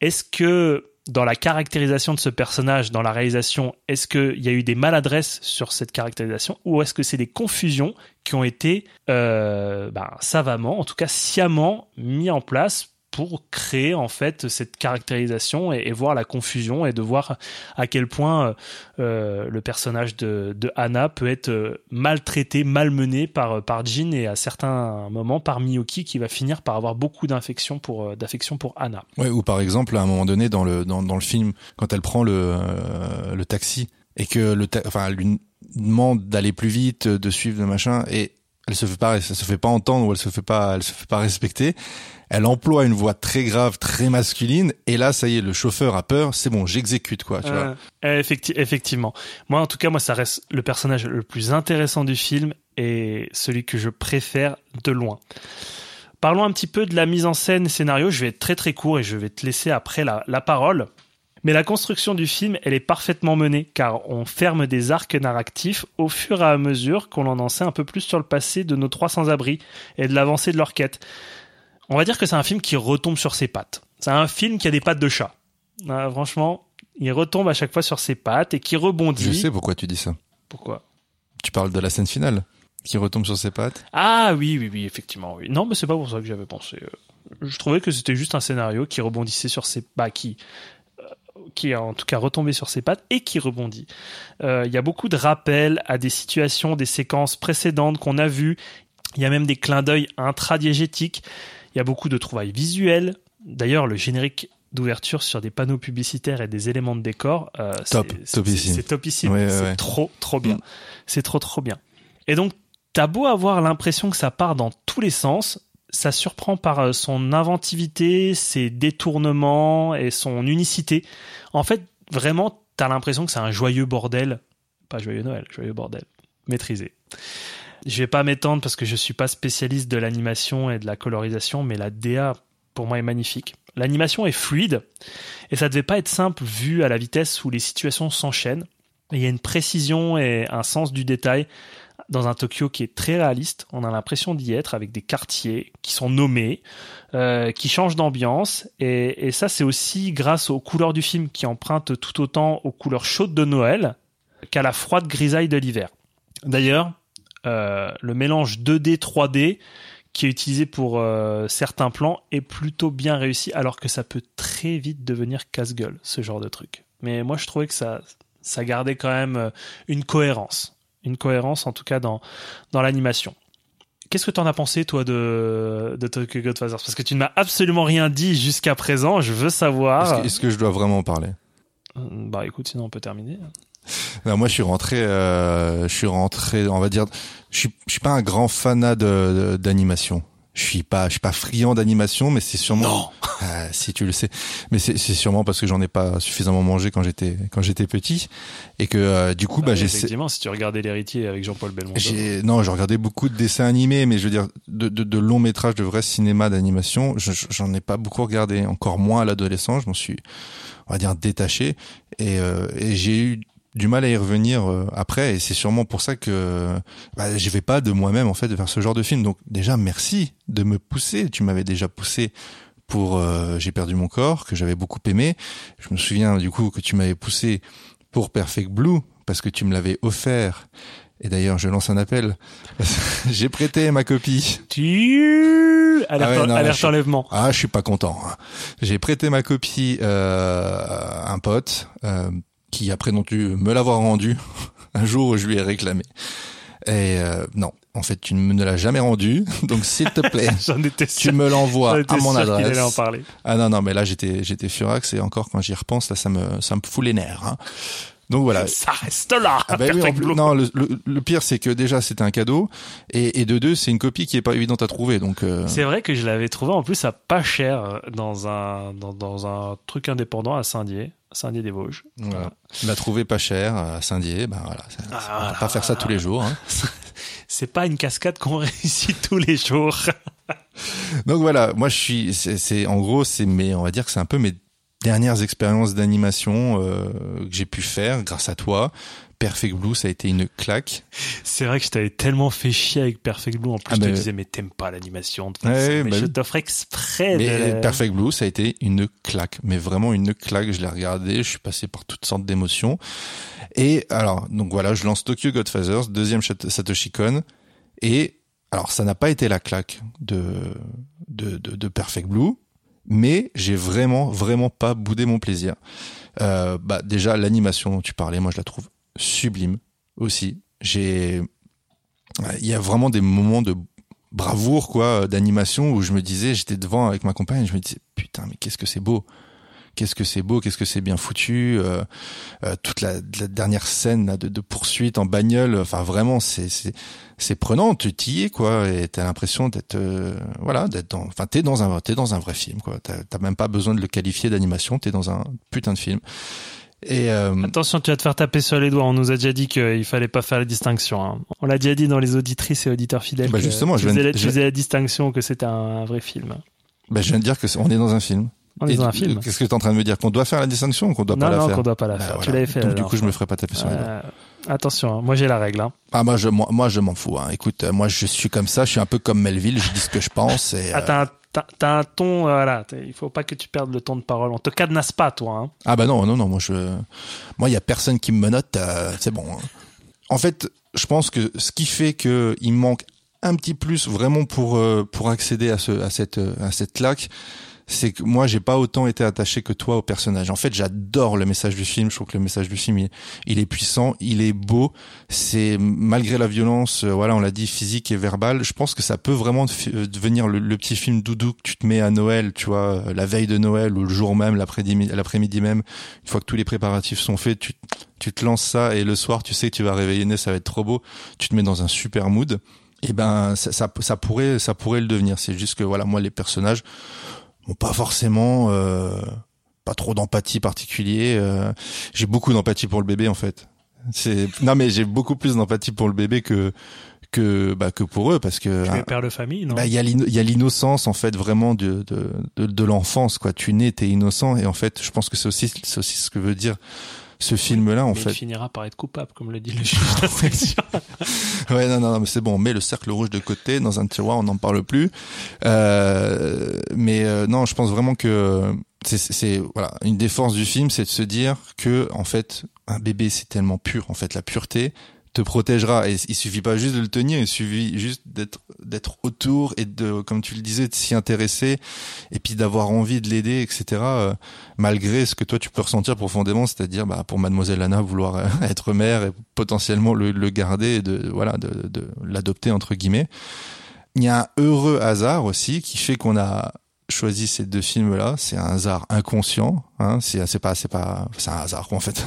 est-ce que dans la caractérisation de ce personnage, dans la réalisation, est-ce qu'il y a eu des maladresses sur cette caractérisation ou est-ce que c'est des confusions qui ont été euh, ben, savamment, en tout cas sciemment, mis en place pour créer en fait cette caractérisation et, voir la confusion et de voir à quel point euh, le personnage de, de Anna peut être euh, maltraité, malmené par par Jin et à certains moments par Miyuki qui va finir par avoir beaucoup d'affection pour euh, d'affection pour Anna. Ou par exemple à un moment donné dans le dans, le film quand elle prend le euh, le taxi et que le ta- enfin elle lui demande d'aller plus vite, de suivre le machin et elle se fait pas elle se fait pas entendre ou elle se fait pas elle se fait pas respecter. Elle emploie une voix très grave, très masculine et là ça y est le chauffeur a peur, c'est bon, j'exécute quoi, tu vois. Euh, effecti- effectivement. Moi en tout cas moi ça reste le personnage le plus intéressant du film et celui que je préfère de loin. Parlons un petit peu de la mise en scène scénario. Je vais être très très court et je vais te laisser après la, la parole. Mais la construction du film, elle est parfaitement menée car on ferme des arcs narratifs au fur et à mesure qu'on en en sait un peu plus sur le passé de nos trois sans-abri et de l'avancée de leur quête. On va dire que c'est un film qui retombe sur ses pattes. C'est un film qui a des pattes de chat. Ah, franchement, il retombe à chaque fois sur ses pattes et qui rebondit. Je sais pourquoi tu dis ça. Pourquoi? Tu parles de la scène finale qui retombe sur ses pattes. Ah oui, oui, oui, effectivement, oui. Non, mais c'est pas pour ça que j'avais pensé. Euh, Je trouvais que c'était juste un scénario qui rebondissait sur ses... Bah, qui euh, qui est en tout cas retombé sur ses pattes et qui rebondit. Euh, Il y a beaucoup de rappels à des situations, des séquences précédentes qu'on a vues. Il y a même des clins d'œil intradiégétiques. Il y a beaucoup de trouvailles visuelles, D'ailleurs, le générique d'ouverture sur des panneaux publicitaires et des éléments de décor, euh, Top, c'est- topissime. c'est topissime. Ouais, c'est ouais. trop, trop bien. Mm. C'est trop, trop bien. Et donc, t'as beau avoir l'impression que ça part dans tous les sens, ça surprend par euh, son inventivité, ses détournements et son unicité. En fait, vraiment, t'as l'impression que c'est un joyeux bordel. Pas joyeux Noël, joyeux bordel. Maîtrisé. Je vais pas m'étendre parce que je suis pas spécialiste de l'animation et de la colorisation, mais la DA pour moi est magnifique. L'animation est fluide et ça devait pas être simple vu à la vitesse où les situations s'enchaînent. Il y a une précision et un sens du détail dans un Tokyo qui est très réaliste. On a l'impression d'y être avec des quartiers qui sont nommés, euh, qui changent d'ambiance. Et, et ça, c'est aussi grâce aux couleurs du film qui empruntent tout autant aux couleurs chaudes de Noël qu'à la froide grisaille de l'hiver. D'ailleurs, le mélange 2D 3D qui est utilisé pour euh, certains plans est plutôt bien réussi, alors que ça peut très vite devenir casse-gueule, ce genre de truc. Mais moi, je trouvais que ça, ça gardait quand même euh, une cohérence, une cohérence en tout cas dans dans l'animation. Qu'est-ce que t'en as pensé toi de de Tokyo Godfathers? Parce que tu ne m'as absolument rien dit jusqu'à présent. Je veux Est-ce savoir. que, est-ce que je dois vraiment en parler? Euh, Bah écoute, sinon on peut terminer. Non, moi, je suis rentré, euh, je suis rentré, on va dire, je suis, je suis pas un grand fanat d'animation. Je suis pas, je suis pas friand d'animation, mais c'est sûrement. Ah, si tu le sais, mais c'est sûrement parce que j'en ai pas suffisamment mangé quand j'étais quand j'étais petit et que euh, du coup, bah, oui, j'ai effectivement, si tu regardais l'héritier avec Jean-Paul Belmondo. non, j'ai regardé beaucoup de dessins animés, mais je veux dire de, de, de longs métrages, de vrai cinéma d'animation, je- je- j'en ai pas beaucoup regardé, encore moins à l'adolescence. Je m'en suis, on va dire, détaché et, euh, et j'ai eu du mal à y revenir euh, après, et c'est sûrement pour ça que bah, je vais pas de moi-même en fait vers ce genre de film. Donc déjà, merci de me pousser. Tu m'avais déjà poussé pour euh, J'ai perdu mon corps, que j'avais beaucoup aimé. Je me souviens du coup que tu m'avais poussé pour Perfect Blue parce que tu me l'avais offert. Et d'ailleurs, je lance un appel. J'ai prêté ma copie. Tu alerte, Ah ouais, non, là, alerte je- enlèvement. Ah, je suis pas content. hein. J'ai prêté ma copie euh, à un pote euh, qui a prétendu me l'avoir rendu un jour où je lui ai réclamé. Et euh, non, en fait, tu ne me l'as jamais rendu. Donc, s'il te plaît, tu me l'envoies à mon allait en adresse. parler. Ah non, non, mais là, j'étais, j'étais furax et encore quand j'y repense, là, ça me, ça me fout les nerfs. hein. Donc voilà. Ça reste là. Ah oui, en Perfect plus- Blue. non, le, le, le pire c'est que déjà c'était un cadeau et, et de deux c'est une copie qui est pas évidente à trouver donc euh, C'est vrai que je l'avais trouvé en plus à pas cher dans un dans, dans un truc indépendant à Saint-Dié, Saint-Dié-des-Vosges. voilà. l'a trouvé pas cher à Saint-Dié, ben voilà, ça- Ah, ça- on va pas faire ça tous les jours. hein. C'est pas une cascade qu'on réussit tous les jours. Donc voilà, moi je suis, c'est, en gros c'est mes, on va dire que c'est un peu mes dernières expériences d'animation euh, que j'ai pu faire grâce à toi. Perfect Blue, ça a été une claque. C'est vrai que je t'avais tellement fait chier avec Perfect Blue. En plus, Ah, je te mais- disais, mais t'aimes pas l'animation. Ouais, mais bah je t'offre exprès Mais de... Perfect Blue, ça a été une claque, mais vraiment une claque. Je l'ai regardé, je suis passé par toutes sortes d'émotions. Et alors, donc voilà, je lance Tokyo Godfathers, deuxième Sat- Satoshi Kon, et alors ça n'a pas été la claque de de, de, de Perfect Blue, mais j'ai vraiment vraiment pas boudé mon plaisir. Euh, bah déjà l'animation dont tu parlais, moi je la trouve sublime aussi. J'ai il y a vraiment des moments de bravoure quoi d'animation où je me disais j'étais devant avec ma compagne je me disais putain mais qu'est-ce que c'est beau. Qu'est-ce que c'est beau qu'est-ce que c'est bien foutu euh, euh, toute la, dernière scène là, de, poursuite en bagnole. Enfin vraiment c'est c'est prenant tu t'y es quoi et t'as l'impression d'être euh, voilà d'être dans enfin t'es dans un t'es dans un vrai film quoi. T'as même pas besoin de le qualifier d'animation t'es dans un putain de film et euh, Attention, tu vas te faire taper sur les doigts. On nous a déjà dit qu'il fallait pas faire la distinction. hein. On l'a déjà dit dans les auditrices et auditeurs fidèles. Bah justement, tu je faisais, la- tu je- la distinction que c'était un, un vrai film. bah, je viens de dire que c'est- on est dans un film On est dans un tu- film. qu'est-ce que t'es en train de me dire? Qu'on doit faire la distinction ou qu'on doit non, pas la non, faire? qu'on doit pas la Bah, faire. Tu l'avais fait. Donc du coup, je me ferai pas taper sur les doigts. Euh, attention, hein. moi j'ai la règle. Hein. Ah moi je moi, moi, je m'en fous. Hein. Écoute, euh, moi je suis comme ça, je suis un peu comme Melville, je dis ce que je pense. Et, Ah, euh, t'as- un ton, euh, voilà, il faut pas que tu perdes le ton de parole. On te cadenasse pas, toi. Hein. ah bah non non non, moi je moi il y a personne qui me menotte, euh, c'est bon. hein. En fait, je pense que ce qui fait que il manque un petit plus vraiment pour euh, pour accéder à ce à cette à cette claque, c'est que moi j'ai pas autant été attaché que toi au personnage. En fait, j'adore le message du film. Je trouve que le message du film il, est puissant, il est beau. C'est malgré la violence, euh, voilà, on l'a dit physique et verbale. Je pense que ça peut vraiment euh, devenir le, petit film doudou que tu te mets à Noël, tu vois, euh, la veille de Noël ou le jour même, l'après-midi, même. Une fois que tous les préparatifs sont faits, tu tu te lances ça et le soir, tu sais que tu vas réveiller, ça va être trop beau. Tu te mets dans un super mood. Et ben ça, ça, ça pourrait ça pourrait le devenir. C'est juste que voilà, moi les personnages pas forcément euh, pas trop d'empathie particulier. euh, j'ai beaucoup d'empathie pour le bébé en fait. C'est non mais j'ai beaucoup plus d'empathie pour le bébé que que bah que pour eux parce que Tu es père de famille, non? bah, il y a l'inno- il y a l'innocence en fait vraiment de de de, de l'enfance quoi. Tu nais, t'es innocent et en fait je pense que c'est aussi c'est aussi ce que veut dire ce film là en Mais fait. il finira par être coupable, comme le dit le juge d'instruction. Ouais, non, non, non, mais c'est bon. On met le cercle rouge de côté dans un tiroir, on n'en parle plus. Euh, mais euh, non, je pense vraiment que c'est voilà une des forces du film, c'est de se dire que en fait un bébé c'est tellement pur. En fait, la pureté te protégera. Et il suffit pas juste de le tenir, il suffit juste d'être d'être autour et de comme tu le disais de s'y intéresser et puis d'avoir envie de l'aider etc euh, malgré ce que toi tu peux ressentir profondément c'est-à-dire bah, pour mademoiselle Anna vouloir euh, être mère et potentiellement le, garder de voilà de, de l'adopter entre guillemets. Il y a un heureux hasard aussi qui fait qu'on a choisi ces deux films là c'est un hasard inconscient hein. C'est c'est pas c'est pas c'est un hasard quoi en fait.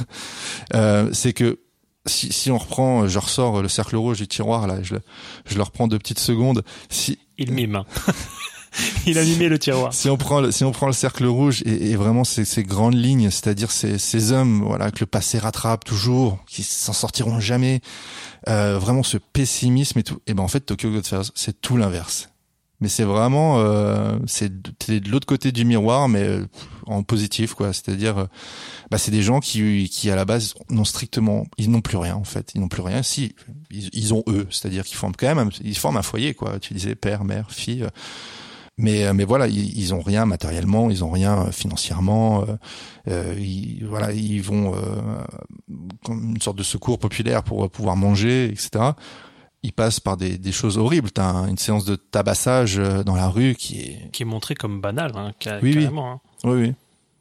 Euh, c'est que si, si on reprend, je ressors le cercle rouge du tiroir là, je le, je le reprends deux petites secondes. Si Il mime. hein. il a mimé le tiroir. si on prend le, si on prend le cercle rouge et, et vraiment ces, ces grandes lignes, c'est-à-dire ces, ces hommes voilà que le passé rattrape toujours, qui s'en sortiront jamais, euh, vraiment ce pessimisme et tout. Et ben en fait Tokyo Godfathers c'est tout l'inverse. Mais c'est vraiment euh, c'est de l'autre côté du miroir, mais euh, en positif quoi. C'est-à-dire euh, bah c'est des gens qui qui à la base n'ont strictement ils n'ont plus rien en fait. Ils n'ont plus rien. Si ils, ils ont eux, c'est-à-dire qu'ils forment quand même ils forment un foyer quoi. Tu disais père, mère, fille. mais euh, mais voilà ils, ils ont rien matériellement ils ont rien euh, financièrement euh, ils, voilà ils vont euh, comme une sorte de secours populaire pour pouvoir manger etc ils passent par des, des choses horribles t'as un- une séance de tabassage euh, dans la rue qui est Qui est montré comme banal, hein, ca- Oui, oui. carrément. hein. oui oui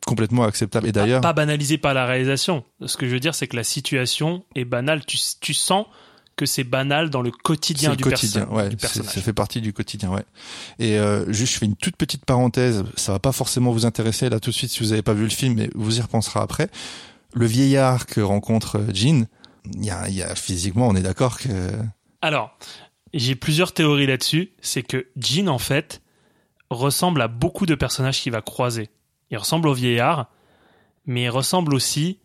complètement acceptable et d'ailleurs Pas banalisé par la réalisation. Ce que je veux dire, c'est que la situation est banale. Tu, tu sens que c'est banal dans le quotidien, du, quotidien perso- ouais du personnage. ça fait partie du quotidien ouais et euh, juste je fais une toute petite parenthèse ça va pas forcément vous intéresser là tout de suite si vous avez pas vu le film mais vous y repenserez après le vieillard que rencontre euh, Jean il y a, il y a physiquement on est d'accord que Alors, j'ai plusieurs théories là-dessus. C'est que Jean, en fait, ressemble à beaucoup de personnages qu'il va croiser. Il ressemble au vieillard, mais il ressemble aussi.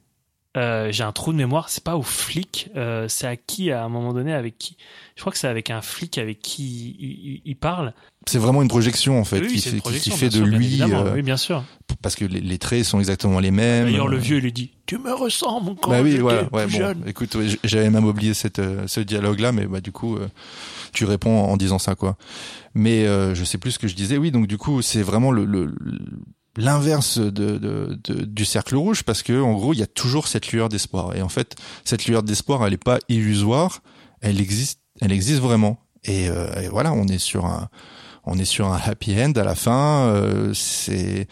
Euh, j'ai un trou de mémoire. C'est pas au flic. euh, c'est à qui à un moment donné avec qui Je crois que c'est avec un flic avec qui il, il- il parle. c'est vraiment une projection en fait oui, qui fait, qui- fait de sûr, lui euh, Oui, bien sûr. parce que les, les traits sont exactement les mêmes D'ailleurs, le Euh, vieux lui dit Tu me ressembles quand bah oui voilà plus ouais bon jeune. écoute ouais, j'avais même oublié cette euh, ce dialogue là mais bah du coup euh, tu réponds en disant ça quoi mais euh, je sais plus ce que je disais oui donc du coup c'est vraiment le, le- le- l'inverse de, de, de- du cercle rouge parce que en gros il y a toujours cette lueur d'espoir. Et en fait cette lueur d'espoir elle est pas illusoire elle existe elle existe vraiment. Et, euh, et voilà on est sur un on est sur un happy end à la fin euh, c'est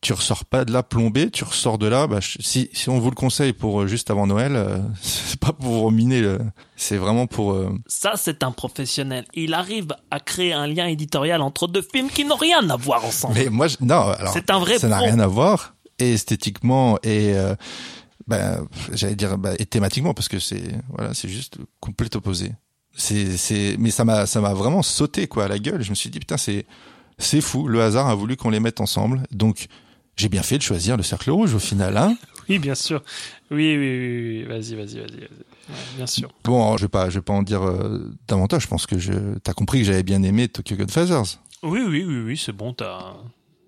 tu ressors pas de là plombé, tu ressors de là. Bah, si si on vous le conseille pour euh, juste avant Noël, euh, c'est pas pour miner. le- C'est vraiment pour. euh, Ça, c'est un professionnel. Il arrive à créer un lien éditorial entre deux films qui n'ont rien à voir ensemble. Mais moi, je... non. Alors, C'est un vrai ça n'a rien à voir. Et esthétiquement et euh, ben, j'allais dire bah, et thématiquement parce que c'est voilà, c'est juste le complet opposé. C'est c'est mais ça m'a ça m'a vraiment sauté quoi à la gueule. Je me suis dit putain c'est c'est fou. Le hasard a voulu qu'on les mette ensemble. Donc j'ai bien fait de choisir le cercle rouge au final. Hein Oui, bien sûr. Oui, oui, oui. oui. Vas-y, vas-y, vas-y. bien sûr. Bon, je vais pas, je vais pas en dire euh, davantage. Je pense que je, t'as compris que j'avais bien aimé Tokyo Godfathers. Oui, oui, oui, oui, c'est bon.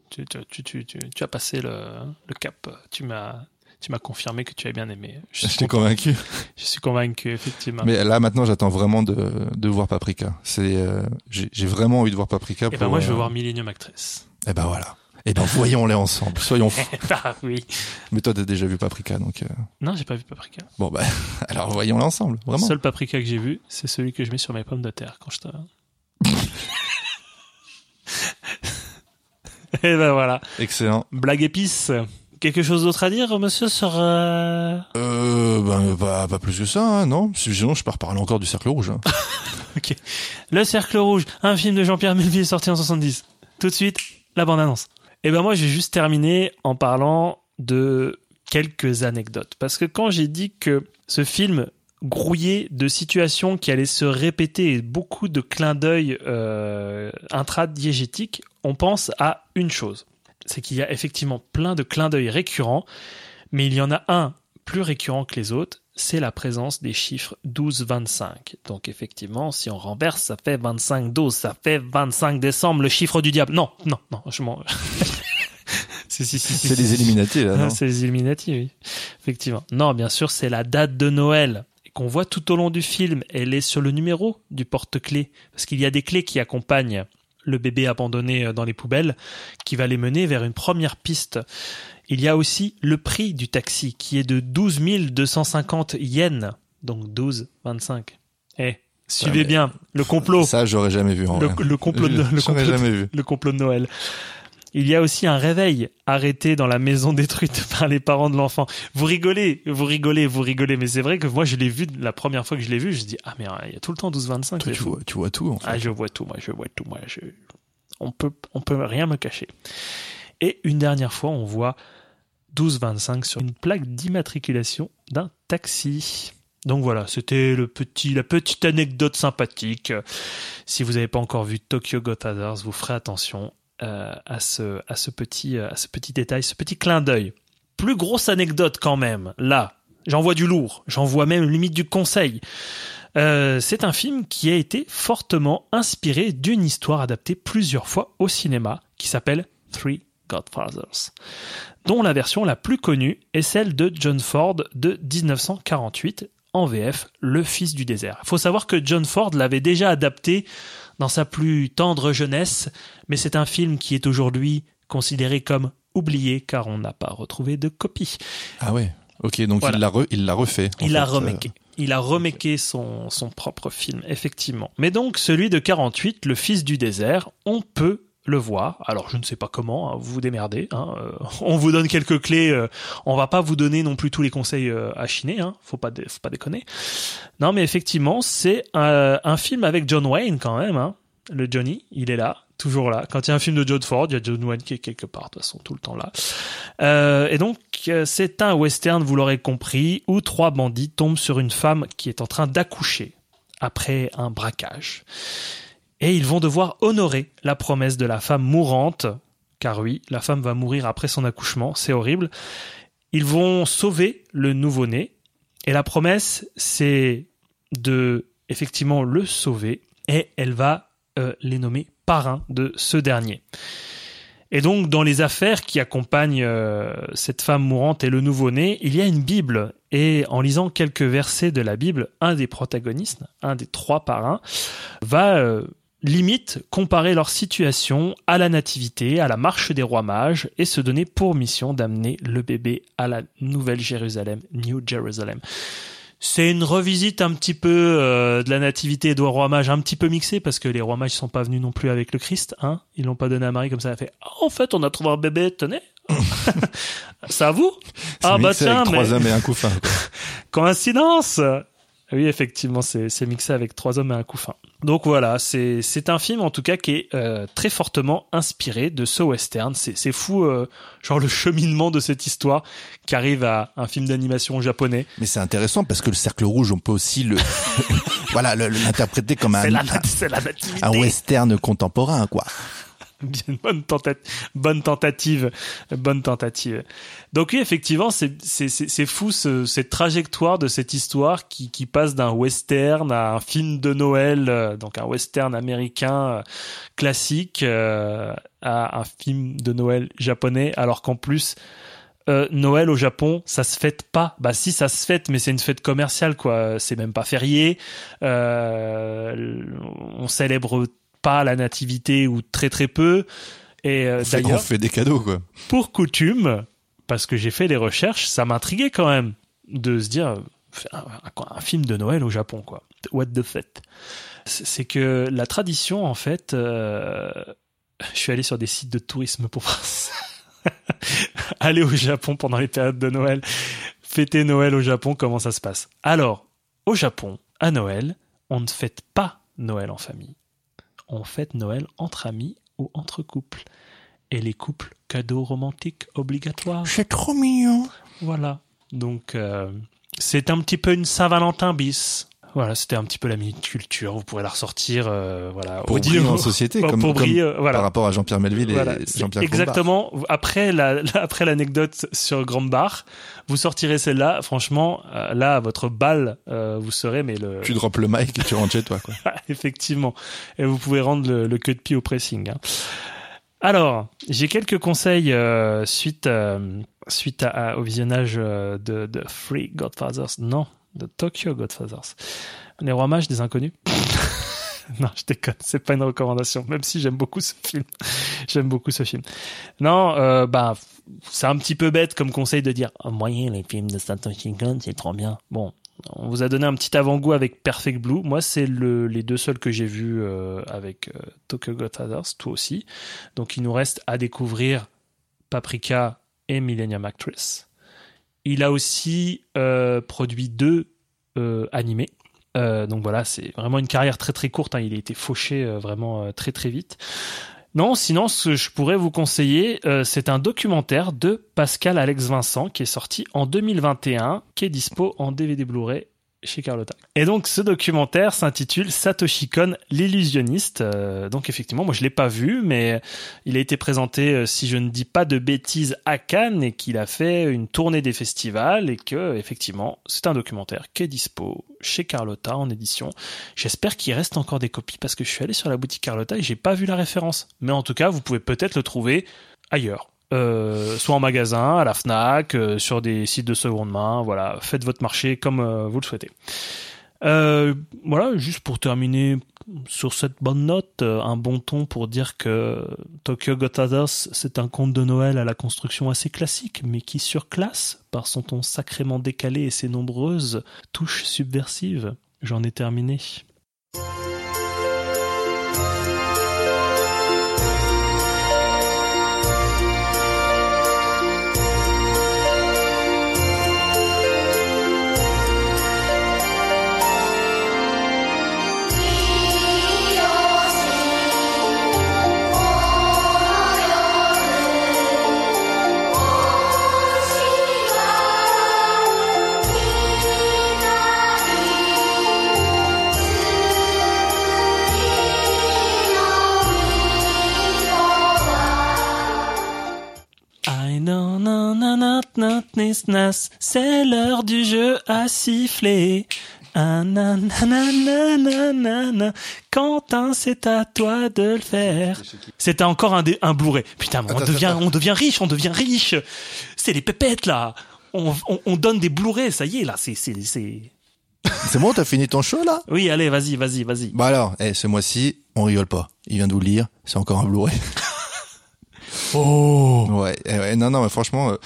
Tu, tu, tu, as passé le, le cap. Tu m'as, tu m'as confirmé que tu as bien aimé. Je suis, convaincu. Je suis convaincu, effectivement. Mais là, maintenant, j'attends vraiment de, de voir Paprika. C'est, euh, j'ai, vraiment envie de voir Paprika. Et pour, ben moi, je veux euh, voir Millennium Actress. Eh ben voilà. Eh ben voyons-les ensemble. Soyons fous. ah oui. Mais toi, t'as déjà vu Paprika, donc euh, Non, j'ai pas vu Paprika. bon bah, alors voyons-les ensemble. Vraiment. Seul Paprika que j'ai vu, c'est celui que je mets sur mes pommes de terre quand je te. Et ben voilà. Excellent. Blague épice. Quelque chose d'autre à dire, monsieur, sur... euh, Euh, ben, pas, pas plus que ça, hein, non Sinon, je pars parler encore du Cercle Rouge. hein. Ok. Le Cercle Rouge, un film de Jean-Pierre Melville sorti en 70. Tout de suite, la bande-annonce. Et ben moi, je vais juste terminer en parlant de quelques anecdotes. Parce que quand j'ai dit que ce film grouillé de situations qui allaient se répéter et beaucoup de clins d'œil euh, intradiégétiques, on pense à une chose. C'est qu'il y a effectivement plein de clins d'œil récurrents, mais il y en a un plus récurrent que les autres, c'est la présence des chiffres 12-25. Donc effectivement, si on renverse, ça fait 25-12, ça fait 25 décembre, le chiffre du diable. Non, non, non, je m'en... si, si, si, C'est les si. Illuminati, là, non C'est les Illuminati, oui. Effectivement. Non, bien sûr, c'est la date de Noël et qu'on voit tout au long du film. Elle est sur le numéro du porte-clés. Parce qu'il y a des clés qui accompagnent le bébé abandonné euh, dans les poubelles, qui va les mener vers une première piste. Il y a aussi le prix du taxi, qui est de 12 250 yens. Donc 12, 25. Eh, suivez mais- bien le complot Ça, j'aurais jamais vu. En le, le complot de, le complot de- jamais vu. le complot de Noël. Il y a aussi un réveil arrêté dans la maison détruite par les parents de l'enfant. Vous rigolez, vous rigolez, vous rigolez, mais c'est vrai que moi je l'ai vu la première fois que je l'ai vu, je dis ah mais euh, il y a tout le temps 12-25. Toi, c'est tu vois, tu vois tout, en fait. Ah je vois tout, moi je vois tout, moi je on peut on peut rien me cacher. Et une dernière fois, on voit 12-25 sur une plaque d'immatriculation d'un taxi. Donc voilà, c'était le petit, la petite anecdote sympathique. Si vous n'avez pas encore vu Tokyo Godfathers, vous ferez attention euh, à, ce, à, ce petit, euh, à ce petit détail, ce petit clin d'œil. Plus grosse anecdote quand même, là, j'en vois du lourd, j'en vois même limite du conseil. Euh, c'est un film qui a été fortement inspiré d'une histoire adaptée plusieurs fois au cinéma qui s'appelle Three Godfathers, dont la version la plus connue est celle de John Ford de 1948 en VF, Le Fils du désert. Il faut savoir que John Ford l'avait déjà adapté dans sa plus tendre jeunesse, mais c'est un film qui est aujourd'hui considéré comme oublié car on n'a pas retrouvé de copie. Ah ouais. Ok, donc Voilà. il l'a re- il l'a refait. en Il a. Il remaké son, son propre film, effectivement. Mais donc, celui de 48, Le Fils du désert, on peut le voir. Alors, je ne sais pas comment, hein, vous vous démerdez. hein, euh, on vous donne quelques clés. euh, on va pas vous donner non plus tous les conseils euh, à chiner. Hein, faut pas, faut pas déconner. Non, mais effectivement, c'est un, un film avec John Wayne quand même. Le Johnny, il est là, toujours là. Quand il y a un film de John Ford, il y a John Wayne qui est quelque part, de toute façon, tout le temps là. Euh, et donc, euh, c'est un western, vous l'aurez compris, où trois bandits tombent sur une femme qui est en train d'accoucher après un braquage. Et ils vont devoir honorer la promesse de la femme mourante, car oui, la femme va mourir après son accouchement, c'est horrible. Ils vont sauver le nouveau-né, et la promesse, c'est de effectivement le sauver, et elle va euh, les nommer parrains de ce dernier. Et donc, dans les affaires qui accompagnent euh, cette femme mourante et le nouveau-né, il y a une Bible. Et en lisant quelques versets de la Bible, un des protagonistes, un des trois parrains, va euh, limite comparer leur situation à la nativité, à la marche des rois mages, et se donner pour mission d'amener le bébé à la Nouvelle Jérusalem, New Jerusalem. C'est une revisite un petit peu euh, de la nativité des rois mages, un petit peu mixée parce que les rois mages sont pas venus non plus avec le Christ, hein. Ils l'ont pas donné à Marie comme ça. Elle a fait. Ah, en fait, on a trouvé un bébé, tenez. C'est à vous Ah bah tiens, avec mais trois hommes et un couffin. coïncidence. Oui, effectivement, c'est mixé avec trois hommes et un couffin. Donc voilà, c'est un film en tout cas qui est euh, très fortement inspiré de ce western. C'est fou, euh, genre le cheminement de cette histoire qui arrive à un film d'animation japonais. Mais c'est intéressant parce que le cercle rouge, on peut aussi le, voilà, l'interpréter comme un, la, un, un western contemporain, quoi. Bonne tentative, bonne tentative, bonne tentative. Donc oui, effectivement, c'est c'est c'est c'est fou ce, cette trajectoire de cette histoire qui qui passe d'un western à un film de Noël, euh, donc un western américain euh, classique, euh, à un film de Noël japonais, alors qu'en plus euh, Noël au Japon, ça se fête pas. Bah si, ça se fête, mais c'est une fête commerciale, quoi. C'est même pas férié. Euh, on célèbre pas la nativité ou très très peu. Et euh, On fait, on d'ailleurs, fait des cadeaux, quoi. pour coutume, parce que j'ai fait des recherches, ça m'intriguait quand même de se dire un, un- un film de Noël au Japon, quoi. What the fuck? C'est c'est que la tradition, en fait, euh, je suis allé sur des sites de tourisme pour voir ça. Aller au Japon pendant les périodes de Noël, fêter Noël au Japon, comment ça se passe? Alors, au Japon, à Noël, on ne fête pas Noël en famille. On fête Noël entre amis ou entre couples. Et les couples, cadeaux romantiques obligatoires. C'est trop mignon. Voilà. Donc, euh, c'est un petit peu une Saint-Valentin bis. Voilà, c'était un petit peu la minute culture. Vous pourrez la ressortir, euh, voilà, Pour briller en société, pour comme, comme briller, euh, voilà. par rapport à Jean-Pierre Melville et Voilà, Jean-Pierre exactement. Après la, après l'anecdote sur Grand Bar, vous sortirez celle-là. Franchement, euh, là, à votre balle, euh, vous serez, mais le, Tu droppes le mic et tu rentres chez toi, quoi. effectivement. Et vous pouvez rendre le, le queue de pied au pressing. hein. Alors, j'ai quelques conseils euh, suite euh, suite à, à- au visionnage euh, de, de Free Godfathers. Non, de Tokyo Godfathers. Les rois mages des inconnus. non, je déconne. C'est pas une recommandation. Même si j'aime beaucoup ce film. j'aime beaucoup ce film. Non, euh, bah, c'est un petit peu bête comme conseil de dire oh, moyen les films de Satoshi Kon, c'est trop bien. Bon, on vous a donné un petit avant-goût avec Perfect Blue. Moi, c'est le, les deux seuls que j'ai vus euh, avec euh, Tokyo Godfathers, toi aussi. Donc, il nous reste à découvrir Paprika et Millennium Actress. Il a aussi euh, produit deux euh, animés. Euh, donc voilà, c'est vraiment une carrière très très courte. hein. Il a été fauché vraiment très très vite. Non, sinon, ce que je pourrais vous conseiller, c'est un documentaire de Pascal Alex Vincent qui est sorti en 2021, qui est dispo en DVD Blu-ray chez Carlotta. Et donc, ce documentaire s'intitule Satoshi Kon, l'illusionniste. Euh, donc, effectivement, moi, je l'ai pas vu, mais il a été présenté, euh, si je ne dis pas de bêtises, à Cannes et qu'il a fait une tournée des festivals et que, effectivement, c'est un documentaire qui est dispo chez Carlotta en édition. J'espère qu'il reste encore des copies parce que je suis allé sur la boutique Carlotta et j'ai pas vu la référence. Mais en tout cas, vous pouvez peut-être le trouver ailleurs. Euh, soit en magasin, à la Fnac, euh, sur des sites de seconde main. Voilà, faites votre marché comme euh, vous le souhaitez. Voilà, juste pour terminer sur cette bonne note, un bon ton pour dire que Tokyo Godfathers, c'est un conte de Noël à la construction assez classique, mais qui surclasse par son ton sacrément décalé et ses nombreuses touches subversives. J'en ai terminé. C'est l'heure du jeu à siffler. Quentin, c'est à toi de le faire. C'était encore un, un Blu-ray. Putain, mais on Attends, devient, attends. on devient riche, on devient riche. C'est les pépettes, là. On, on, on donne des Blu-ray, ça y est, là, c'est, c'est, c'est... C'est bon, t'as fini ton show, là? Oui, allez, vas-y, vas-y, vas-y. Bah alors, eh, ce mois-ci, on rigole pas. Il vient de vous le lire, c'est encore un Blu-ray. Oh! Ouais, eh ouais, non, non, mais franchement, euh,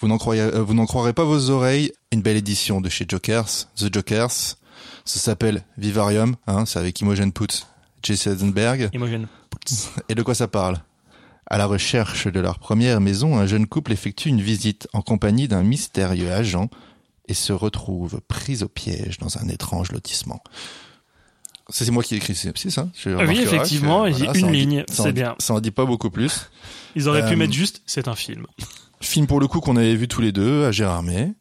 vous n'en croyez, euh, vous n'en croirez pas vos oreilles. Une belle édition de chez Jokers, The Jokers. Ça s'appelle Vivarium, hein, c'est avec Imogen Poots, Jesse Eisenberg. Imogen. Et de quoi ça parle? À la recherche de leur première maison, un jeune couple effectue une visite en compagnie d'un mystérieux agent et se retrouve pris au piège dans un étrange lotissement. Ça, C'est moi qui ai écrit, c'est ça Je oui, remarquerai effectivement, que, a ça une ligne, c'est bien. Ça en dit pas beaucoup plus. Ils auraient pu Euh, mettre juste, c'est un film. Film pour le coup qu'on avait vu tous les deux à Gérardmer.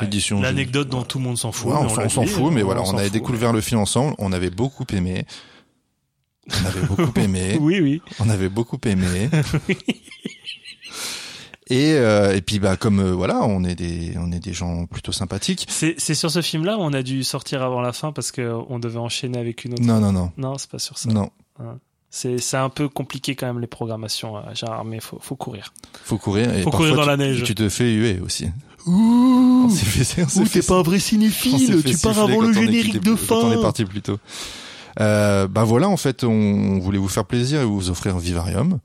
Ouais. L'anecdote dont tout le monde s'en fout. Ouais, on s'en- fout, mais voilà, on avait découvert le film ensemble, on avait beaucoup aimé. On avait beaucoup aimé. Oui, oui. On avait beaucoup aimé. Et, euh, et puis bah comme euh, voilà, on est des on est des gens plutôt sympathiques. C'est c'est sur ce film-là où on a dû sortir avant la fin parce que on devait enchaîner avec une autre. Non non non Non, c'est pas sur ça. non, C'est c'est un peu compliqué quand même les programmations à Gérard, mais faut faut courir. faut courir et Faut parfois courir dans tu- la neige. Tu te fais huer aussi. On s'est fait, on s'est fait- un vrai on cinéphile, tu pars avant le on générique de quand on est fin. parti plus tôt. Euh, bah voilà, en fait, on voulait vous faire plaisir et vous offrir un Vivarium.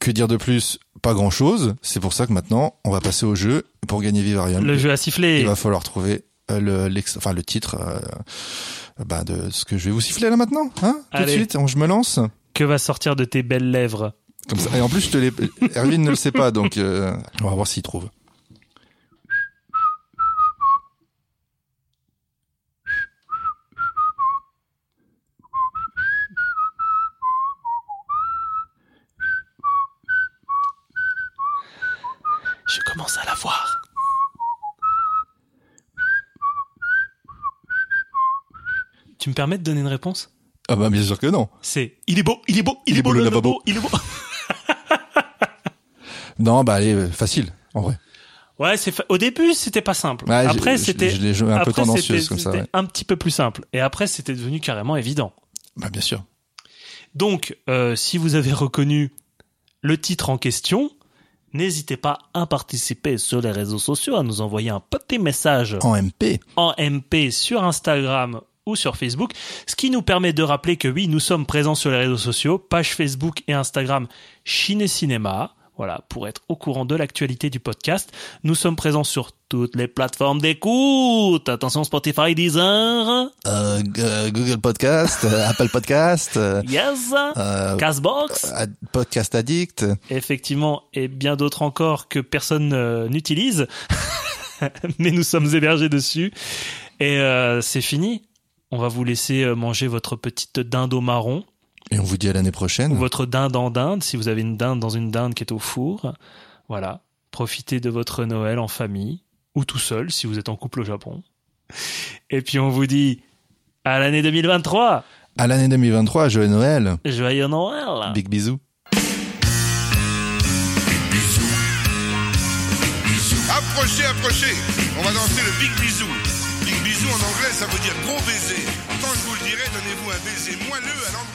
Que dire de plus Pas grand chose. C'est pour ça que maintenant, on va passer au jeu. Pour gagner Vivarium, Le jeu à siffler. il va falloir trouver euh, le, l'ex- enfin, le titre euh, bah, de ce que je vais vous siffler là maintenant. Hein Tout de suite, on- je me lance. Que va sortir de tes belles lèvres? Comme ça. Et en plus, je te l'ai. Erwin ne le sait pas, donc euh, on va voir s'il trouve. Je commence à la voir. Tu me permets de donner une réponse? Ah bah bien sûr que non. C'est il est beau, il est beau, il, est beau, le lavabo, il est beau. Non, bah allez, euh, facile, en vrai. Ouais, c'est fa- au début c'était pas simple. Ouais, après c'était un peu tendancieuse comme ça, ouais. un petit peu plus simple. Et après c'était devenu carrément évident. Bah bien sûr. Donc, euh, si vous avez reconnu le titre en question, n'hésitez pas à participer sur les réseaux sociaux, à nous envoyer un petit message En MP. en MP sur Instagram ou sur Facebook, ce qui nous permet de rappeler que oui, nous sommes présents sur les réseaux sociaux, page Facebook et Instagram Chine Cinéma. Voilà, pour être au courant de l'actualité du podcast. Nous sommes présents sur toutes les plateformes d'écoute. Attention Spotify, Deezer, Euh, euh, Google Podcast, euh, Apple Podcast, Yes, euh, Castbox. Podcast Addict. effectivement, et bien d'autres encore que personne n'utilise. Mais nous sommes hébergés dessus. Et euh, c'est fini. On va vous laisser manger votre petite dinde au marron, Et on vous dit à l'année prochaine. ou votre dinde en dinde, si vous avez une dinde dans une dinde qui est au four. Voilà. Profitez de votre Noël en famille, ou tout seul, si vous êtes en couple au Japon. Et puis on vous dit à l'année 2023. À l'année 2023, joyeux Noël. Joyeux Noël. Big bisous. Approchez, approchez. On va danser le big bisou. Big bisou en anglais, ça veut dire gros baiser. Quand je vous le dirai, donnez-vous un baiser moelleux à l'endroit